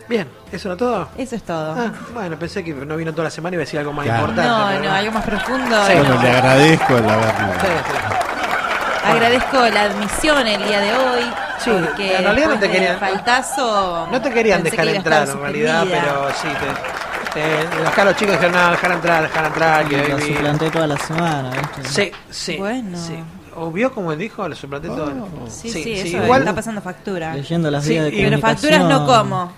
Bien, ¿eso era todo? Eso es todo. Ah, bueno, pensé que no vino toda la semana y iba a decir algo más Claro. importante. no, no, algo más profundo. Sí. no. Bueno, le agradezco el haberlo. Agradezco la admisión el día de hoy. Sí, porque en realidad no te querían- faltazo. No te querían dejar que entrar en realidad, suspendida. pero sí. Te, los chicos dijeron, no, dejar entrar, dejar entrar. Que vi- suplanté toda la semana, ¿viste? Sí, sí. Bueno. sí. ¿O vio como dijo? Lo suplanté todo. Sí, Sí, sí, sí, eso igual- está pasando factura. Leyendo las Sí, vías de y- Pero facturas no como.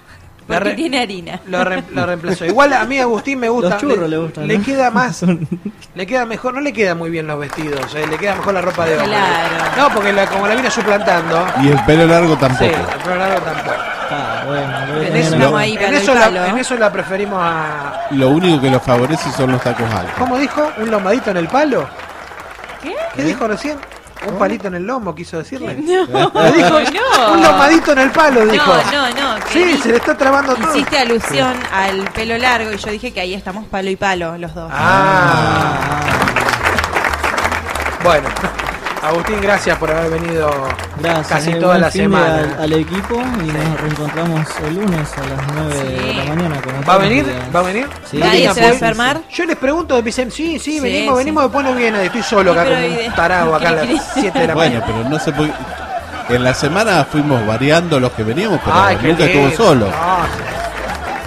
La Porque re- tiene harina. Lo, re- lo reemplazó. Igual a mí Agustín me gusta. Los churros le gustan, Le ¿no? queda más. le queda mejor. No le quedan muy bien los vestidos. eh, le queda mejor la ropa de hombre. Claro. No, porque la- como la vino suplantando. Y el pelo largo Sí, tampoco. el programa tampoco. Ah, bueno, lo voy a En tener eso, en- Estamos ahí en para el eso palo. la, en eso la preferimos a. Lo único que lo favorece son los tacos altos. ¿Cómo dijo? ¿Un lomadito en el palo? ¿Qué? ¿Qué dijo recién? Un palito en el lomo, quiso decirle. No, Le dijo, no. Un lomadito en el palo, dijo. No, no, no. que Sí, se le está trabando todo. Hiciste alusión al pelo largo y yo dije que ahí estamos palo y palo los dos. Ah. Bueno, Agustín, gracias por haber venido Gracias. casi eh, toda la semana. Al, al equipo y nos reencontramos el lunes a las 9 de la mañana. como ¿Va a venir? días. ¿Va a venir? Sí. ¿No ¿Nadie se va a enfermar? Yo les pregunto, me dicen, sí, sí, Sí, venimos, sí. venimos, después no viene. Estoy solo acá de- un tarado acá a las 7 de la Bueno, mañana. pero no se puede. En la semana fuimos variando los que veníamos, pero Ay, nunca estuvo solo. No.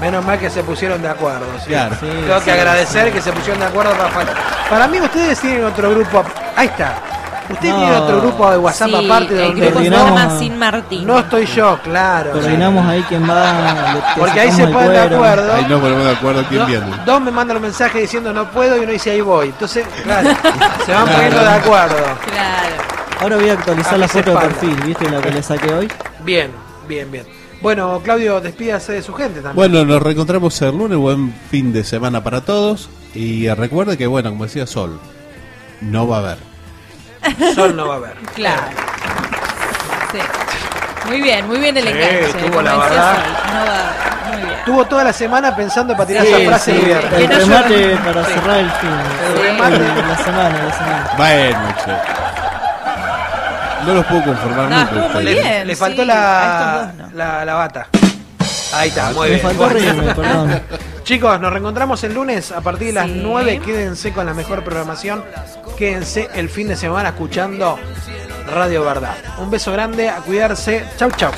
Menos mal que se pusieron de acuerdo. sí. Claro. Sí, Tengo sí, que agradecer sí. que se pusieron de acuerdo para. Para mí ustedes tienen otro grupo. Ahí está. Ustedes No. tienen otro grupo de WhatsApp Sí, aparte de el donde grupo se Coordinamos llama Sin Martín. no estoy yo, claro. Coordinamos ahí quién va. Porque ahí se ponen de acuerdo. Ahí nos ponemos de acuerdo quién viene. Dos me mandan un mensaje diciendo no puedo y uno dice ahí voy. Entonces, claro, se van poniendo de acuerdo. Claro. Ahora voy a actualizar la foto de perfil, ¿viste la que le saqué hoy? Bien, bien, bien. Bueno, Claudio, despídase de su gente también. Bueno, nos reencontramos el lunes. Buen fin de semana para todos. Y recuerde que, bueno, como decía Sol, no va a haber. Sol no va a haber. Claro. Sí. Muy bien, muy bien el Sí, enganche. tuvo como la decía verdad. Sol. No va. Muy bien. Tuvo toda la semana pensando para tirar Sí, esa frase sí, el no remate para Sí. cerrar el fin. El Sí, remate. La semana, la semana. Bueno, che. No los puedo conformar No, nunca. estuvo muy. Le, bien, le sí, faltó la, estos dos no. la, la bata. Ahí está, muy Me bien. faltó Bueno. reírme, perdón. Chicos, nos reencontramos el lunes a partir de las Sí. 9. Quédense con la mejor programación. Quédense el fin de semana escuchando Radio Verdad. Un beso grande, a cuidarse. Chau, chau.